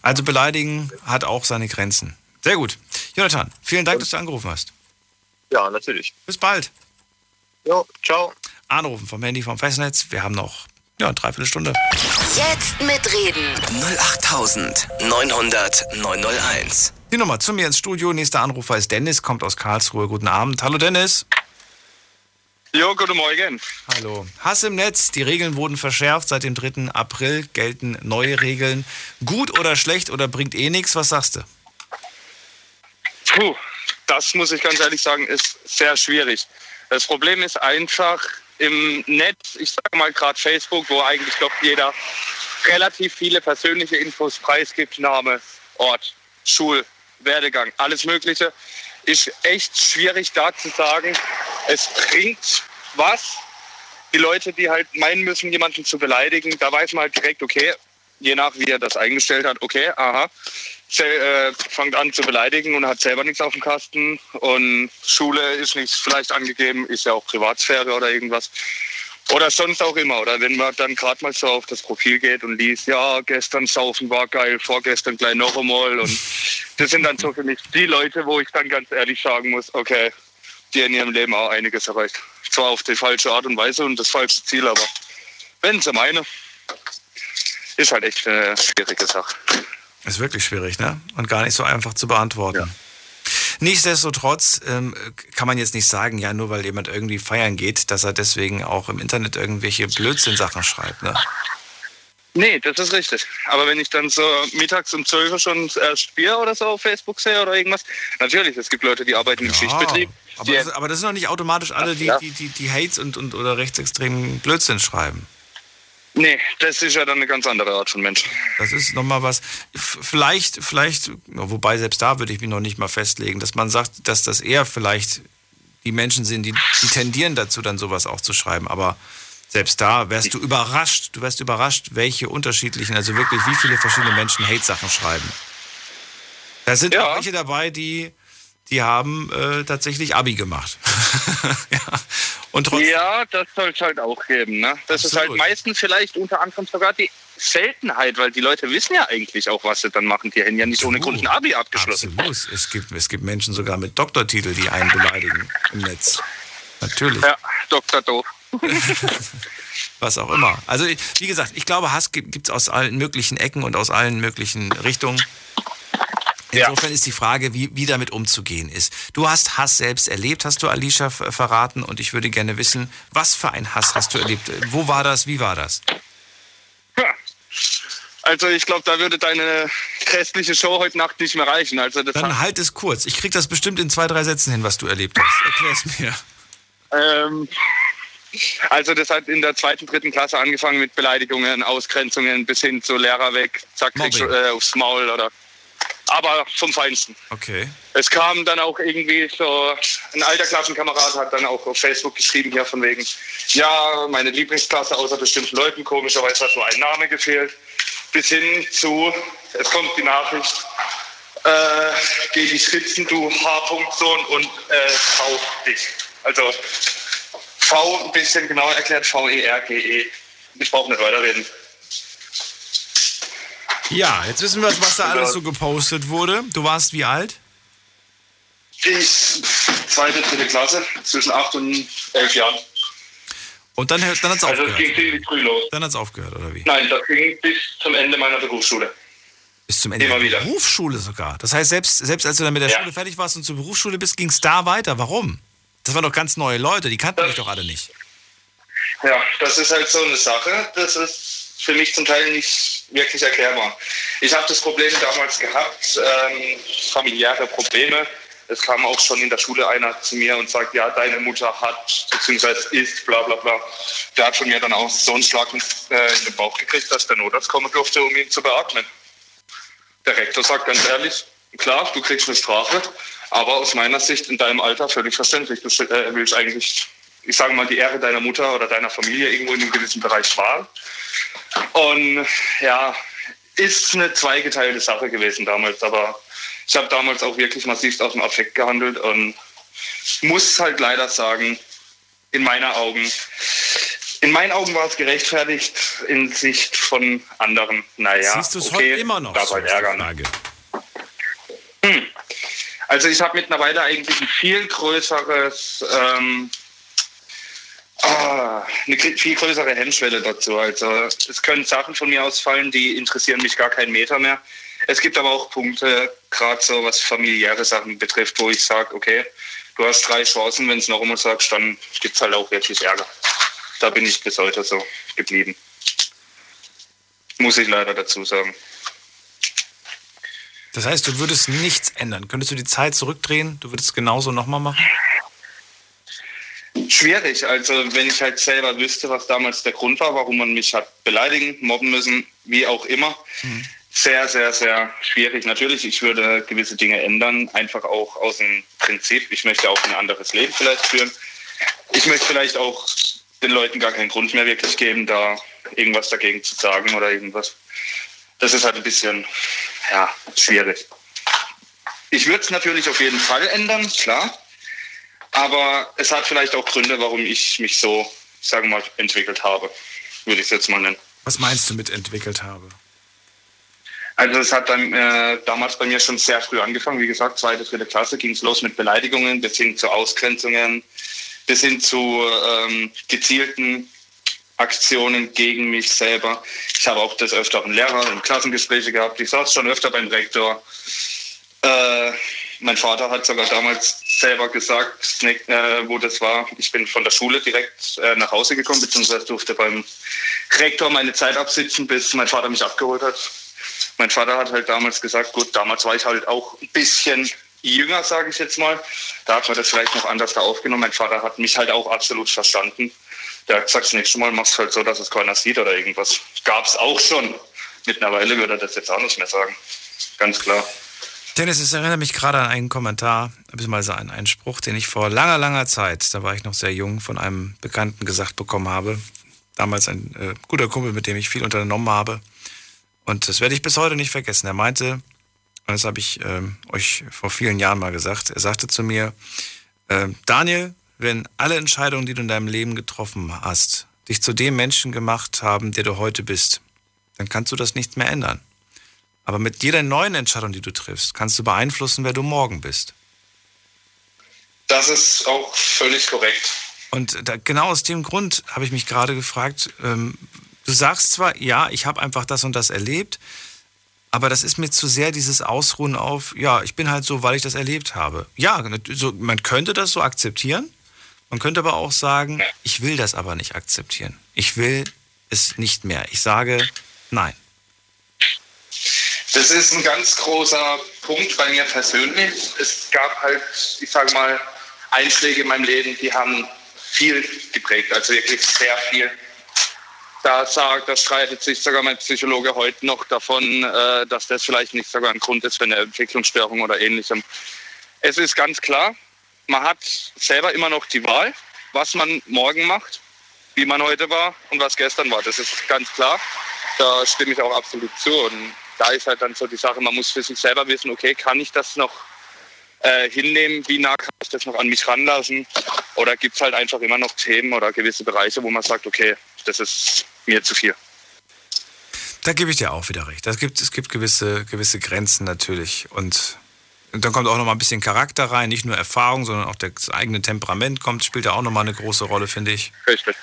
Also beleidigen hat auch seine Grenzen. Sehr gut. Jonathan, vielen Dank, dass du angerufen hast. Ja, natürlich. Bis bald. Jo, ciao. Anrufen vom Handy vom Festnetz. Wir haben noch ja, eine Dreiviertelstunde. Jetzt mitreden. 08900 901. Die Nummer zu mir ins Studio. Nächster Anrufer ist Dennis, kommt aus Karlsruhe. Guten Abend. Hallo Dennis. Jo, guten Morgen. Hallo. Hass im Netz. Die Regeln wurden verschärft. Seit dem 3. April gelten neue Regeln. Gut oder schlecht oder bringt eh nichts? Was sagst du? Puh, das muss ich ganz ehrlich sagen, ist sehr schwierig. Das Problem ist einfach im Netz, ich sage mal gerade Facebook, wo eigentlich doch jeder relativ viele persönliche Infos preisgibt, Name, Ort, Schul, Werdegang, alles Mögliche, ist echt schwierig da zu sagen, es bringt was. Die Leute, die halt meinen müssen, jemanden zu beleidigen, da weiß man halt direkt, okay, je nach wie er das eingestellt hat, okay, aha, äh, fängt an zu beleidigen und hat selber nichts auf dem Kasten und Schule ist nichts vielleicht angegeben, ist ja auch Privatsphäre oder irgendwas. Oder sonst auch immer. Oder wenn man dann gerade mal so auf das Profil geht und liest, ja, gestern saufen war geil, vorgestern gleich noch einmal. Und das sind dann so für mich die Leute, wo ich dann ganz ehrlich sagen muss, okay, die in ihrem Leben auch einiges erreicht. Zwar auf die falsche Art und Weise und das falsche Ziel, aber wenn sie meine, ist halt echt eine schwierige Sache. Ist wirklich schwierig, ne? Und gar nicht so einfach zu beantworten. Nichtsdestotrotz ähm, kann man jetzt nicht sagen, ja, nur weil jemand irgendwie feiern geht, dass er deswegen auch im Internet irgendwelche Blödsinn-Sachen schreibt, ne? Nee, das ist richtig. Aber wenn ich dann so mittags um 12 Uhr schon erst Bier oder so auf Facebook sehe oder irgendwas, natürlich, es gibt Leute, die arbeiten im Schichtbetrieb. Aber das, aber das sind doch nicht automatisch alle, die, Ja. die, die, die Hates und, und oder rechtsextremen Blödsinn schreiben. Nee, das ist ja dann eine ganz andere Art von Mensch. Das ist nochmal was. Vielleicht, vielleicht, wobei selbst da würde ich mich noch nicht mal festlegen, dass man sagt, dass das eher vielleicht die Menschen sind, die, die tendieren dazu, dann sowas auch zu schreiben. Aber selbst da wärst du überrascht, du wärst überrascht, welche unterschiedlichen, also wirklich wie viele verschiedene Menschen Hate-Sachen schreiben. Da sind auch welche dabei, die, die haben äh, tatsächlich Abi gemacht. ja. Und trotzdem, Ja, das soll es halt auch geben. Ne? Das ist halt meistens vielleicht unter anderem sogar die Seltenheit, weil die Leute wissen ja eigentlich auch, was sie dann machen. Die haben ja nicht ohne Grund ein Abi abgeschlossen. Absolut. Es gibt, es gibt Menschen sogar mit Doktortitel, die einen beleidigen im Netz. Natürlich. Ja, Dr. Doof. Was auch immer. Also, wie gesagt, ich glaube, Hass gibt es aus allen möglichen Ecken und aus allen möglichen Richtungen. Insofern ist die Frage, wie, wie damit umzugehen ist. Du hast Hass selbst erlebt, hast du Alicia verraten und ich würde gerne wissen, was für ein Hass hast du erlebt? Wo war das? Wie war das? Also ich glaube, da würde deine restliche Show heute Nacht nicht mehr reichen. Also das Dann halt es kurz. Ich krieg das bestimmt in zwei, drei Sätzen hin, was du erlebt hast. Erklär's mir. Ähm, also das hat in der zweiten, dritten Klasse angefangen mit Beleidigungen, Ausgrenzungen bis hin zu Lehrer weg, zack, kriegst du äh, aufs Maul oder. Aber vom Feinsten. Okay. Es kam dann auch irgendwie so, ein alter Klassenkamerad hat dann auch auf Facebook geschrieben hier von wegen, ja, meine Lieblingsklasse außer bestimmten Leuten, komischerweise hat nur ein Name gefehlt. Bis hin zu, es kommt die Nachricht, äh, geh dich schützen, du H-Punkt-Sohn und äh, V dich. Also V ein bisschen genauer erklärt, V-E-R-G-E. Ich brauche nicht weiterreden. Ja, jetzt wissen wir, was da alles so gepostet wurde. Du warst wie alt? Ich, zweite, dritte Klasse, zwischen acht und elf Jahren. Und dann, dann Also es aufgehört. ging ziemlich früh los. Dann hat's aufgehört, oder wie? Nein, das ging bis zum Ende meiner Berufsschule. Bis zum Ende Immer der wieder. Berufsschule sogar. Das heißt, selbst, selbst als du dann mit der Ja. Schule fertig warst und zur Berufsschule bist, ging es da weiter. Warum? Das waren doch ganz neue Leute, die kannten dich doch alle nicht. Ja, das ist halt so eine Sache. Das ist für mich zum Teil nicht wirklich erklärbar. Ich habe das Problem damals gehabt, ähm, familiäre Probleme. Es kam auch schon in der Schule einer zu mir und sagt, ja, deine Mutter hat, beziehungsweise ist, bla bla bla. Der hat von mir dann auch so einen Schlag in, äh, in den Bauch gekriegt, dass der Notarzt kommen durfte, um ihn zu beatmen. Der Rektor sagt ganz ehrlich, klar, du kriegst eine Strafe, aber aus meiner Sicht in deinem Alter völlig verständlich. Du äh, willst eigentlich, ich sage mal, die Ehre deiner Mutter oder deiner Familie irgendwo in einem gewissen Bereich wahren. Und ja, ist eine zweigeteilte Sache gewesen damals, aber ich habe damals auch wirklich massiv aus dem Affekt gehandelt und muss halt leider sagen, in meiner Augen, in meinen Augen war es gerechtfertigt, in Sicht von anderen, naja, Siehst du es okay, heute immer noch darf so? halt ärgern. Frage. Also ich habe mittlerweile eigentlich ein viel größeres, ähm, ah, eine viel größere Hemmschwelle dazu. Also es können Sachen von mir ausfallen, die interessieren mich gar keinen Meter mehr. Es gibt aber auch Punkte, gerade so was familiäre Sachen betrifft, wo ich sage, okay, du hast drei Chancen, wenn es noch einmal sagst, dann gibt es halt auch wirklich Ärger. Da bin ich bis heute so geblieben. Muss ich leider dazu sagen. Das heißt, du würdest nichts ändern. Könntest du die Zeit zurückdrehen? Du würdest es genauso nochmal machen? Schwierig. Also wenn ich halt selber wüsste, was damals der Grund war, warum man mich hat beleidigen, mobben müssen, wie auch immer. Sehr, sehr, sehr schwierig. Natürlich, ich würde gewisse Dinge ändern, einfach auch aus dem Prinzip. Ich möchte auch ein anderes Leben vielleicht führen. Ich möchte vielleicht auch den Leuten gar keinen Grund mehr wirklich geben, da irgendwas dagegen zu sagen oder irgendwas. Das ist halt ein bisschen, ja, schwierig. Ich würde es natürlich auf jeden Fall ändern, klar. Aber es hat vielleicht auch Gründe, warum ich mich so, sagen wir mal, entwickelt habe. Würde ich es jetzt mal nennen. Was meinst du mit entwickelt habe? Also es hat dann äh, damals bei mir schon sehr früh angefangen. Wie gesagt, zweite, dritte Klasse ging es los mit Beleidigungen bis hin zu Ausgrenzungen, bis hin zu ähm, gezielten Aktionen gegen mich selber. Ich habe auch des Öfteren Lehrer und Klassengespräche gehabt. Ich saß schon öfter beim Rektor. Äh, mein Vater hat sogar damals selber gesagt, äh, wo das war. Ich bin von der Schule direkt äh, nach Hause gekommen, beziehungsweise durfte beim Rektor meine Zeit absitzen, bis mein Vater mich abgeholt hat. Mein Vater hat halt damals gesagt, gut, damals war ich halt auch ein bisschen jünger, sage ich jetzt mal. Da hat man das vielleicht noch anders da aufgenommen. Mein Vater hat mich halt auch absolut verstanden. Der hat gesagt, das nächste Mal machst du halt so, dass es keiner sieht oder irgendwas. Gab es auch schon. Mittlerweile würde er das jetzt auch nicht mehr sagen. Ganz klar. Dennis, es erinnert mich gerade an einen Kommentar, beziehungsweise an einen Spruch, den ich vor langer, langer Zeit, da war ich noch sehr jung, von einem Bekannten gesagt bekommen habe. Damals ein äh, guter Kumpel, mit dem ich viel unternommen habe. Und das werde ich bis heute nicht vergessen. Er meinte, und das habe ich ähm, euch vor vielen Jahren mal gesagt, er sagte zu mir, äh, Daniel, wenn alle Entscheidungen, die du in deinem Leben getroffen hast, dich zu dem Menschen gemacht haben, der du heute bist, dann kannst du das nicht mehr ändern. Aber mit jeder neuen Entscheidung, die du triffst, kannst du beeinflussen, wer du morgen bist. Das ist auch völlig korrekt. Und da, genau aus dem Grund habe ich mich gerade gefragt, ähm, du sagst zwar, ja, ich habe einfach das und das erlebt, Aber das ist mir zu sehr dieses Ausruhen auf, ja, ich bin halt so, weil ich das erlebt habe. Ja, so, man könnte das so akzeptieren. Man könnte aber auch sagen, ich will das aber nicht akzeptieren. Ich will es nicht mehr. Ich sage nein. Das ist ein ganz großer Punkt bei mir persönlich. Es gab halt, ich sage mal, Einschläge in meinem Leben, die haben viel geprägt, also wirklich sehr viel. Da, sagt, da streitet sich sogar mein Psychologe heute noch davon, äh, dass das vielleicht nicht sogar ein Grund ist für eine Entwicklungsstörung oder ähnlichem. Es ist ganz klar, man hat selber immer noch die Wahl, was man morgen macht, wie man heute war und was gestern war. Das ist ganz klar. Da stimme ich auch absolut zu. Und da ist halt dann so die Sache, man muss für sich selber wissen, okay, kann ich das noch äh, hinnehmen, wie nah kann ich das noch an mich ranlassen? Oder gibt es halt einfach immer noch Themen oder gewisse Bereiche, wo man sagt, okay, das ist mir zu viel. Da gebe ich dir auch wieder recht. Es gibt, es gibt gewisse, gewisse Grenzen natürlich. Und, und dann kommt auch noch mal ein bisschen Charakter rein, nicht nur Erfahrung, sondern auch das eigene Temperament kommt, spielt da auch noch mal eine große Rolle, finde ich. Richtig.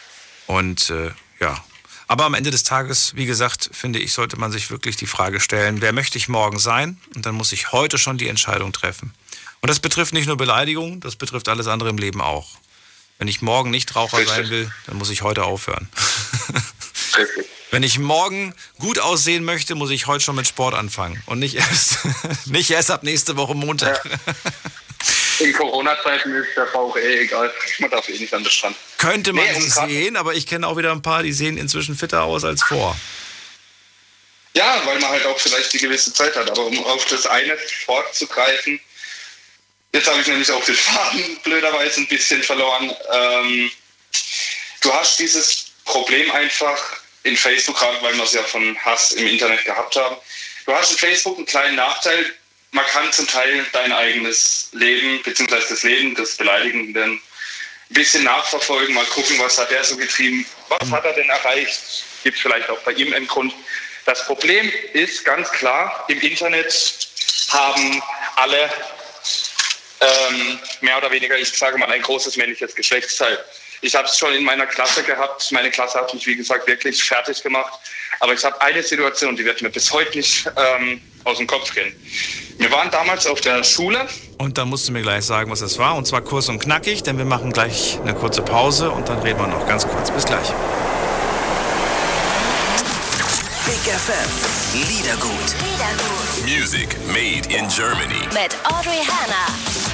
Und äh, ja. Aber am Ende des Tages, wie gesagt, finde ich, sollte man sich wirklich die Frage stellen, wer möchte ich morgen sein? Und dann muss ich heute schon die Entscheidung treffen. Und das betrifft nicht nur Beleidigung, das betrifft alles andere im Leben auch. Wenn ich morgen nicht Raucher Richtig. sein will, dann muss ich heute aufhören. Wenn ich morgen gut aussehen möchte, muss ich heute schon mit Sport anfangen und nicht erst, nicht erst ab nächste Woche Montag. Ja. In Corona-Zeiten ist der Bauch eh egal. Man darf eh nicht an den Strand. Könnte man nee, so sehen, aber ich kenne auch wieder ein paar, die sehen inzwischen fitter aus als vor. Ja, weil man halt auch vielleicht die gewisse Zeit hat. Aber um auf das eine fortzugreifen, Jetzt habe ich nämlich auch den Faden blöderweise ein bisschen verloren. Ähm, du hast dieses Problem einfach in Facebook, gerade weil wir es ja von Hass im Internet gehabt haben. Du hast in Facebook einen kleinen Nachteil. Man kann zum Teil dein eigenes Leben, beziehungsweise das Leben des Beleidigenden, ein bisschen nachverfolgen, mal gucken, was hat er so getrieben, was hat er denn erreicht, gibt es vielleicht auch bei ihm einen Grund. Das Problem ist ganz klar, im Internet haben alle ähm, mehr oder weniger, ich sage mal, ein großes männliches Geschlechtsteil. Ich habe es schon in meiner Klasse gehabt. Meine Klasse hat mich, wie gesagt, wirklich fertig gemacht. Aber ich habe eine Situation, die wird mir bis heute nicht ähm, aus dem Kopf gehen. Wir waren damals auf der Schule. Und da musst du mir gleich sagen, was das war. Und zwar kurz und knackig, denn wir machen gleich eine kurze Pause und dann reden wir noch ganz kurz. Bis gleich. Big FM. Liedergut. Liedergut. Music made in Germany. Mit Audrey Hanna.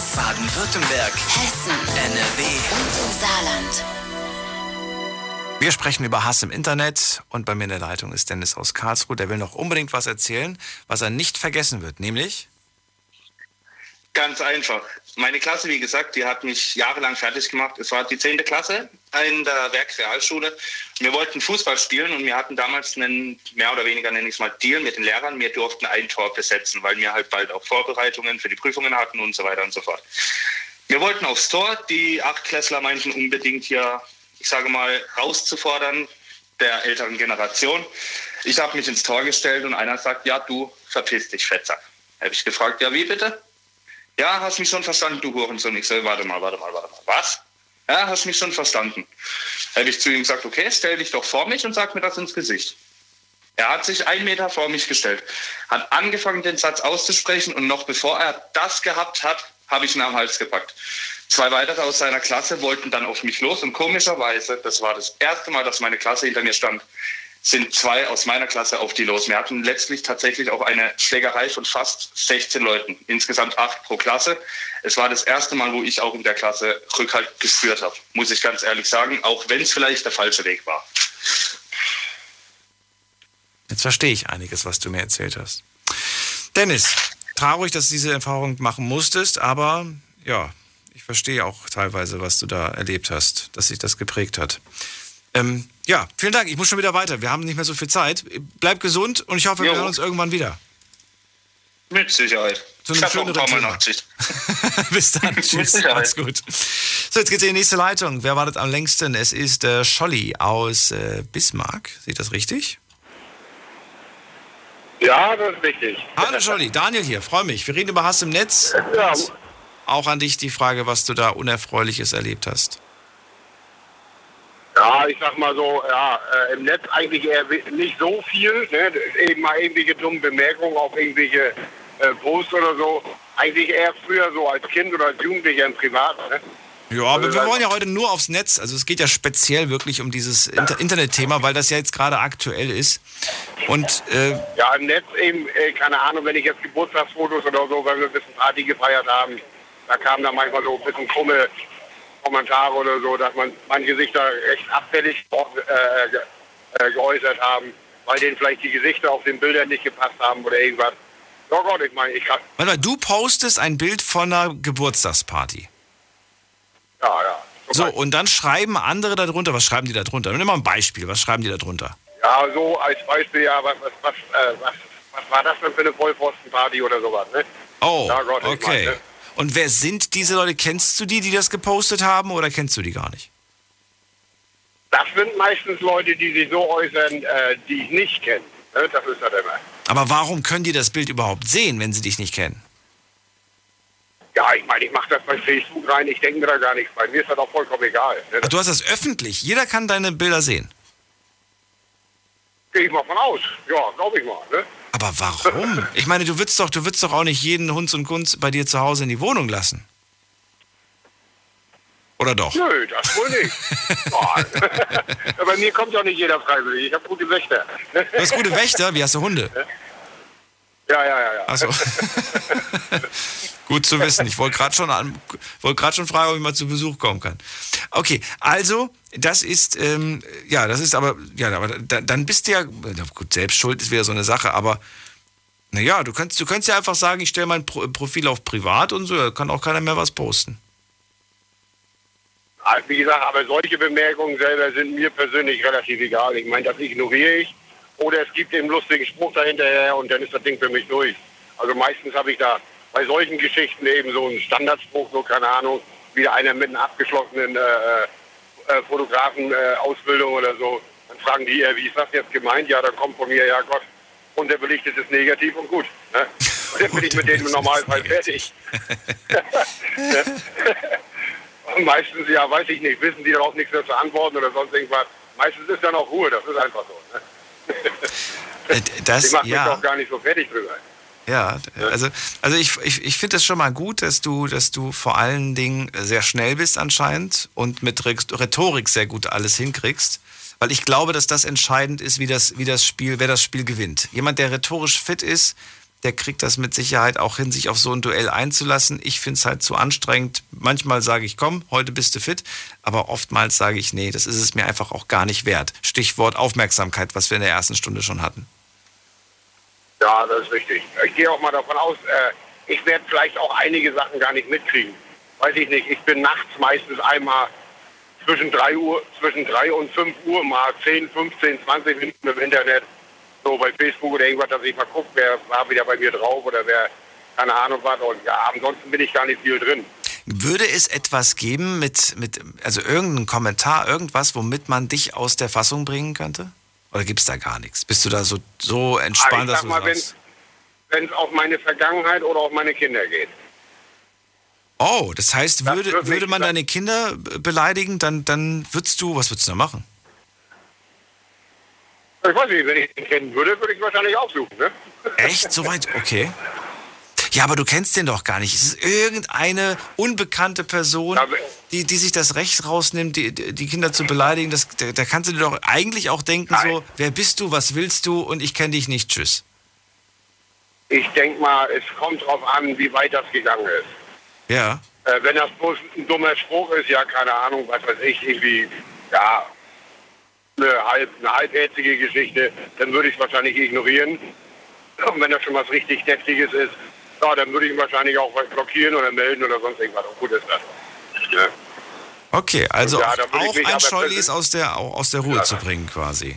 Baden-Württemberg, Hessen, NRW und im Saarland. Wir sprechen über Hass im Internet und bei mir in der Leitung ist Dennis aus Karlsruhe. Der will noch unbedingt was erzählen, was er nicht vergessen wird, nämlich Ganz einfach. Meine Klasse, wie gesagt, die hat mich jahrelang fertig gemacht. Es war die 10. Klasse in der Werkrealschule. Wir wollten Fußball spielen und wir hatten damals einen, mehr oder weniger nenne ich es mal, Deal mit den Lehrern. Wir durften ein Tor besetzen, weil wir halt bald auch Vorbereitungen für die Prüfungen hatten und so weiter und so fort. Wir wollten aufs Tor. Die Achtklässler meinten unbedingt hier, ich sage mal, rauszufordern der älteren Generation. Ich habe mich ins Tor gestellt und einer sagt, ja, du verpiss dich, Fettsack. Habe ich gefragt, ja, wie bitte? Ja, hast mich schon verstanden, du Hurensohn. Ich so, warte mal, warte mal, warte mal. Was? Ja, hast mich schon verstanden. Habe ich zu ihm gesagt, okay, stell dich doch vor mich und sag mir das ins Gesicht. Er hat sich einen Meter vor mich gestellt, hat angefangen, den Satz auszusprechen und noch bevor er das gehabt hat, habe ich ihn am Hals gepackt. Zwei weitere aus seiner Klasse wollten dann auf mich los und komischerweise, das war das erste Mal, dass meine Klasse hinter mir stand, sind zwei aus meiner Klasse auf die los. Wir hatten letztlich tatsächlich auch eine Schlägerei von fast 16 Leuten, insgesamt acht pro Klasse. Es war das erste Mal, wo ich auch in der Klasse Rückhalt gespürt habe, muss ich ganz ehrlich sagen, auch wenn es vielleicht der falsche Weg war. Jetzt verstehe ich einiges, was du mir erzählt hast. Dennis, traurig, dass du diese Erfahrung machen musstest, aber ja, ich verstehe auch teilweise, was du da erlebt hast, dass sich das geprägt hat. Ähm, ja, vielen Dank. Ich muss schon wieder weiter. Wir haben nicht mehr so viel Zeit. Bleib gesund und ich hoffe, wir Jo. hören uns irgendwann wieder. Mit Sicherheit. Zu einem schöneren Thema. Bis dann. Mit Tschüss. Sicherheit. Mach's gut. So, jetzt geht's in die nächste Leitung. Wer wartet am längsten? Es ist äh, Scholli aus äh, Bismarck. Sieht das richtig? Ja, das ist richtig. Hallo Scholli, Daniel hier. Freue mich. Wir reden über Hass im Netz. Ja. Auch an dich die Frage, was du da Unerfreuliches erlebt hast. Ja, ich sag mal so, ja, äh, im Netz eigentlich eher nicht so viel. Ne? Eben mal irgendwelche dummen Bemerkungen auf irgendwelche äh, Posts oder so. Eigentlich eher früher so als Kind oder als Jugendlicher im Privat. Ne? Ja, aber Also wir wollen ja heute nur aufs Netz. Also es geht ja speziell wirklich um dieses Inter Internetthema, weil das ja jetzt gerade aktuell ist. Und äh, Ja, im Netz eben, äh, keine Ahnung, wenn ich jetzt Geburtstagsfotos oder so, weil wir ein bisschen Party gefeiert haben, da kamen da manchmal so ein bisschen krumme Kommentare oder so, dass man manche sich da recht abfällig äh, äh, geäußert haben, weil denen vielleicht die Gesichter auf den Bildern nicht gepasst haben oder irgendwas. Oh Gott, ich meine, ich kann, warte mal, du postest ein Bild von einer Geburtstagsparty. ja, ja. So, und dann schreiben andere darunter, was schreiben die da drunter? Nimm mal ein Beispiel, was schreiben die da drunter? Ja, so als Beispiel, ja, was, was, was, äh, was, was war das denn für eine Vollpfostenparty oder sowas, ne? Oh, Ja, Gott, ich okay. meine, Und wer sind diese Leute? Kennst du die, die das gepostet haben oder kennst du die gar nicht? Das sind meistens Leute, die sich so äußern, äh, die ich nicht kenne. Ne? Das ist das immer. Aber warum können die das Bild überhaupt sehen, wenn sie dich nicht kennen? Ja, ich meine, ich mache das bei Facebook rein, ich denke mir da gar nichts bei. Mir ist das auch vollkommen egal. Ne? Ach, du hast das öffentlich. Jeder kann deine Bilder sehen. Gehe ich mal von aus. Ja, glaube ich mal. Ne? Aber warum? Ich meine, du würdest doch, du doch auch nicht jeden Hunds und Kunst bei dir zu Hause in die Wohnung lassen. Oder doch? Nö, das wohl nicht. Bei mir kommt ja nicht jeder freiwillig. Ich habe gute Wächter. Du hast gute Wächter, wie hast du Hunde? Ja, ja, ja, ja. Achso. Gut zu wissen. Ich wollte gerade schon, an- wollte gerade schon fragen, ob ich mal zu Besuch kommen kann. Okay, also das ist ähm, ja, das ist aber ja, aber da, dann bist du ja na gut, selbst schuld ist wieder so eine Sache, aber naja, du kannst, du kannst ja einfach sagen, ich stelle mein Pro Profil auf privat und so, da kann auch keiner mehr was posten. Also, Wie gesagt, aber solche Bemerkungen selber sind mir persönlich relativ egal. Ich meine, das ignoriere ich. Oder es gibt eben lustigen Spruch dahinterher und dann ist das Ding für mich durch. Also meistens habe ich da bei solchen Geschichten eben so einen Standardspruch, so keine Ahnung, wie einer mit einer abgeschlossenen äh, äh, Fotografen-Ausbildung oder so. Dann fragen die, äh, wie ist das jetzt gemeint? Ja, da kommt von mir, ja Gott, unterbelichtet ist negativ und gut. Ne? Und dann bin ich mit denen im Normalfall fertig. Und meistens, ja, weiß ich nicht, wissen die darauf nichts mehr zu antworten oder sonst irgendwas. Meistens ist dann auch Ruhe, das ist einfach so. Ne? Äh, Das, ich mache mich ja. doch gar nicht so fertig drüber. Ja, also, also ich, ich, ich finde es schon mal gut, dass du, dass du vor allen Dingen sehr schnell bist anscheinend und mit Rhetorik sehr gut alles hinkriegst. Weil ich glaube, dass das entscheidend ist, wie das, wie das Spiel, wer das Spiel gewinnt. Jemand, der rhetorisch fit ist, der kriegt das mit Sicherheit auch hin, sich auf so ein Duell einzulassen. Ich finde es halt zu anstrengend. Manchmal sage ich, komm, heute bist du fit. Aber oftmals sage ich, nee, das ist es mir einfach auch gar nicht wert. Stichwort Aufmerksamkeit, was wir in der ersten Stunde schon hatten. Ja, das ist richtig. Ich gehe auch mal davon aus, äh, ich werde vielleicht auch einige Sachen gar nicht mitkriegen. Weiß ich nicht. Ich bin nachts meistens einmal zwischen 3 Uhr, zwischen 3 und 5 Uhr mal 10, 15, 20 Minuten im Internet. So bei Facebook oder irgendwas, dass ich mal gucke, wer war wieder bei mir drauf oder wer, keine Ahnung was. Und ja, ansonsten bin ich gar nicht viel drin. Würde es etwas geben mit, mit also irgendeinen Kommentar, irgendwas, womit man dich aus der Fassung bringen könnte? Oder gibt es da gar nichts? Bist du da so, so entspannt, ich dass sag du mal, wenn es auf meine Vergangenheit oder auf meine Kinder geht. oh, das heißt, Das würde, wird würde man das- deine Kinder be- beleidigen, dann, dann würdest du, was würdest du da machen? Ich weiß nicht, wenn ich ihn kennen würde, würde ich wahrscheinlich aufsuchen. Ne? Echt? Soweit? Okay. Ja, aber du kennst den doch gar nicht. Es ist irgendeine unbekannte Person, die, die sich das Recht rausnimmt, die, die Kinder zu beleidigen. Das, da, da kannst du dir doch eigentlich auch denken, so, wer bist du, was willst du und ich kenne dich nicht, tschüss. Ich denke mal, es kommt drauf an, wie weit das gegangen ist. Ja. Äh, wenn das bloß ein dummer Spruch ist, ja, keine Ahnung, was weiß ich, irgendwie, ja, eine, halb, eine halbherzige Geschichte, dann würde ich es wahrscheinlich ignorieren. Und wenn das schon was richtig Deftiges ist, ja, dann würde ich wahrscheinlich auch blockieren oder melden oder sonst irgendwas. Und gut ist das. Ja. Okay, also Ja, auch ein ist aus der, aus der Ruhe Ja. zu bringen quasi.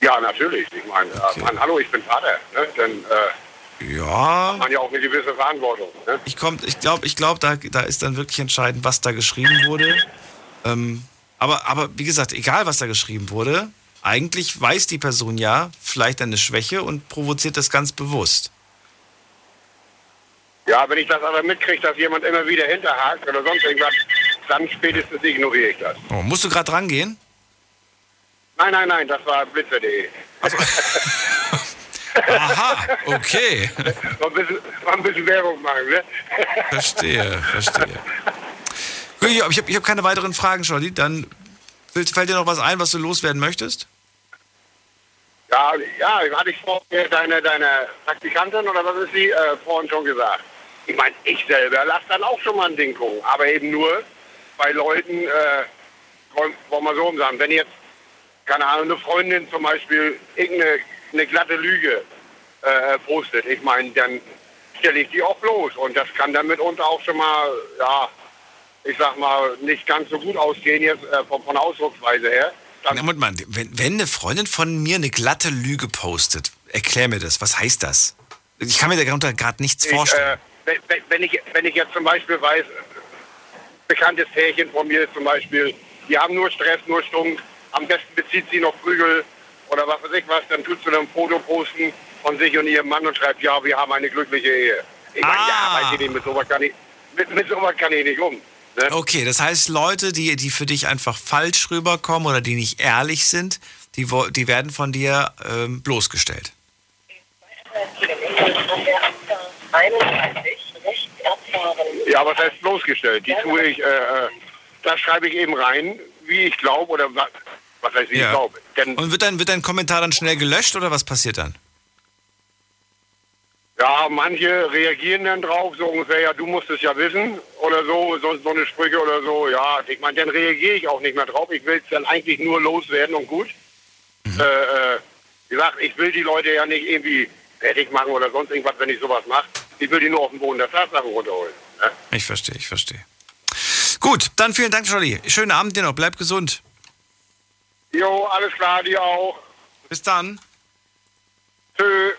Ja, natürlich. Ich meine, äh, Mann, hallo, ich bin Vater. Ne? Dann äh, Ja, hat man ja auch eine gewisse Verantwortung. Ne? ich, komm- ich glaube, ich glaub, da, da ist dann wirklich entscheidend, was da geschrieben wurde. Ähm, aber, aber wie gesagt, egal was da geschrieben wurde, eigentlich weiß die Person ja vielleicht eine Schwäche und provoziert das ganz bewusst. Ja, wenn ich das aber mitkriege, dass jemand immer wieder hinterhakt oder sonst irgendwas, dann spätestens ignoriere ich das. Oh, musst du gerade rangehen? Nein, nein, nein, das war blitzer.de. Aha, okay. Mal ein bisschen, mal ein bisschen Werbung machen, ne? Verstehe, verstehe. Ich habe hab keine weiteren Fragen, Scholli. Dann fällt dir noch was ein, was du loswerden möchtest? Ja, ja, hatte ich vorher deine, deine Praktikantin oder was ist sie äh, vorhin schon gesagt. Ich meine, ich selber lasse dann auch schon mal ein Ding gucken, aber eben nur bei Leuten, äh, wollen wollen wir so sagen, wenn jetzt, keine Ahnung, eine Freundin zum Beispiel irgendeine eine glatte Lüge äh, postet, ich meine, dann stelle ich die auch bloß und das kann dann mitunter auch schon mal, ja, ich sag mal, nicht ganz so gut ausgehen jetzt äh, von, von Ausdrucksweise her. Na, Moment mal, wenn, wenn eine Freundin von mir eine glatte Lüge postet, erklär mir das. Was heißt das? Ich kann mir darunter gerade nichts vorstellen. Ich, äh, wenn, wenn, ich, wenn ich jetzt zum Beispiel weiß, bekanntes Pärchen von mir zum Beispiel, die haben nur Stress, nur Stunk, am besten bezieht sie noch Prügel oder was weiß ich was, dann tut sie dann ein Foto posten von sich und ihrem Mann und schreibt, ja, wir haben eine glückliche Ehe. Ich meine, ja, weiß ich nicht, mit sowas kann ich, mit, mit sowas kann ich nicht um. Ne? Okay, das heißt, Leute, die, die für dich einfach falsch rüberkommen oder die nicht ehrlich sind, die, die werden von dir ähm, bloßgestellt. Ja, was heißt bloßgestellt? Die tue ich, äh, äh, da schreibe ich eben rein, wie ich glaube oder was, was heißt, wie ich glaube. Denn Und wird dein, wird dein Kommentar dann schnell gelöscht oder was passiert dann? Ja, manche reagieren dann drauf, so ungefähr, ja, du musst es ja wissen oder so, sonst so eine Sprüche oder so. Ja, ich meine, dann reagiere ich auch nicht mehr drauf. Ich will es dann eigentlich nur loswerden und gut. Äh, äh, wie gesagt, ich will die Leute ja nicht irgendwie fertig machen oder sonst irgendwas, wenn ich sowas mache. Ich will die nur auf den Boden der Tatsachen runterholen. Ne? Ich verstehe, ich verstehe. Gut, dann vielen Dank, Scholli. Schönen Abend dir noch. Bleib gesund. Jo, alles klar, dir auch. Bis dann. Tschö.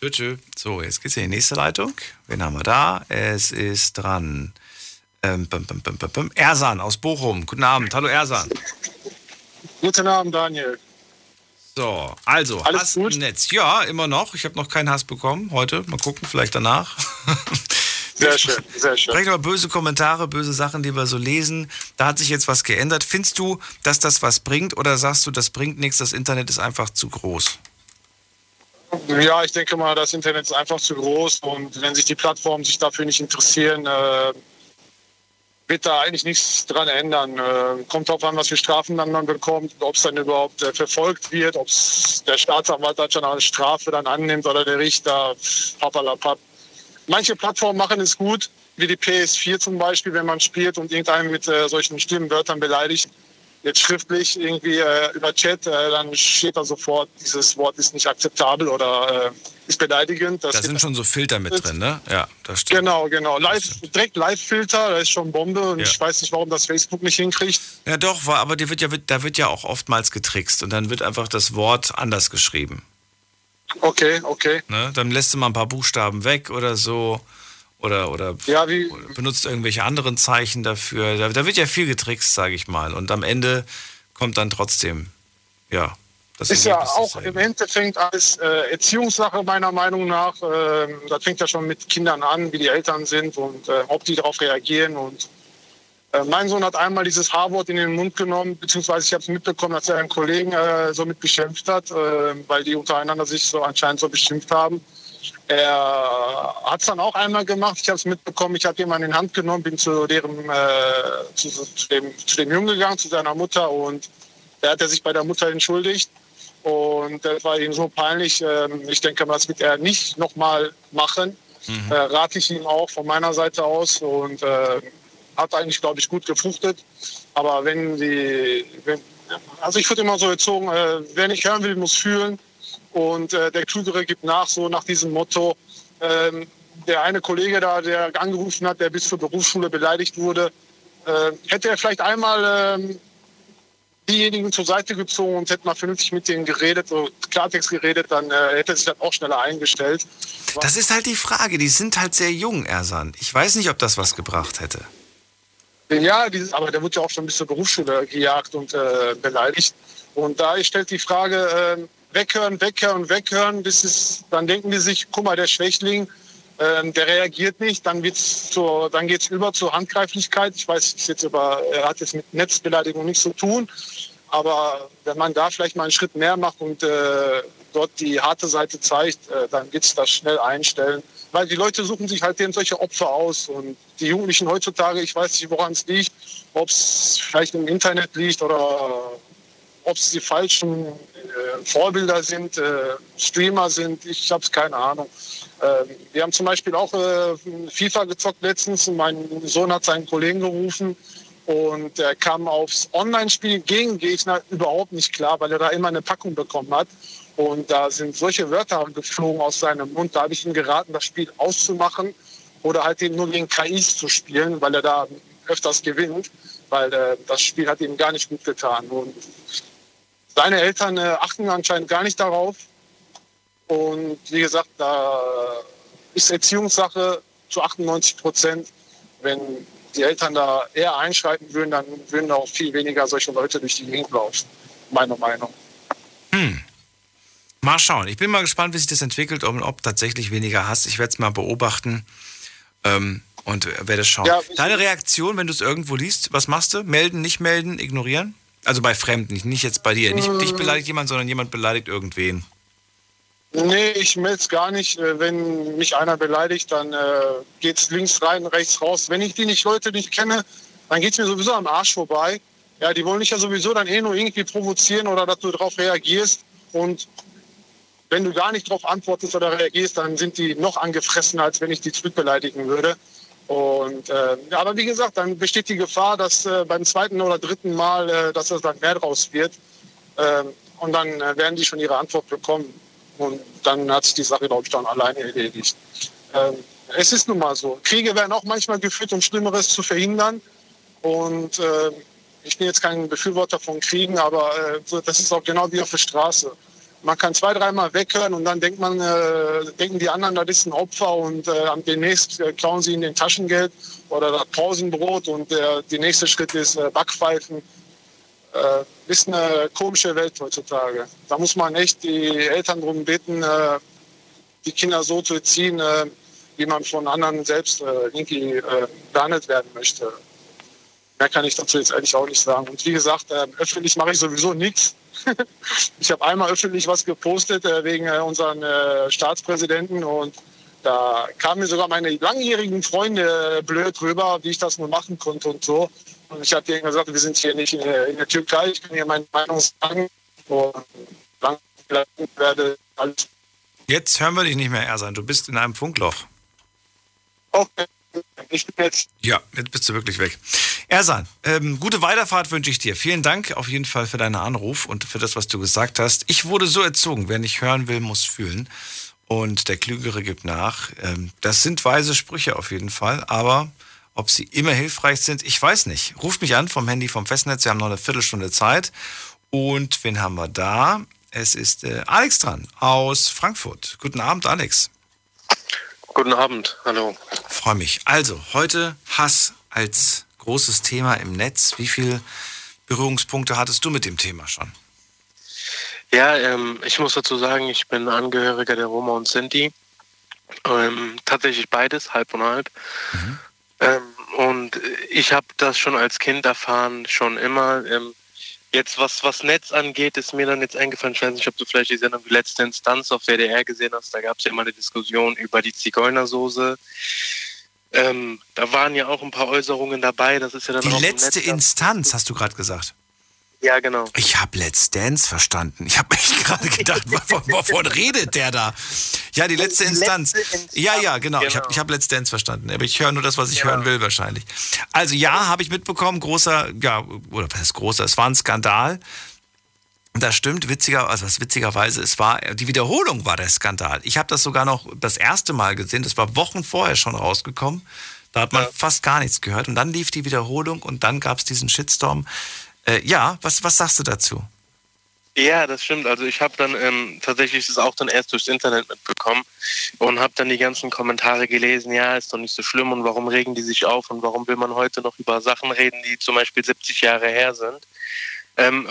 Tschö, tschö. So, jetzt geht's in die nächste Leitung. Wen haben wir da? Es ist dran. Ähm, bum, bum, bum, bum. Ersan aus Bochum. Guten Abend. Hallo Ersan. Guten Abend, Daniel. So, also, Alles Hass im Netz. Ja, immer noch. Ich habe noch keinen Hass bekommen heute. Mal gucken, vielleicht danach. Sehr schön, sehr schön. Vielleicht aber böse Kommentare, böse Sachen, die wir so lesen. Da hat sich jetzt was geändert. Findest du, dass das was bringt oder sagst du, das bringt nichts, das Internet ist einfach zu groß? Ja, ich denke mal, das Internet ist einfach zu groß und wenn sich die Plattformen sich dafür nicht interessieren, äh, wird da eigentlich nichts dran ändern. Äh, kommt darauf an, was für Strafen dann man bekommt, ob es dann überhaupt äh, verfolgt wird, ob der Staatsanwalt dann schon eine Strafe dann annimmt oder der Richter, papalapap. Manche Plattformen machen es gut, wie die PS4 zum Beispiel, wenn man spielt und irgendeinen mit äh, solchen schlimmen Wörtern beleidigt, jetzt schriftlich irgendwie äh, über Chat, äh, dann steht da sofort, dieses Wort ist nicht akzeptabel oder äh, ist beleidigend. Das Da sind schon so Filter mit drin, ne? Ja, das stimmt. Genau, genau. Live, direkt Live-Filter, das ist schon Bombe und Ja. ich weiß nicht, warum das Facebook nicht hinkriegt. Ja, doch, war, aber die wird ja, da wird ja auch oftmals getrickst und dann wird einfach das Wort anders geschrieben. Okay, okay. Ne? Dann lässt du mal ein paar Buchstaben weg oder so. Oder, oder, Ja, wie, benutzt irgendwelche anderen Zeichen dafür. Da, da wird ja viel getrickst, sage ich mal. Und am Ende kommt dann trotzdem, ja, das ist ja auch im Endeffekt als äh, Erziehungssache meiner Meinung nach. ähm, das fängt ja schon mit Kindern an, wie die Eltern sind und äh, ob die darauf reagieren. Und äh, mein Sohn hat einmal dieses H-Wort in den Mund genommen, beziehungsweise ich habe es mitbekommen, dass er einen Kollegen äh, so mit beschimpft hat, äh, weil die untereinander sich so anscheinend so beschimpft haben. Er hat es dann auch einmal gemacht. Ich habe es mitbekommen. Ich habe jemanden in die Hand genommen, bin zu, deren, äh, zu, zu, dem, zu dem Jungen gegangen, zu seiner Mutter. Und da hat er sich bei der Mutter entschuldigt. Und das war ihm so peinlich. Ähm, ich denke mal, das wird er nicht nochmal machen. Äh, rate ich ihm auch von meiner Seite aus. Und äh, hat eigentlich, glaube ich, gut gefruchtet. Aber wenn die, wenn, also ich wurde immer so erzogen, äh, wer nicht hören will, muss fühlen. Und äh, der Klügere gibt nach, so nach diesem Motto. Ähm, der eine Kollege da, der angerufen hat, der bis zur Berufsschule beleidigt wurde, Äh, hätte er vielleicht einmal ähm, diejenigen zur Seite gezogen und hätte mal vernünftig mit denen geredet, so Klartext geredet, dann äh, hätte er sich dann auch schneller eingestellt. Das ist halt die Frage. Die sind halt sehr jung, Ersan. Ich weiß nicht, ob das was gebracht hätte. Ja, dieses, aber der wird ja auch schon bis zur Berufsschule gejagt und äh, beleidigt. Und da stellt die Frage, äh, weghören, weghören, weghören, bis es, dann denken die sich, guck mal, der Schwächling, äh, der reagiert nicht, dann, wird's zur, dann geht's über zur Handgreiflichkeit. Ich weiß, ist jetzt über, er hat jetzt mit Netzbeleidigung nichts zu tun, aber wenn man da vielleicht mal einen Schritt mehr macht und äh, dort die harte Seite zeigt, äh, dann geht's das schnell einstellen. Weil die Leute suchen sich halt eben solche Opfer aus. Und die Jugendlichen heutzutage, ich weiß nicht, woran es liegt, ob es vielleicht im Internet liegt oder ob es die falschen äh, Vorbilder sind, äh, Streamer sind, ich habe es keine Ahnung. Äh, wir haben zum Beispiel auch äh, FIFA gezockt letztens. Mein Sohn hat seinen Kollegen gerufen und er kam aufs Online-Spiel gegen Gegner überhaupt nicht klar, weil er da immer eine Packung bekommen hat. Und da sind solche Wörter geflogen aus seinem Mund. Da habe ich ihm geraten, das Spiel auszumachen oder halt eben nur gegen KIs zu spielen, weil er da öfters gewinnt, weil äh, das Spiel hat ihm gar nicht gut getan. Und seine Eltern äh, achten anscheinend gar nicht darauf. Und wie gesagt, da ist Erziehungssache zu 98 Prozent. Wenn die Eltern da eher einschreiten würden, dann würden auch viel weniger solche Leute durch die Gegend laufen. Meine Meinung. Hm. Mal schauen. Ich bin mal gespannt, wie sich das entwickelt und ob tatsächlich weniger Hass. Ich werde es mal beobachten ähm, und werde schauen. Ja, Deine Reaktion, wenn du es irgendwo liest, was machst du? Melden, nicht melden, ignorieren? Also bei Fremden, nicht jetzt bei dir. Nicht dich beleidigt jemand, sondern jemand beleidigt irgendwen. Nee, ich melde es gar nicht. Äh, wenn mich einer beleidigt, dann äh, geht es links rein, rechts raus. Wenn ich die nicht Leute nicht kenne, dann geht es mir sowieso am Arsch vorbei. Ja, die wollen dich ja sowieso dann eh nur irgendwie provozieren oder dass du darauf reagierst. Und wenn du gar nicht darauf antwortest oder reagierst, dann sind die noch angefressener, als wenn ich die zurückbeleidigen würde. Und äh, aber wie gesagt, dann besteht die Gefahr, dass äh, beim zweiten oder dritten Mal, äh, dass es dann mehr draus wird. Ähm, und dann äh, werden die schon ihre Antwort bekommen. Und dann hat sich die Sache, glaube ich, dann alleine erledigt. Ähm, es ist nun mal so. Kriege werden auch manchmal geführt, um Schlimmeres zu verhindern. Und äh, ich bin jetzt kein Befürworter von Kriegen, aber äh, das ist auch genau wie auf der Straße man kann zwei, dreimal weghören und dann denkt man, äh, denken die anderen, das ist ein Opfer und äh, demnächst äh, klauen sie ihnen den Taschengeld oder das Pausenbrot und der, nächste Schritt ist äh, Backpfeifen. Äh, ist eine komische Welt heutzutage. Da muss man echt die Eltern darum bitten, äh, die Kinder so zu erziehen, äh, wie man von anderen selbst irgendwie behandelt werden möchte. Mehr kann ich dazu jetzt eigentlich auch nicht sagen. Und wie gesagt, öffentlich mache ich sowieso nichts ich habe einmal öffentlich was gepostet äh, wegen äh, unseren äh, Staatspräsidenten und da kamen mir sogar meine langjährigen Freunde äh, blöd drüber, wie ich das nur machen konnte und so. Und ich habe denen gesagt, wir sind hier nicht in, in, der Türkei, ich kann hier meine Meinung sagen und lang werde alles. Jetzt hören wir dich nicht mehr, Ersan. Du bist in einem Funkloch. Okay. Ich bin jetzt. Ja, jetzt bist du wirklich weg. Ersan, ähm, gute Weiterfahrt wünsche ich dir. Vielen Dank auf jeden Fall für deinen Anruf und für das, was du gesagt hast. Ich wurde so erzogen, wer nicht hören will, muss fühlen. Und der Klügere gibt nach. Ähm, das sind weise Sprüche auf jeden Fall, aber ob sie immer hilfreich sind, ich weiß nicht. Ruft mich an vom Handy vom Festnetz. Wir haben noch eine Viertelstunde Zeit. Und wen haben wir da? Es ist äh, Alex dran aus Frankfurt. Guten Abend, Alex. Guten Abend, hallo. Freue mich. Also, heute Hass als großes Thema im Netz. Wie viele Berührungspunkte hattest du mit dem Thema schon? Ja, ähm, ich muss dazu sagen, ich bin Angehöriger der Roma und Sinti. Ähm, tatsächlich beides, halb und halb. Mhm. Ähm, und ich habe das schon als Kind erfahren, schon immer. Ähm, Jetzt, was, was Netz angeht, ist mir dann jetzt eingefallen, ich weiß nicht, ob du vielleicht die Sendung letzte Instanz auf WDR gesehen hast, da gab es ja immer eine Diskussion über die Zigeunersoße. Ähm, da waren ja auch ein paar Äußerungen dabei, das ist ja dann Die auch letzte Instanz, hast du gerade gesagt. Ja, genau. Ich habe Let's Dance verstanden. Ich habe echt gerade gedacht, wovon, redet der da? Ja, die letzte Instanz. Letzte Instanz. Ja, ja, genau. genau. Ich habe ich hab Let's Dance verstanden. Aber ich höre nur das, was ich genau. hören will, wahrscheinlich. Also ja, habe ich mitbekommen, großer, ja, oder was ist großer? Es war ein Skandal. Das stimmt, witziger, also was witzigerweise, es war, die Wiederholung war der Skandal. Ich habe das sogar noch das erste Mal gesehen, das war Wochen vorher schon rausgekommen. Da hat man fast gar nichts gehört. Und dann lief die Wiederholung und dann gab es diesen Shitstorm. Äh, ja, was, was sagst du dazu? Ja, das stimmt. Also ich habe dann ähm, tatsächlich das auch dann erst durchs Internet mitbekommen und habe dann die ganzen Kommentare gelesen, ja, ist doch nicht so schlimm und warum regen die sich auf und warum will man heute noch über Sachen reden, die zum Beispiel 70 Jahre her sind. Ähm,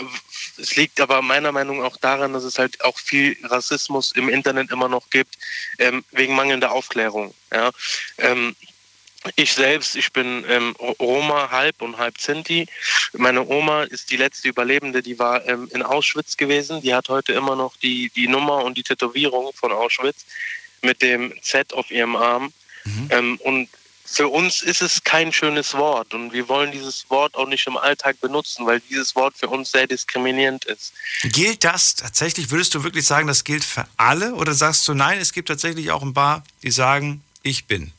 es liegt aber meiner Meinung nach auch daran, dass es halt auch viel Rassismus im Internet immer noch gibt, ähm, wegen mangelnder Aufklärung. Ja? Ähm, ich selbst, ich bin ähm, Roma halb und halb Sinti. Meine Oma ist die letzte Überlebende, die war ähm, in Auschwitz gewesen. Die hat heute immer noch die, die Nummer und die Tätowierung von Auschwitz mit dem Z auf ihrem Arm. Mhm. Ähm, und für uns ist es kein schönes Wort und wir wollen dieses Wort auch nicht im Alltag benutzen, weil dieses Wort für uns sehr diskriminierend ist. Gilt das tatsächlich? Würdest du wirklich sagen, das gilt für alle? Oder sagst du, nein, es gibt tatsächlich auch ein paar, die sagen, ich bin?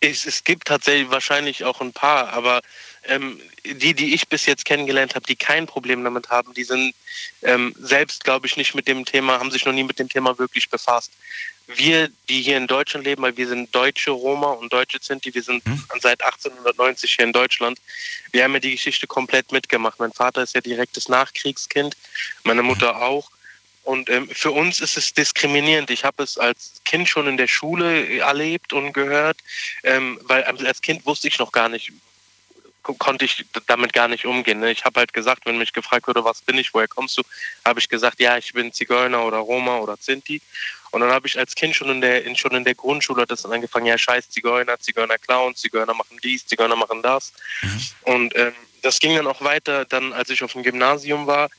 Es, es gibt tatsächlich wahrscheinlich auch ein paar, aber ähm, die, die ich bis jetzt kennengelernt habe, die kein Problem damit haben, die sind ähm, selbst, glaube ich, nicht mit dem Thema, haben sich noch nie mit dem Thema wirklich befasst wir, die hier in Deutschland leben, weil wir sind deutsche Roma und deutsche Sinti, wir sind hm. seit 1890 hier in Deutschland. Wir haben ja die Geschichte komplett mitgemacht. Mein Vater ist ja direktes Nachkriegskind, meine Mutter auch. Und ähm, für uns ist es diskriminierend. Ich habe es als Kind schon in der Schule erlebt und gehört, ähm, weil als Kind wusste ich noch gar nicht, konnte ich damit gar nicht umgehen. Ne? Ich habe halt gesagt, wenn mich gefragt wurde, was bin ich, woher kommst du, habe ich gesagt, ja, ich bin Zigeuner oder Roma oder Sinti. Und dann habe ich als Kind schon in der in, schon in der Grundschule hat das dann angefangen, ja, scheiß Zigeuner, Zigeuner Clown, Zigeuner machen dies, Zigeuner machen das. Mhm. Und ähm, das ging dann auch weiter, dann als ich auf dem Gymnasium war,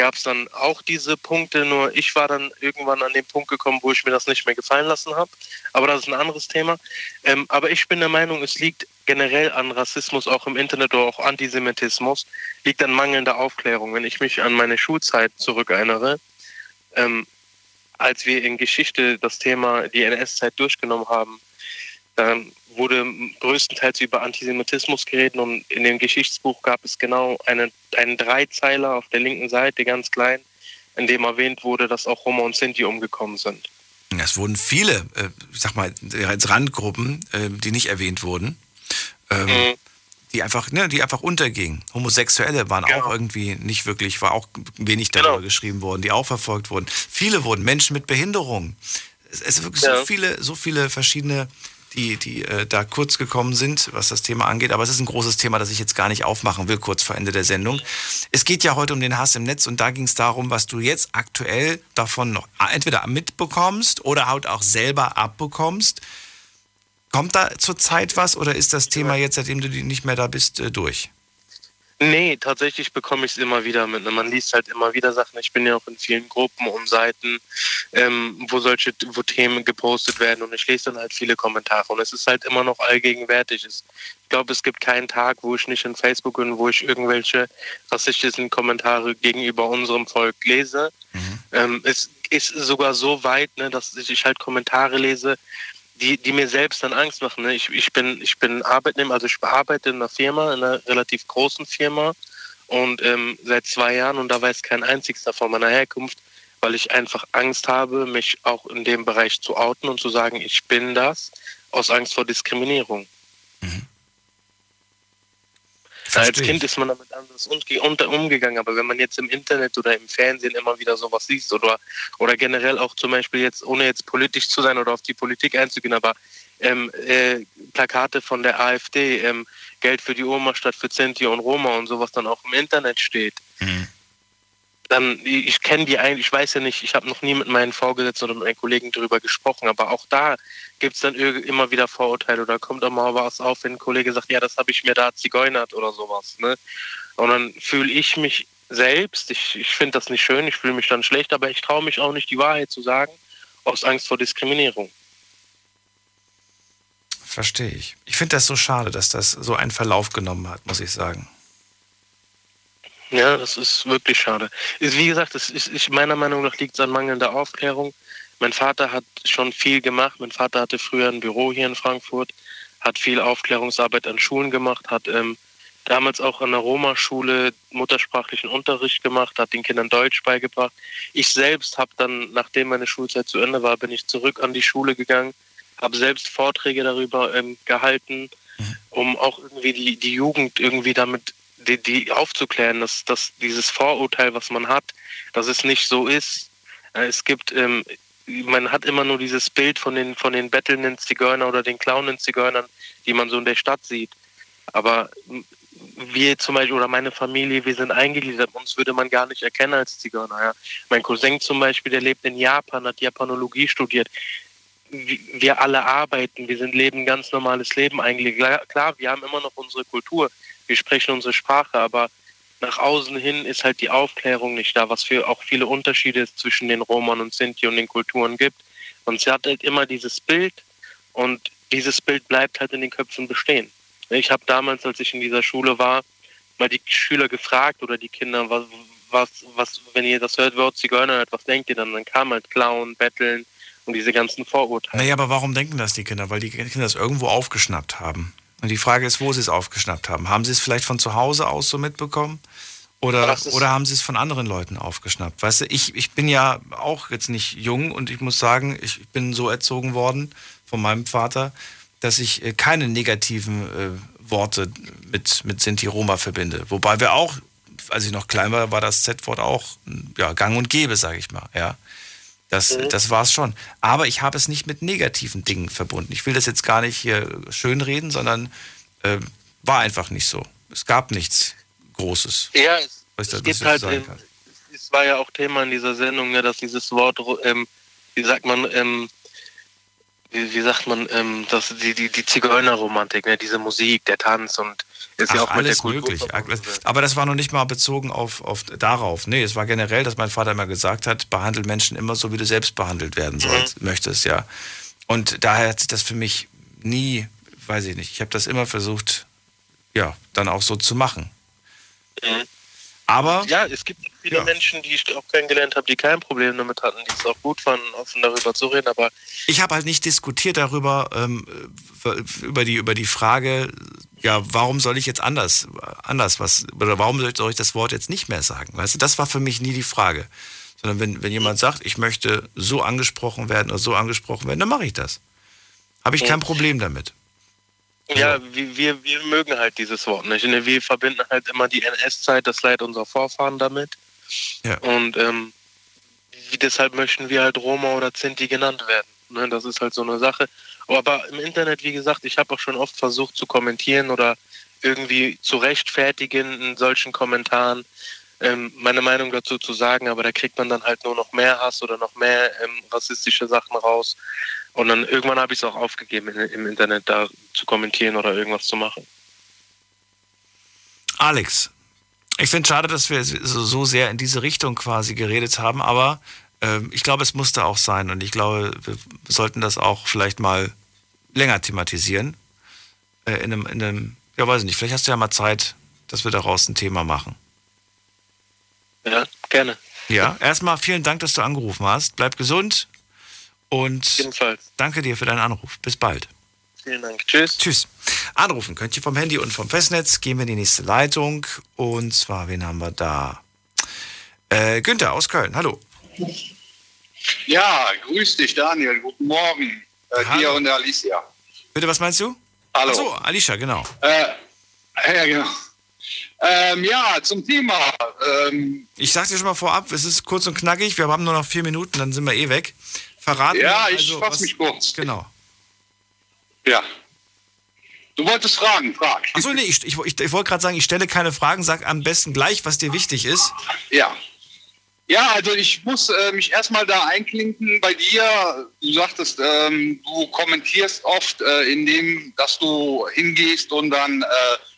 gab es dann auch diese Punkte, nur ich war dann irgendwann an den Punkt gekommen, wo ich mir das nicht mehr gefallen lassen habe. Aber das ist ein anderes Thema. Ähm, aber ich bin der Meinung, es liegt generell an Rassismus, auch im Internet oder auch Antisemitismus, liegt an mangelnder Aufklärung. Wenn ich mich an meine Schulzeit zurückerinnere, ähm, als wir in Geschichte das Thema die NS-Zeit durchgenommen haben, dann wurde größtenteils über Antisemitismus geredet und in dem Geschichtsbuch gab es genau eine, einen Dreizeiler auf der linken Seite, ganz klein, in dem erwähnt wurde, dass auch Roma und Sinti umgekommen sind. Es wurden viele, äh, sag mal, als Randgruppen, äh, die nicht erwähnt wurden. Ähm, mhm die einfach, ne, die einfach untergingen. Homosexuelle waren genau. auch irgendwie nicht wirklich, war auch wenig darüber genau. geschrieben worden, die auch verfolgt wurden. Viele wurden, Menschen mit Behinderung. Es, es sind wirklich ja. so viele, so viele verschiedene, die, die äh, da kurz gekommen sind, was das Thema angeht. Aber es ist ein großes Thema, das ich jetzt gar nicht aufmachen will, kurz vor Ende der Sendung. Es geht ja heute um den Hass im Netz und da ging es darum, was du jetzt aktuell davon noch entweder mitbekommst oder halt auch selber abbekommst. Kommt da zurzeit was oder ist das Thema jetzt, seitdem du nicht mehr da bist, äh, durch? Nee, tatsächlich bekomme ich es immer wieder mit. Ne? Man liest halt immer wieder Sachen. Ich bin ja auch in vielen Gruppen und Seiten, ähm, wo solche wo Themen gepostet werden und ich lese dann halt viele Kommentare und es ist halt immer noch allgegenwärtig. Ich glaube, es gibt keinen Tag, wo ich nicht in Facebook bin, wo ich irgendwelche rassistischen Kommentare gegenüber unserem Volk lese. Mhm. Ähm, es ist sogar so weit, ne, dass ich halt Kommentare lese, die, die mir selbst dann Angst machen. Ne? Ich, ich, bin, ich bin Arbeitnehmer, also ich arbeite in einer Firma, in einer relativ großen Firma und ähm, seit zwei Jahren und da weiß kein einzigster von meiner Herkunft, weil ich einfach Angst habe, mich auch in dem Bereich zu outen und zu sagen, ich bin das, aus Angst vor Diskriminierung. Mhm. Als Kind ist man damit anders umgegangen, aber wenn man jetzt im Internet oder im Fernsehen immer wieder sowas liest oder, oder generell auch zum Beispiel jetzt, ohne jetzt politisch zu sein oder auf die Politik einzugehen, aber ähm, äh, Plakate von der AfD, ähm, Geld für die Oma statt für Zinti und Roma und sowas dann auch im Internet steht, mhm dann, ich kenne die eigentlich, ich weiß ja nicht, ich habe noch nie mit meinen Vorgesetzten oder mit meinen Kollegen darüber gesprochen, aber auch da gibt es dann immer wieder Vorurteile oder kommt auch mal was auf, wenn ein Kollege sagt, ja, das habe ich mir da zigeunert oder sowas. Ne? Und dann fühle ich mich selbst, ich, ich finde das nicht schön, ich fühle mich dann schlecht, aber ich traue mich auch nicht, die Wahrheit zu sagen, aus Angst vor Diskriminierung. Verstehe ich. Ich finde das so schade, dass das so einen Verlauf genommen hat, muss ich sagen. Ja, das ist wirklich schade. Wie gesagt, es ist, ich, meiner Meinung nach liegt es an mangelnder Aufklärung. Mein Vater hat schon viel gemacht. Mein Vater hatte früher ein Büro hier in Frankfurt, hat viel Aufklärungsarbeit an Schulen gemacht, hat ähm, damals auch an der Roma-Schule muttersprachlichen Unterricht gemacht, hat den Kindern Deutsch beigebracht. Ich selbst habe dann, nachdem meine Schulzeit zu Ende war, bin ich zurück an die Schule gegangen, habe selbst Vorträge darüber ähm, gehalten, um auch irgendwie die, die Jugend irgendwie damit die, die aufzuklären, dass, dass dieses Vorurteil, was man hat, dass es nicht so ist. Äh, Es gibt, ähm, man hat immer nur dieses Bild von den, von den bettelnden Zigeuner oder den clownenden Zigeunern, die man so in der Stadt sieht. Aber wir zum Beispiel oder meine Familie, wir sind eingegliedert, uns würde man gar nicht erkennen als Zigeuner. Ja. Mein Cousin zum Beispiel, der lebt in Japan, hat Japanologie studiert. Wir alle arbeiten, wir sind leben ganz normales Leben eigentlich. Klar, wir haben immer noch unsere Kultur, wir sprechen unsere Sprache, aber nach außen hin ist halt die Aufklärung nicht da, was für auch viele Unterschiede es zwischen den Romern und Sinti und den Kulturen gibt. Und sie hat halt immer dieses Bild und dieses Bild bleibt halt in den Köpfen bestehen. Ich habe damals, als ich in dieser Schule war, mal die Schüler gefragt oder die Kinder, was, was, was wenn ihr das hört, Wort Zigeuner hört, was denkt ihr dann? Dann kam halt Clown, Betteln und diese ganzen Vorurteile. Naja, aber warum denken das die Kinder? Weil die Kinder es irgendwo aufgeschnappt haben. Und die Frage ist, wo sie es aufgeschnappt haben. Haben sie es vielleicht von zu Hause aus so mitbekommen? Oder, oder haben sie es von anderen Leuten aufgeschnappt? Weißt du, ich, ich bin ja auch jetzt nicht jung und ich muss sagen, ich bin so erzogen worden von meinem Vater, dass ich äh, keine negativen äh, Worte mit, mit Sinti Roma verbinde. Wobei wir auch, als ich noch klein war, war das Z-Wort auch ja, gang und gäbe, sage ich mal. Ja. Das, das war es schon. Aber ich habe es nicht mit negativen Dingen verbunden. Ich will das jetzt gar nicht hier schönreden, sondern äh, war einfach nicht so. Es gab nichts Großes. Ja, es, was ich da- es gibt halt, sagen kann. es war ja auch Thema in dieser Sendung, ne, dass dieses Wort, ähm, wie sagt man, ähm, wie, wie sagt man, ähm, dass die, die, die Zigeunerromantik, ne, diese Musik, der Tanz und ist ja Ach, auch mit der alles möglich. Aber das war noch nicht mal bezogen auf, auf darauf. Nee, es war generell, dass mein Vater immer gesagt hat, behandle Menschen immer so, wie du selbst behandelt werden sollst, möchtest, ja. Und daher hat sich das für mich nie, weiß ich nicht, ich habe das immer versucht, ja, dann auch so zu machen. Aber ja, es gibt viele Menschen, die ich auch kennengelernt habe, die kein Problem damit hatten, die es auch gut fanden, offen darüber zu reden, aber Ich habe halt nicht diskutiert darüber, ähm, über, die, über die Frage, ja, warum soll ich jetzt anders, anders was, oder warum soll ich, das Wort jetzt nicht mehr sagen? Weißt du, das war für mich nie die Frage. Sondern wenn, wenn jemand sagt, ich möchte so angesprochen werden oder so angesprochen werden, dann mache ich das. Habe ich kein Problem damit. Ja, wir, wir, wir mögen halt dieses Wort nicht. Ne? Wir verbinden halt immer die NS-Zeit, das Leid unserer Vorfahren damit. Ja. Und ähm, wie, deshalb möchten wir halt Roma oder Sinti genannt werden. Ne? Das ist halt so eine Sache. Aber im Internet, wie gesagt, ich habe auch schon oft versucht zu kommentieren oder irgendwie zu rechtfertigen in solchen Kommentaren ähm, meine Meinung dazu zu sagen, aber da kriegt man dann halt nur noch mehr Hass oder noch mehr ähm, rassistische Sachen raus. Und dann irgendwann habe ich es auch aufgegeben, in, im Internet da zu kommentieren oder irgendwas zu machen. Alex, ich finde schade, dass wir so, so sehr in diese Richtung quasi geredet haben, aber ähm, ich glaube, es musste auch sein und ich glaube, wir sollten das auch vielleicht mal länger thematisieren. Äh, in, einem, in einem, ja, weiß ich nicht, vielleicht hast du ja mal Zeit, dass wir daraus ein Thema machen. Ja, gerne. Ja, erstmal vielen Dank, dass du angerufen hast. Bleib gesund und Jedenfalls. danke dir für deinen Anruf. Bis bald. Vielen Dank. Tschüss. Tschüss. Anrufen könnt ihr vom Handy und vom Festnetz. Gehen wir in die nächste Leitung. Und zwar, wen haben wir da? Äh, Günther aus Köln. Hallo. Ja, grüß dich, Daniel. Guten Morgen. Äh, Hallo. dir und der Alicia. Bitte, was meinst du? Hallo. Ach so, Alicia, genau. Äh, ja, genau. Ähm, ja, zum Thema. Ähm, Ich sag dir schon mal vorab, es ist kurz und knackig. Wir haben nur noch vier Minuten, dann sind wir eh weg. Verraten Ja, wir ich also, fass was- mich kurz. Genau. Ja. Du wolltest fragen, frag. Achso, nee, ich, ich, ich, wollte gerade sagen, ich stelle keine Fragen, sag am besten gleich, was dir wichtig ist. Ja. Ja, also ich muss äh, mich erstmal da einklinken bei dir. Du sagtest, ähm, du kommentierst oft, äh, indem, dass du hingehst und dann äh,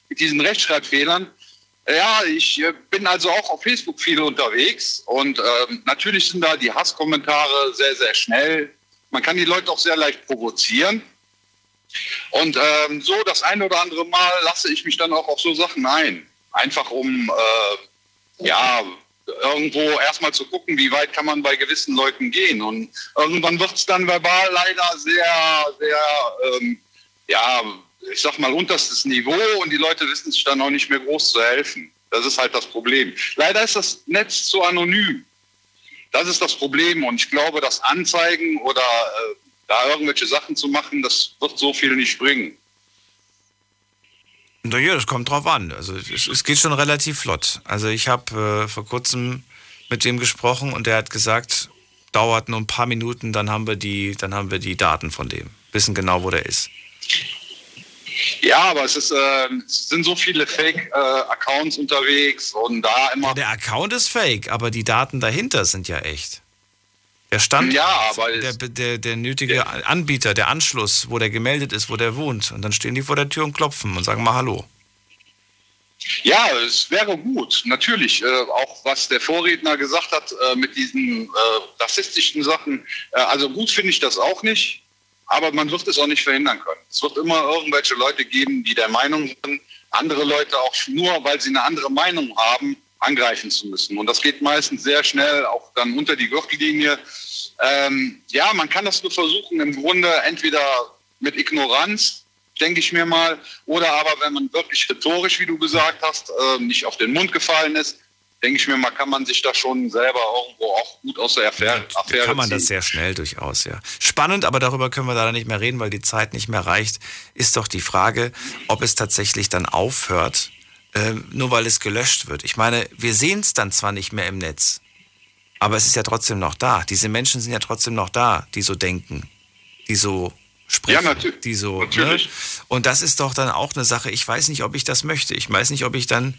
mit diesen Rechtschreibfehlern. Ja, ich äh, bin also auch auf Facebook viel unterwegs und ähm, natürlich sind da die Hasskommentare sehr, sehr schnell. Man kann die Leute auch sehr leicht provozieren. Und ähm, so das ein oder andere Mal lasse ich mich dann auch auf so Sachen ein. Einfach um äh, ja, irgendwo erstmal zu gucken, wie weit kann man bei gewissen Leuten gehen. Und irgendwann wird es dann verbal leider sehr, sehr, ähm, ja, ich sag mal, unterstes Niveau und die Leute wissen sich dann auch nicht mehr groß zu helfen. Das ist halt das Problem. Leider ist das Netz zu anonym. Das ist das Problem. Und ich glaube, das Anzeigen oder äh, da irgendwelche Sachen zu machen, das wird so viel nicht bringen. Naja, das kommt drauf an. Also es, es geht schon relativ flott. Also ich habe äh, vor kurzem mit dem gesprochen und der hat gesagt, dauert nur ein paar Minuten, dann haben wir die, dann haben wir die Daten von dem. Wissen genau, wo der ist. Ja, aber es, ist, äh, es sind so viele Fake-Accounts unterwegs und da immer. Ja, der Account ist fake, aber die Daten dahinter sind ja echt. Der Stand, Ja, aber der, der, der nötige Anbieter, der Anschluss, wo der gemeldet ist, wo der wohnt. Und dann stehen die vor der Tür und klopfen und sagen mal Hallo. Ja, es wäre gut, natürlich. Äh, auch was der Vorredner gesagt hat äh, mit diesen äh, rassistischen Sachen. Äh, also gut finde ich das auch nicht, aber man wird es auch nicht verhindern können. Es wird immer irgendwelche Leute geben, die der Meinung sind, andere Leute auch nur, weil sie eine andere Meinung haben, angreifen zu müssen. Und das geht meistens sehr schnell auch dann unter die Gürtellinie. Ähm, ja, man kann das nur versuchen, im Grunde entweder mit Ignoranz, denke ich mir mal, oder aber wenn man wirklich rhetorisch, wie du gesagt hast, äh, nicht auf den Mund gefallen ist, denke ich mir mal, kann man sich da schon selber irgendwo auch gut aus der Affäre, Affäre Kann man ziehen. das sehr schnell durchaus, ja. Spannend, aber darüber können wir leider nicht mehr reden, weil die Zeit nicht mehr reicht, ist doch die Frage, ob es tatsächlich dann aufhört, äh, nur weil es gelöscht wird. Ich meine, wir sehen es dann zwar nicht mehr im Netz, aber es ist ja trotzdem noch da. Diese Menschen sind ja trotzdem noch da, die so denken, die so sprechen, Ja, die so. natürlich. Ne? Und das ist doch dann auch eine Sache. Ich weiß nicht, ob ich das möchte. Ich weiß nicht, ob ich dann.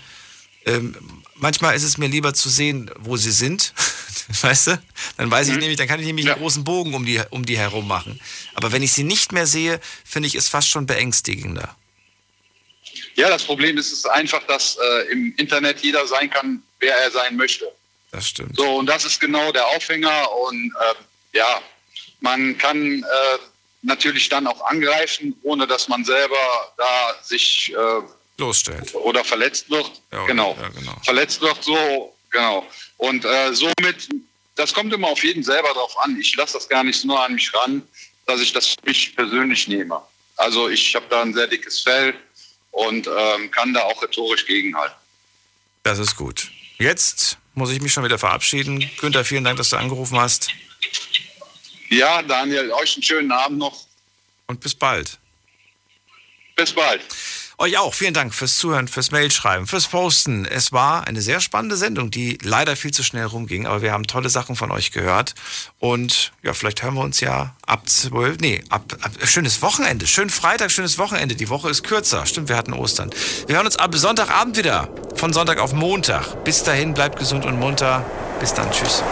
Ähm, manchmal ist es mir lieber zu sehen, wo sie sind. weißt du? Dann weiß Mhm. ich nämlich, dann kann ich nämlich einen großen Bogen um die, um die herum machen. Aber wenn ich sie nicht mehr sehe, finde ich es fast schon beängstigender. Ja, das Problem ist, es ist einfach, dass äh, im Internet jeder sein kann, wer er sein möchte. Das stimmt. So, und das ist genau der Aufhänger. Und äh, ja, man kann äh, natürlich dann auch angreifen, ohne dass man selber da sich äh, Bloßstellt. oder verletzt wird. genau. Verletzt wird so, genau. Und äh, somit, das kommt immer auf jeden selber drauf an. Ich lasse das gar nicht so nur an mich ran, dass ich das für mich persönlich nehme. Also ich habe da ein sehr dickes Fell und ähm, kann da auch rhetorisch gegenhalten. Das ist gut. Jetzt muss ich mich schon wieder verabschieden. Günther, vielen Dank, dass du angerufen hast. Ja, Daniel, euch einen schönen Abend noch. Und bis bald. Bis bald. Euch auch. Vielen Dank fürs Zuhören, fürs Mailschreiben, fürs Posten. Es war eine sehr spannende Sendung, die leider viel zu schnell rumging, aber wir haben tolle Sachen von euch gehört. Und ja, vielleicht hören wir uns ja ab 12, nee, ab, ab schönes Wochenende, schönen Freitag, schönes Wochenende. Die Woche ist kürzer. Stimmt, wir hatten Ostern. Wir hören uns ab Sonntagabend wieder. Von Sonntag auf Montag. Bis dahin, bleibt gesund und munter. Bis dann. Tschüss.